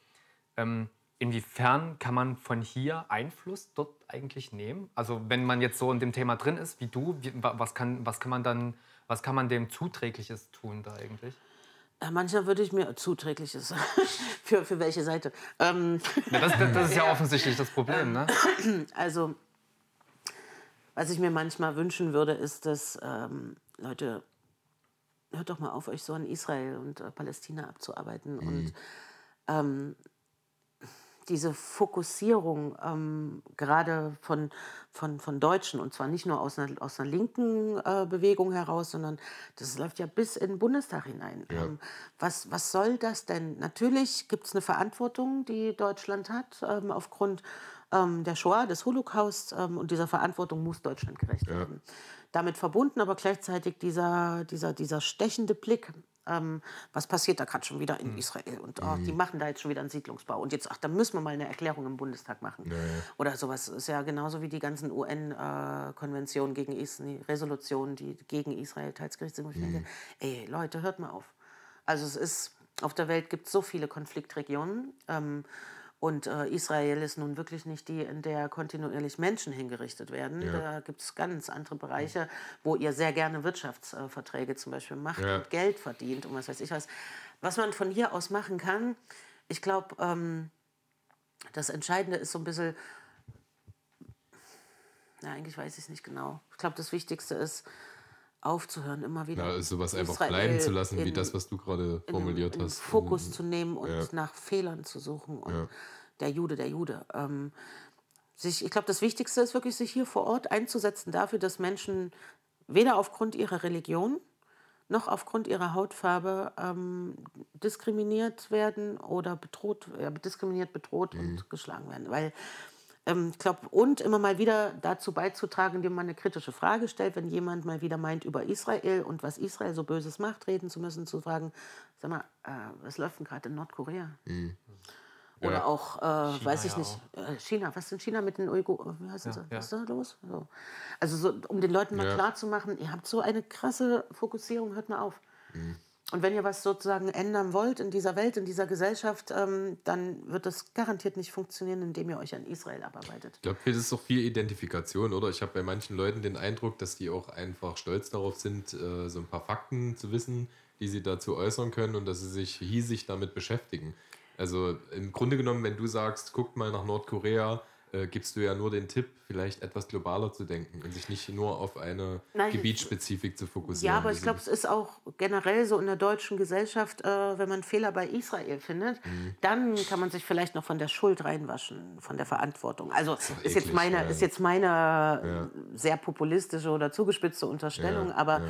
Ähm, Inwiefern kann man von hier Einfluss dort eigentlich nehmen? Also wenn man jetzt so in dem Thema drin ist wie du, wie, was, kann, was, kann man dann, was kann man dem Zuträgliches tun da eigentlich? Ja, manchmal würde ich mir Zuträgliches. für, für welche Seite? Ähm, ja, das, das, ist ja, ja, offensichtlich das Problem, ne? Also, was ich mir manchmal wünschen würde, ist, dass ähm, Leute, hört doch mal auf, euch so an Israel und äh, Palästina abzuarbeiten mhm. und ähm, diese Fokussierung ähm, gerade von, von, von Deutschen, und zwar nicht nur aus einer, aus einer linken äh, Bewegung heraus, sondern das läuft ja bis in den Bundestag hinein. Ja. Ähm, was, was soll das denn? Natürlich gibt es eine Verantwortung, die Deutschland hat, ähm, aufgrund ähm, der Shoah, des Holocaust, ähm, und dieser Verantwortung muss Deutschland gerecht ja. werden. Damit verbunden aber gleichzeitig dieser, dieser, dieser stechende Blick ähm, was passiert da gerade schon wieder in mhm. Israel und oh, die mhm. machen da jetzt schon wieder einen Siedlungsbau und jetzt, ach, da müssen wir mal eine Erklärung im Bundestag machen. Ja, ja. Oder sowas ist ja genauso wie die ganzen UN-Konventionen äh, gegen Israel, Resolutionen, die gegen Israel teils gerichtet sind. Mhm. ey, Leute, hört mal auf. Also es ist, auf der Welt gibt es so viele Konfliktregionen. Ähm, und äh, Israel ist nun wirklich nicht die, in der kontinuierlich Menschen hingerichtet werden. Ja. Da gibt es ganz andere Bereiche, wo ihr sehr gerne Wirtschaftsverträge zum Beispiel macht ja. und Geld verdient und was weiß ich was. Was man von hier aus machen kann, ich glaube, ähm, das Entscheidende ist so ein bisschen, na, eigentlich weiß ich es nicht genau. Ich glaube, das Wichtigste ist, aufzuhören, immer wieder. Ja, sowas Israel einfach bleiben zu lassen, in, wie das, was du gerade formuliert in, in hast. Fokus in, zu nehmen und ja. nach Fehlern zu suchen. Und ja. der Jude, der Jude. Ähm, sich, ich glaube, das Wichtigste ist wirklich, sich hier vor Ort einzusetzen dafür, dass Menschen weder aufgrund ihrer Religion noch aufgrund ihrer Hautfarbe ähm, diskriminiert werden oder bedroht, ja, diskriminiert, bedroht mhm. und geschlagen werden. Weil ähm, ich glaube, und immer mal wieder dazu beizutragen, indem man eine kritische Frage stellt, wenn jemand mal wieder meint, über Israel und was Israel so Böses macht, reden zu müssen, zu fragen, sag mal, äh, was läuft denn gerade in Nordkorea? Mhm. Oder ja. auch, äh, weiß ich nicht, äh, China, was ist in China mit den Uiguren? Wie heißt ja, das? Was ist da los? So. Also, so, um den Leuten mal ja. klar zu machen, ihr habt so eine krasse Fokussierung, hört mal auf. Mhm. Und wenn ihr was sozusagen ändern wollt in dieser Welt, in dieser Gesellschaft, ähm, dann wird das garantiert nicht funktionieren, indem ihr euch an Israel abarbeitet. Ich glaube, das ist auch viel Identifikation, oder? Ich habe bei manchen Leuten den Eindruck, dass die auch einfach stolz darauf sind, äh, so ein paar Fakten zu wissen, die sie dazu äußern können und dass sie sich hiesig damit beschäftigen. Also im Grunde genommen, wenn du sagst, guckt mal nach Nordkorea, äh, gibst du ja nur den Tipp, vielleicht etwas globaler zu denken und sich nicht nur auf eine Nein, Gebietsspezifik zu fokussieren. Ja, aber ich Also glaube, es ist auch generell so in der deutschen Gesellschaft, äh, wenn man Fehler bei Israel findet, Mhm. dann kann man sich vielleicht noch von der Schuld reinwaschen, von der Verantwortung. Also ist, jetzt eklig, meine, ja. ist jetzt meine äh, sehr populistische oder zugespitzte Unterstellung, Ja, aber ja.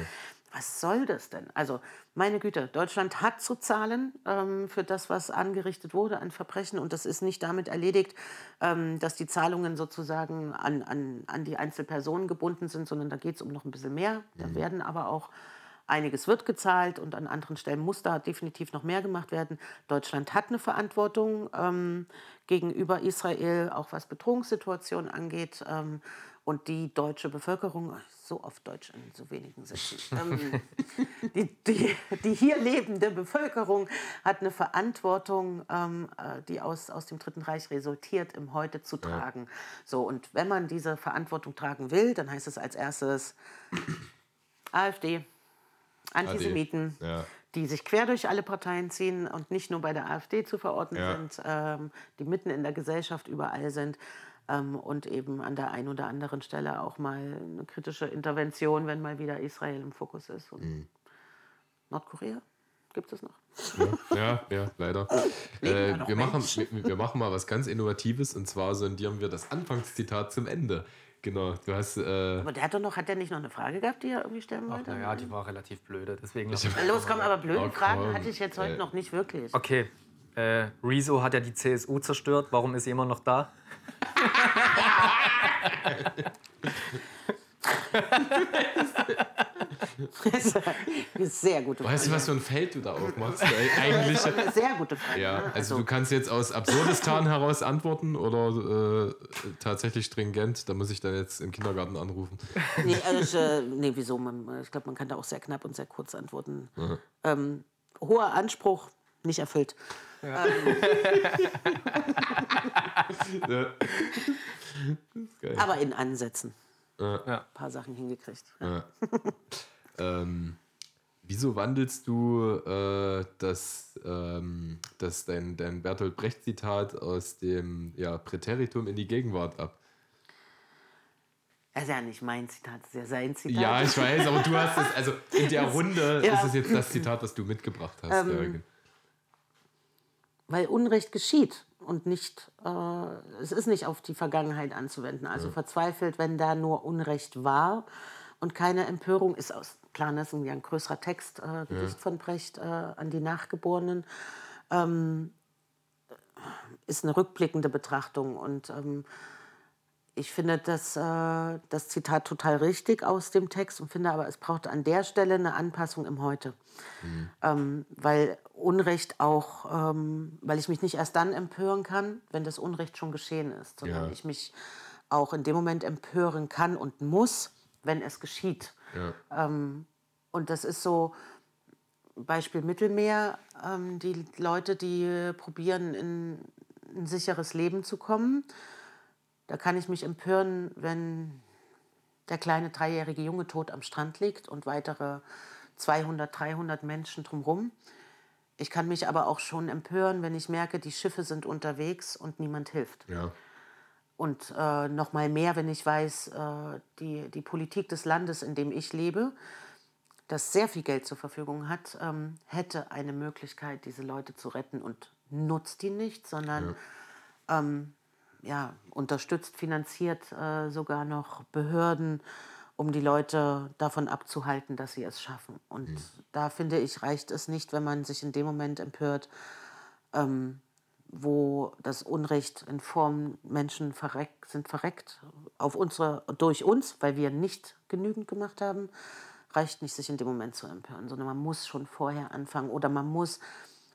Was soll das denn? Also meine Güte, Deutschland hat zu zahlen ähm, für das, was angerichtet wurde an Verbrechen und das ist nicht damit erledigt, ähm, dass die Zahlungen sozusagen an, an, an die Einzelpersonen gebunden sind, sondern da geht es um noch ein bisschen mehr. Da werden aber auch einiges wird gezahlt und an anderen Stellen muss da definitiv noch mehr gemacht werden. Deutschland hat eine Verantwortung ähm, gegenüber Israel, auch was Bedrohungssituationen angeht. Ähm, und die deutsche Bevölkerung, so oft Deutsch in so wenigen Sätzen, ähm, die, die, die hier lebende Bevölkerung hat eine Verantwortung, ähm, äh, die aus, aus dem Dritten Reich resultiert, im Heute zu tragen. So, und wenn man diese Verantwortung tragen will, dann heißt es als erstes AfD, Antisemiten, Ja. die sich quer durch alle Parteien ziehen und nicht nur bei der AfD zu verorten Ja. sind, ähm, die mitten in der Gesellschaft überall sind ähm, und eben an der einen oder anderen Stelle auch mal eine kritische Intervention, wenn mal wieder Israel im Fokus ist. Und Mhm. Nordkorea? Gibt es noch? Ja, ja, leider. Leben da Äh, wir, machen, wir, wir machen mal was ganz Innovatives und zwar sondieren wir das Anfangszitat zum Ende. Genau, du hast. Äh, Aber der hat doch noch, hat der nicht noch eine Frage gehabt, die er irgendwie stellen wollte? Naja, die war relativ blöde. Deswegen Los, komm, aber blöde Oh, Fragen komm. hatte ich jetzt heute Äh. noch nicht wirklich. Okay. Äh, Rezo hat ja die CSU zerstört. Warum ist sie immer noch da? Sehr gute Frage. weißt du, was für ein Feld du da aufmachst? Eigentlich. Eine sehr gute Frage. Ja, ne? also du kannst jetzt aus Absurdistan heraus antworten oder äh, tatsächlich stringent. Da muss ich dann jetzt im Kindergarten anrufen. Nee, also, äh, nee wieso? Man, ich glaube, man kann da auch sehr knapp und sehr kurz antworten. Ähm, hoher Anspruch, nicht erfüllt. Ja. Geil. Aber in Ansätzen. Ja. Ein paar Sachen hingekriegt. Ja. ähm, wieso wandelst du äh, das, ähm, das dein, dein Bertolt Brecht-Zitat aus dem ja, Präteritum in die Gegenwart ab? Das ist ja nicht mein Zitat, das ist ja sein Zitat. Ja, ich weiß, aber du hast es, also in der Runde Ja. ist es jetzt das Zitat, das du mitgebracht hast. Jürgen. Weil Unrecht geschieht und nicht, äh, es ist nicht auf die Vergangenheit anzuwenden. Also verzweifelt, wenn da nur Unrecht war und keine Empörung ist aus. Klar, das ist ja ein größerer Text, äh, Gedicht von Brecht äh, an die Nachgeborenen. Ähm, ist eine rückblickende Betrachtung und ähm, ich finde das, äh, das Zitat total richtig aus dem Text und finde aber, es braucht an der Stelle eine Anpassung im Heute. Ähm, weil Unrecht auch, ähm, weil ich mich nicht erst dann empören kann, wenn das Unrecht schon geschehen ist, sondern Ja. ich mich auch in dem Moment empören kann und muss, wenn es geschieht. Ja. Ähm, und das ist so, Beispiel Mittelmeer, ähm, die Leute, die probieren, in ein sicheres Leben zu kommen. Da kann ich mich empören, wenn der kleine dreijährige Junge tot am Strand liegt und weitere 200, 300 Menschen drumherum. Ich kann mich aber auch schon empören, wenn ich merke, die Schiffe sind unterwegs und niemand hilft. Ja. Und äh, noch mal mehr, wenn ich weiß, äh, die, die Politik des Landes, in dem ich lebe, das sehr viel Geld zur Verfügung hat, ähm, hätte eine Möglichkeit, diese Leute zu retten und nutzt die nicht, sondern ähm, ja, unterstützt, finanziert äh, sogar noch Behörden, um die Leute davon abzuhalten, dass sie es schaffen. Und da finde ich, reicht es nicht, wenn man sich in dem Moment empört, ähm, wo das Unrecht in Form Menschen verreckt, sind verreckt auf unsere, durch uns, weil wir nicht genügend gemacht haben, reicht nicht, sich in dem Moment zu empören, sondern man muss schon vorher anfangen oder man muss,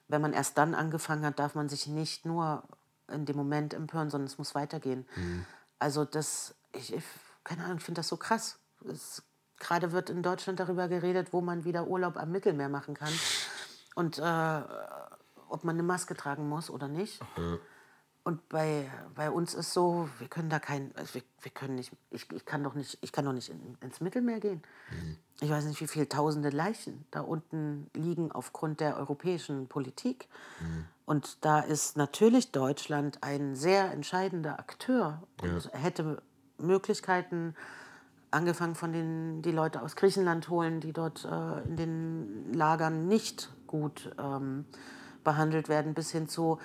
wenn man erst dann angefangen hat, darf man sich nicht nur in dem Moment empören, sondern es muss weitergehen. Also das, ich, ich keine Ahnung, ich finde das so krass. Es, gerade wird in Deutschland darüber geredet, wo man wieder Urlaub am Mittelmeer machen kann. Und äh, ob man eine Maske tragen muss oder nicht. Und bei, bei uns ist so, wir können da kein, also wir, wir können nicht, ich, ich kann doch nicht, ich kann doch nicht in, ins Mittelmeer gehen. Ich weiß nicht, wie viele tausende Leichen da unten liegen aufgrund der europäischen Politik. Und da ist natürlich Deutschland ein sehr entscheidender Akteur und hätte Möglichkeiten, angefangen von den die Leute aus Griechenland holen, die dort äh, in den Lagern nicht gut ähm, behandelt werden, bis hin zu,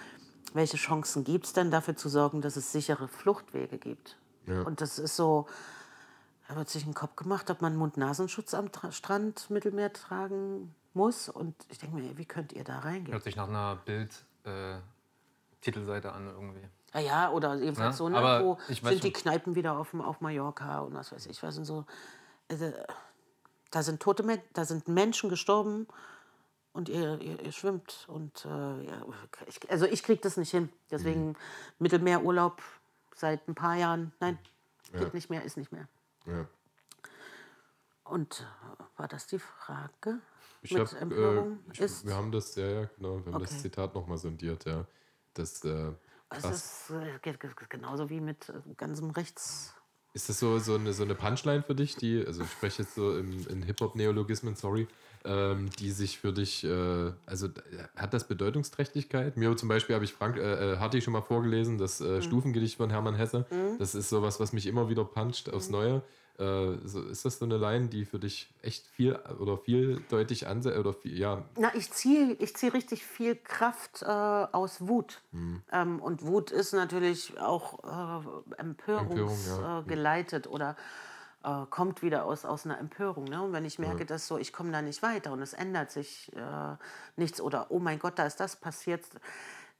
welche Chancen gibt es denn dafür zu sorgen, dass es sichere Fluchtwege gibt. Und das ist so, da wird sich ein Kopf gemacht, ob man Mund-Nasenschutz am Tra Strand Mittelmeer tragen muss. Und ich denke mir, wie könnt ihr da reingehen? Hört sich nach einer Bild-Titelseite an irgendwie. Ja, ja, oder jedenfalls Ja, so, ne, wo sind die. Kneipen wieder auf, auf Mallorca und was weiß ich was und so. Also, da sind tote Men da sind Menschen gestorben und ihr, ihr, ihr schwimmt und äh, ja, ich, also ich krieg das nicht hin. Deswegen Mittelmeerurlaub seit ein paar Jahren, nein, geht nicht mehr, ist nicht mehr. Ja. Und äh, war das die Frage? Ich Mit hab, Empörung äh, ich, ist, wir haben das, ja, ja, genau, wir haben das Okay. Zitat nochmal sondiert, ja. Das, äh, es ist äh, genauso wie mit äh, ganzem Rechts. Ist das so, so, eine, so eine Punchline für dich, die, also ich spreche jetzt so im, in Hip-Hop-Neologismen, sorry, ähm, die sich für dich, äh, also äh, hat das Bedeutungsträchtigkeit? Mir zum Beispiel habe ich Frank, äh, äh, hatte ich schon mal vorgelesen, das äh, Stufengedicht von Hermann Hesse. Das ist sowas, was mich immer wieder puncht aufs Neue. Äh, so, ist das so eine Line, die für dich echt viel oder vieldeutig anse oder viel, ja, Na, ich ziehe ich zieh richtig viel Kraft äh, aus Wut. Ähm, und Wut ist natürlich auch äh, empörungsgeleitet Empörung, ja. äh, oder äh, kommt wieder aus, aus einer Empörung. Ne? Und wenn ich merke, dass so, ich komme da nicht weiter und es ändert sich äh, nichts oder oh mein Gott, da ist das passiert,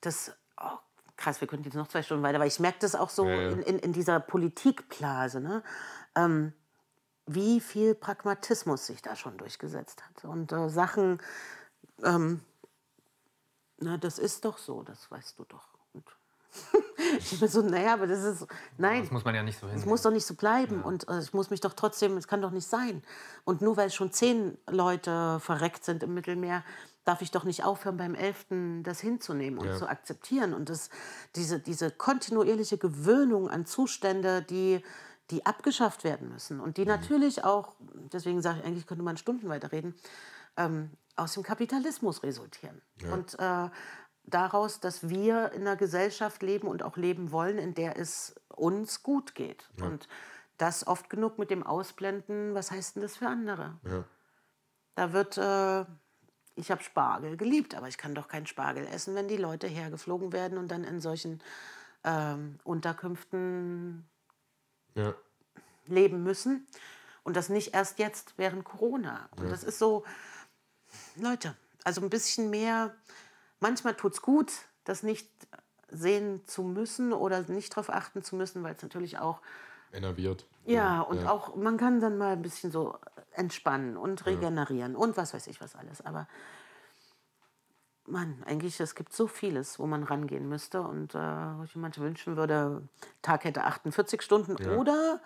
das, oh, krass, wir könnten jetzt noch zwei Stunden weiter, weil ich merke das auch so Ja, ja. In, in, in dieser Politikblase. Ne? Ähm, wie viel Pragmatismus sich da schon durchgesetzt hat. Und äh, Sachen, ähm, na, das ist doch so, das weißt du doch. Und ich bin so, naja, aber das ist, nein, Das muss man ja nicht so es hin. muss doch nicht so bleiben und äh, ich muss mich doch trotzdem, es kann doch nicht sein. Und nur weil schon zehn Leute verreckt sind im Mittelmeer, darf ich doch nicht aufhören, beim elften das hinzunehmen und Ja. zu akzeptieren. Und das, diese, diese kontinuierliche Gewöhnung an Zustände, die, die abgeschafft werden müssen und die natürlich auch, deswegen sage ich, eigentlich könnte man Stunden weiterreden, ähm, aus dem Kapitalismus resultieren. Und äh, daraus, dass wir in einer Gesellschaft leben und auch leben wollen, in der es uns gut geht. Und das oft genug mit dem Ausblenden, was heißt denn das für andere? ja. Da wird, äh, ich habe Spargel geliebt, aber ich kann doch keinen Spargel essen, wenn die Leute hergeflogen werden und dann in solchen ähm, Unterkünften ja. leben müssen. Und das nicht erst jetzt während Corona. Und das ist so, Leute, also ein bisschen mehr, manchmal tut es gut, das nicht sehen zu müssen oder nicht darauf achten zu müssen, weil es natürlich auch, Enerviert. ja, und auch, man kann dann mal ein bisschen so entspannen und regenerieren und was weiß ich was alles. Aber Mann, eigentlich, es gibt so vieles, wo man rangehen müsste und äh, wo ich mir manchmal wünschen würde, Tag hätte 48 Stunden oder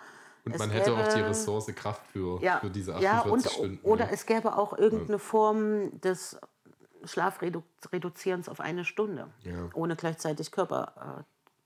Und es man hätte auch die gäbe- Ressource Kraft für, ja, für diese ja, 48 und, Stunden. Oder ja. es gäbe auch irgendeine Form des Schlafreduzierens auf eine Stunde, Ja. ohne gleichzeitig Körper äh,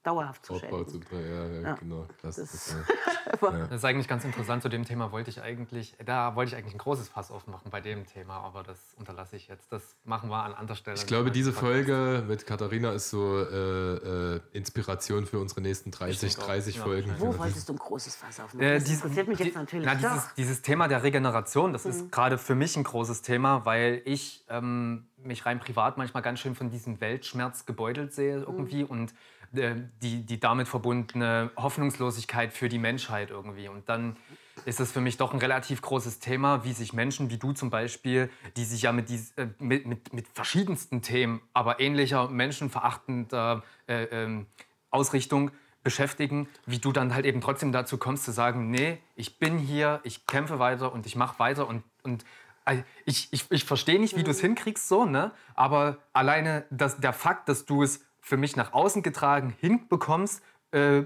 dauerhaft zu Aufbau schädigen. zu ja, ja, Ja. genau. Krass. Das ist, ja. Das ist eigentlich ganz interessant. Zu dem Thema wollte ich eigentlich, da wollte ich eigentlich ein großes Fass aufmachen bei dem Thema, aber das unterlasse ich jetzt. Das machen wir an anderer Stelle. Ich glaube, diese Folge mit Katharina ist so äh, äh, Inspiration für unsere nächsten 30, denke auch. 30 Ja, Folgen. Wo wolltest du ein großes Fass aufmachen? Äh, das interessiert mich jetzt natürlich na, doch. Mhm. dieses, dieses Thema der Regeneration, das ist gerade für mich ein großes Thema, weil ich ähm, mich rein privat manchmal ganz schön von diesem Weltschmerz gebeutelt sehe irgendwie Mhm. und äh, die, die damit verbundene Hoffnungslosigkeit für die Menschheit irgendwie. Und dann ist es für mich doch ein relativ großes Thema, wie sich Menschen wie du zum Beispiel, die sich ja mit, dies, äh, mit, mit, mit verschiedensten Themen, aber ähnlicher menschenverachtender äh, ähm, Ausrichtung beschäftigen, wie du dann halt eben trotzdem dazu kommst zu sagen, nee, ich bin hier, ich kämpfe weiter und ich mache weiter und, und äh, ich, ich, ich verstehe nicht, wie du es hinkriegst, so, ne? aber alleine das, der Fakt, dass du es für mich nach außen getragen hinbekommst, äh,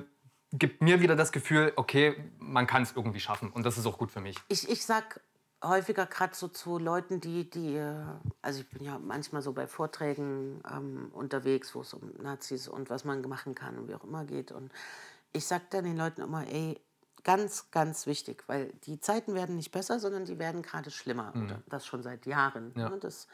gibt mir wieder das Gefühl, okay, man kann es irgendwie schaffen und das ist auch gut für mich. Ich, ich sag häufiger gerade so zu Leuten, die, die, äh, also ich bin ja manchmal so bei Vorträgen ähm, unterwegs, wo es um Nazis und was man machen kann und wie auch immer geht. Und ich sage dann den Leuten immer, ey, ganz, ganz wichtig, weil die Zeiten werden nicht besser, sondern die werden gerade schlimmer. Und das schon seit Jahren. Ja. Ne? Das,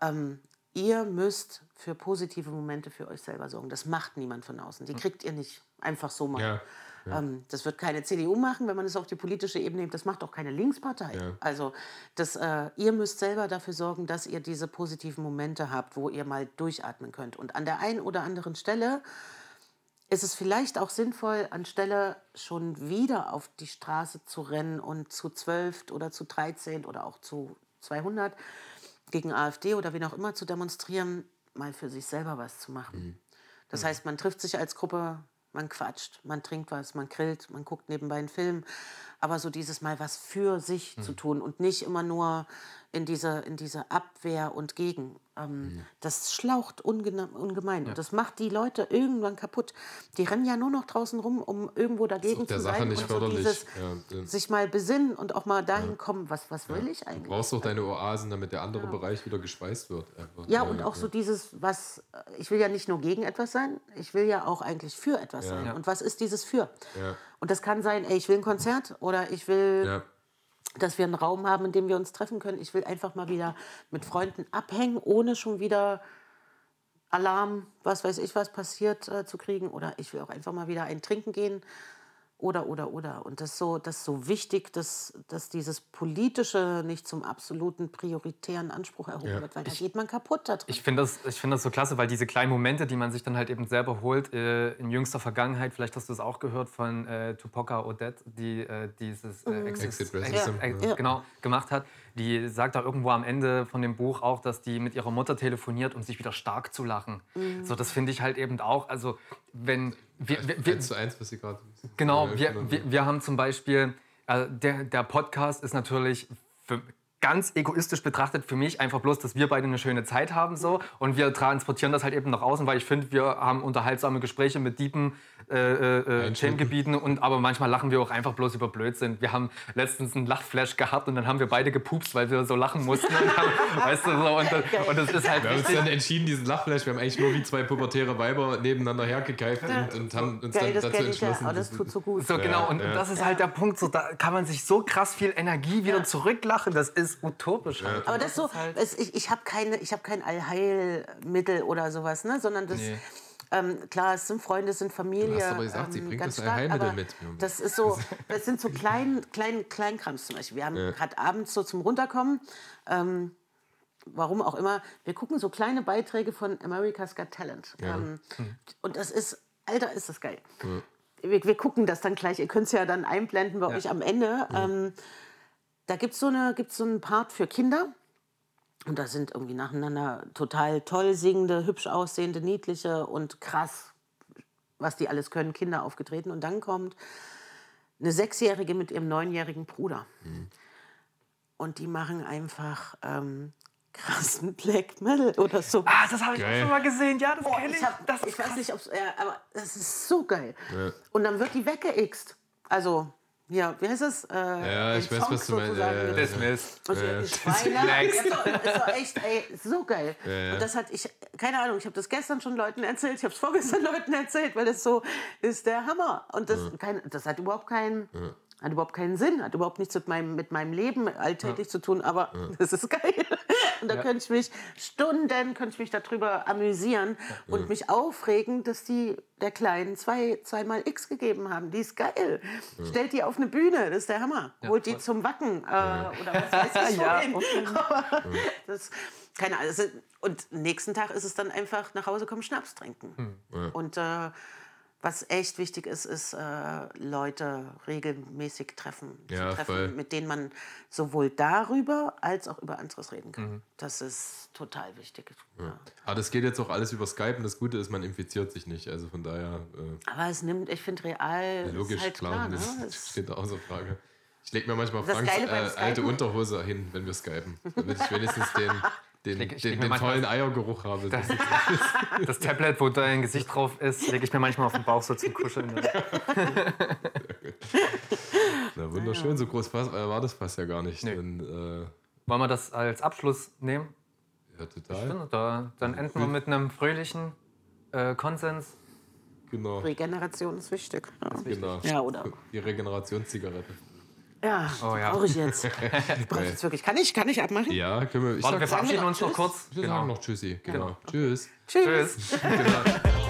ähm, ihr müsst für positive Momente für euch selber sorgen. Das macht niemand von außen. Die kriegt ihr nicht einfach so mal. Ja, Ähm, das wird keine CDU machen, wenn man es auf die politische Ebene nimmt. Das macht auch keine Linkspartei. Ja. Also das, äh, ihr müsst selber dafür sorgen, dass ihr diese positiven Momente habt, wo ihr mal durchatmen könnt. Und an der einen oder anderen Stelle ist es vielleicht auch sinnvoll, anstelle schon wieder auf die Straße zu rennen und zu 12 oder zu 13 oder auch zu 200 gegen AfD oder wen auch immer zu demonstrieren, mal für sich selber was zu machen. Das heißt, man trifft sich als Gruppe, man quatscht, man trinkt was, man grillt, man guckt nebenbei einen Film. Aber so dieses Mal was für sich zu tun und nicht immer nur in diese, in diese Abwehr und Gegen. Ähm, Das schlaucht ungemein. Und das macht die Leute irgendwann kaputt. Die rennen ja nur noch draußen rum, um irgendwo dagegen zu Sache sein. nicht und so förderlich. dieses, Ja, ja. sich mal besinnen und auch mal dahin kommen, was, was will ich Du eigentlich? brauchst doch deine Oasen, damit der andere Bereich wieder gespeist wird. Einfach. Ja, und auch so dieses, was, ich will ja nicht nur gegen etwas sein, ich will ja auch eigentlich für etwas sein. Und was ist dieses für? Ja. Und das kann sein, ey, ich will ein Konzert oder ich will, Ja. dass wir einen Raum haben, in dem wir uns treffen können. Ich will einfach mal wieder mit Freunden abhängen, ohne schon wieder Alarm, was weiß ich, was passiert äh, zu kriegen. Oder ich will auch einfach mal wieder ein Trinken gehen. Oder, oder, oder. Und das ist so, das ist so wichtig, dass, dass dieses Politische nicht zum absoluten prioritären Anspruch erhoben Ja. wird, weil da geht man kaputt da drin. Ich finde das, ich find das so klasse, weil diese kleinen Momente, die man sich dann halt eben selber holt, äh, in jüngster Vergangenheit, vielleicht hast du es auch gehört von äh, Tupoka Odette, die äh, dieses äh, Exit, Exit Racism, Ex- ja. genau, gemacht hat. Die sagt da irgendwo am Ende von dem Buch auch, dass die mit ihrer Mutter telefoniert, um sich wieder stark zu lachen. So, das finde ich halt eben auch. Also, wenn wir, wir, wir, Eins zu eins, was sie gerade. Genau, wir, wir, wir haben zum Beispiel, äh, der, der Podcast ist natürlich für, ganz egoistisch betrachtet für mich einfach bloß, dass wir beide eine schöne Zeit haben so und wir transportieren das halt eben nach außen, weil ich finde, wir haben unterhaltsame Gespräche mit Diepen, äh, äh, Themengebieten und aber manchmal lachen wir auch einfach bloß über Blödsinn. Wir haben letztens einen Lachflash gehabt und dann haben wir beide gepupst, weil wir so lachen mussten und haben, weißt du so und das, und das ist halt Wir haben uns dann entschieden, diesen Lachflash, wir haben eigentlich nur wie zwei pubertäre Weiber nebeneinander hergekeift und, und haben uns Geil, dann das dazu kenne ich ja, entschlossen. aber das tut so gut. So, genau, und, und das ist halt der Punkt. So, da kann man sich so krass viel Energie wieder zurücklachen. Das ist utopisch. Halt. Aber das ist so, es, ich, ich habe keine, ich habe kein Allheilmittel oder sowas, ne, sondern das, Nee. Ähm, klar, es sind Freunde, es sind Familie. Du hast aber gesagt, sie ähm, bringt ganz das stark, Allheilmittel aber mit. Das ist so, das sind so klein, klein, Kleinkrams zum Beispiel. Wir haben gerade abends so zum Runterkommen, ähm, warum auch immer, wir gucken so kleine Beiträge von America's Got Talent. Ähm, und das ist, Alter, ist das geil. Wir, wir gucken das dann gleich, ihr könnt es ja dann einblenden bei euch am Ende. Ähm, da gibt so es gibt's so einen Part für Kinder. Und da sind irgendwie nacheinander total toll singende, hübsch aussehende, niedliche und krass, was die alles können, Kinder aufgetreten. Und dann kommt eine Sechsjährige mit ihrem neunjährigen Bruder. Und die machen einfach ähm, krassen Black Metal oder so. Ah, das habe ich auch schon mal gesehen. Ja, das kenne ich. Ich, hab, das ist ich weiß nicht, ob's, äh, aber das ist so geil. Und dann wird die weggeixt. Also, ja, wie heißt es? Äh, Ja, ich weiß, Song was du meinst. Ja, ja, mit- ja. Dismissed. und Ja. die Schweine. Next. Ist doch echt, ey, so geil. ja. Und das hat ich, keine Ahnung, ich habe das gestern schon Leuten erzählt, ich habe es vorgestern Leuten erzählt, weil das so ist der Hammer. Und das, kein, das hat überhaupt keinen. Hat überhaupt keinen Sinn, hat überhaupt nichts mit meinem, mit meinem Leben alltäglich zu tun, aber das ist geil. Und da könnte ich mich Stunden, könnte ich mich darüber amüsieren und mich aufregen, dass die der Kleinen zwei, zweimal X gegeben haben. Die ist geil. Stellt die auf eine Bühne, das ist der Hammer. Holt die zum Wacken äh, oder was weiß ich Ja, wohin. Das, keine Ahnung. sind- Und nächsten Tag ist es dann einfach nach Hause kommen, Schnaps trinken. Und äh, was echt wichtig ist, ist äh, Leute regelmäßig treffen, zu Ja, treffen voll. mit denen man sowohl darüber als auch über anderes reden kann. Das ist total wichtig. Ja. Aber das geht jetzt auch alles über Skype und das Gute ist, man infiziert sich nicht. Also von daher, äh, Aber es nimmt, ich finde, real logisch, ist halt klar, klar. Ne? das steht außer Frage. Ich lege mir manchmal Franks äh, alte Unterhose hin, wenn wir skypen. Damit ich wenigstens den, den, leg- ich den, den tollen Eiergeruch habe. Das ist, Das Tablet, wo dein Gesicht drauf ist, lege ich mir manchmal auf den Bauch so zum Kuscheln. na, wunderschön. So groß war, war das fast ja gar nicht. Nee. Denn, äh, Wollen wir das als Abschluss nehmen? ja, total. finde, da, dann enden wir mit einem fröhlichen äh, Konsens. Genau. Regeneration ist wichtig. Ja, genau. Ja, oder? Die Regenerationszigarette. Ja Oh, ja. brauche ich jetzt. Ich brauche jetzt wirklich. Kann ich, kann ich abmachen? Ja, können wir. Ich Warte, wir sag, verabschieden noch uns noch kurz. wir sagen noch Tschüssi. Genau. Tschüss. Tschüss. Tschüss. genau.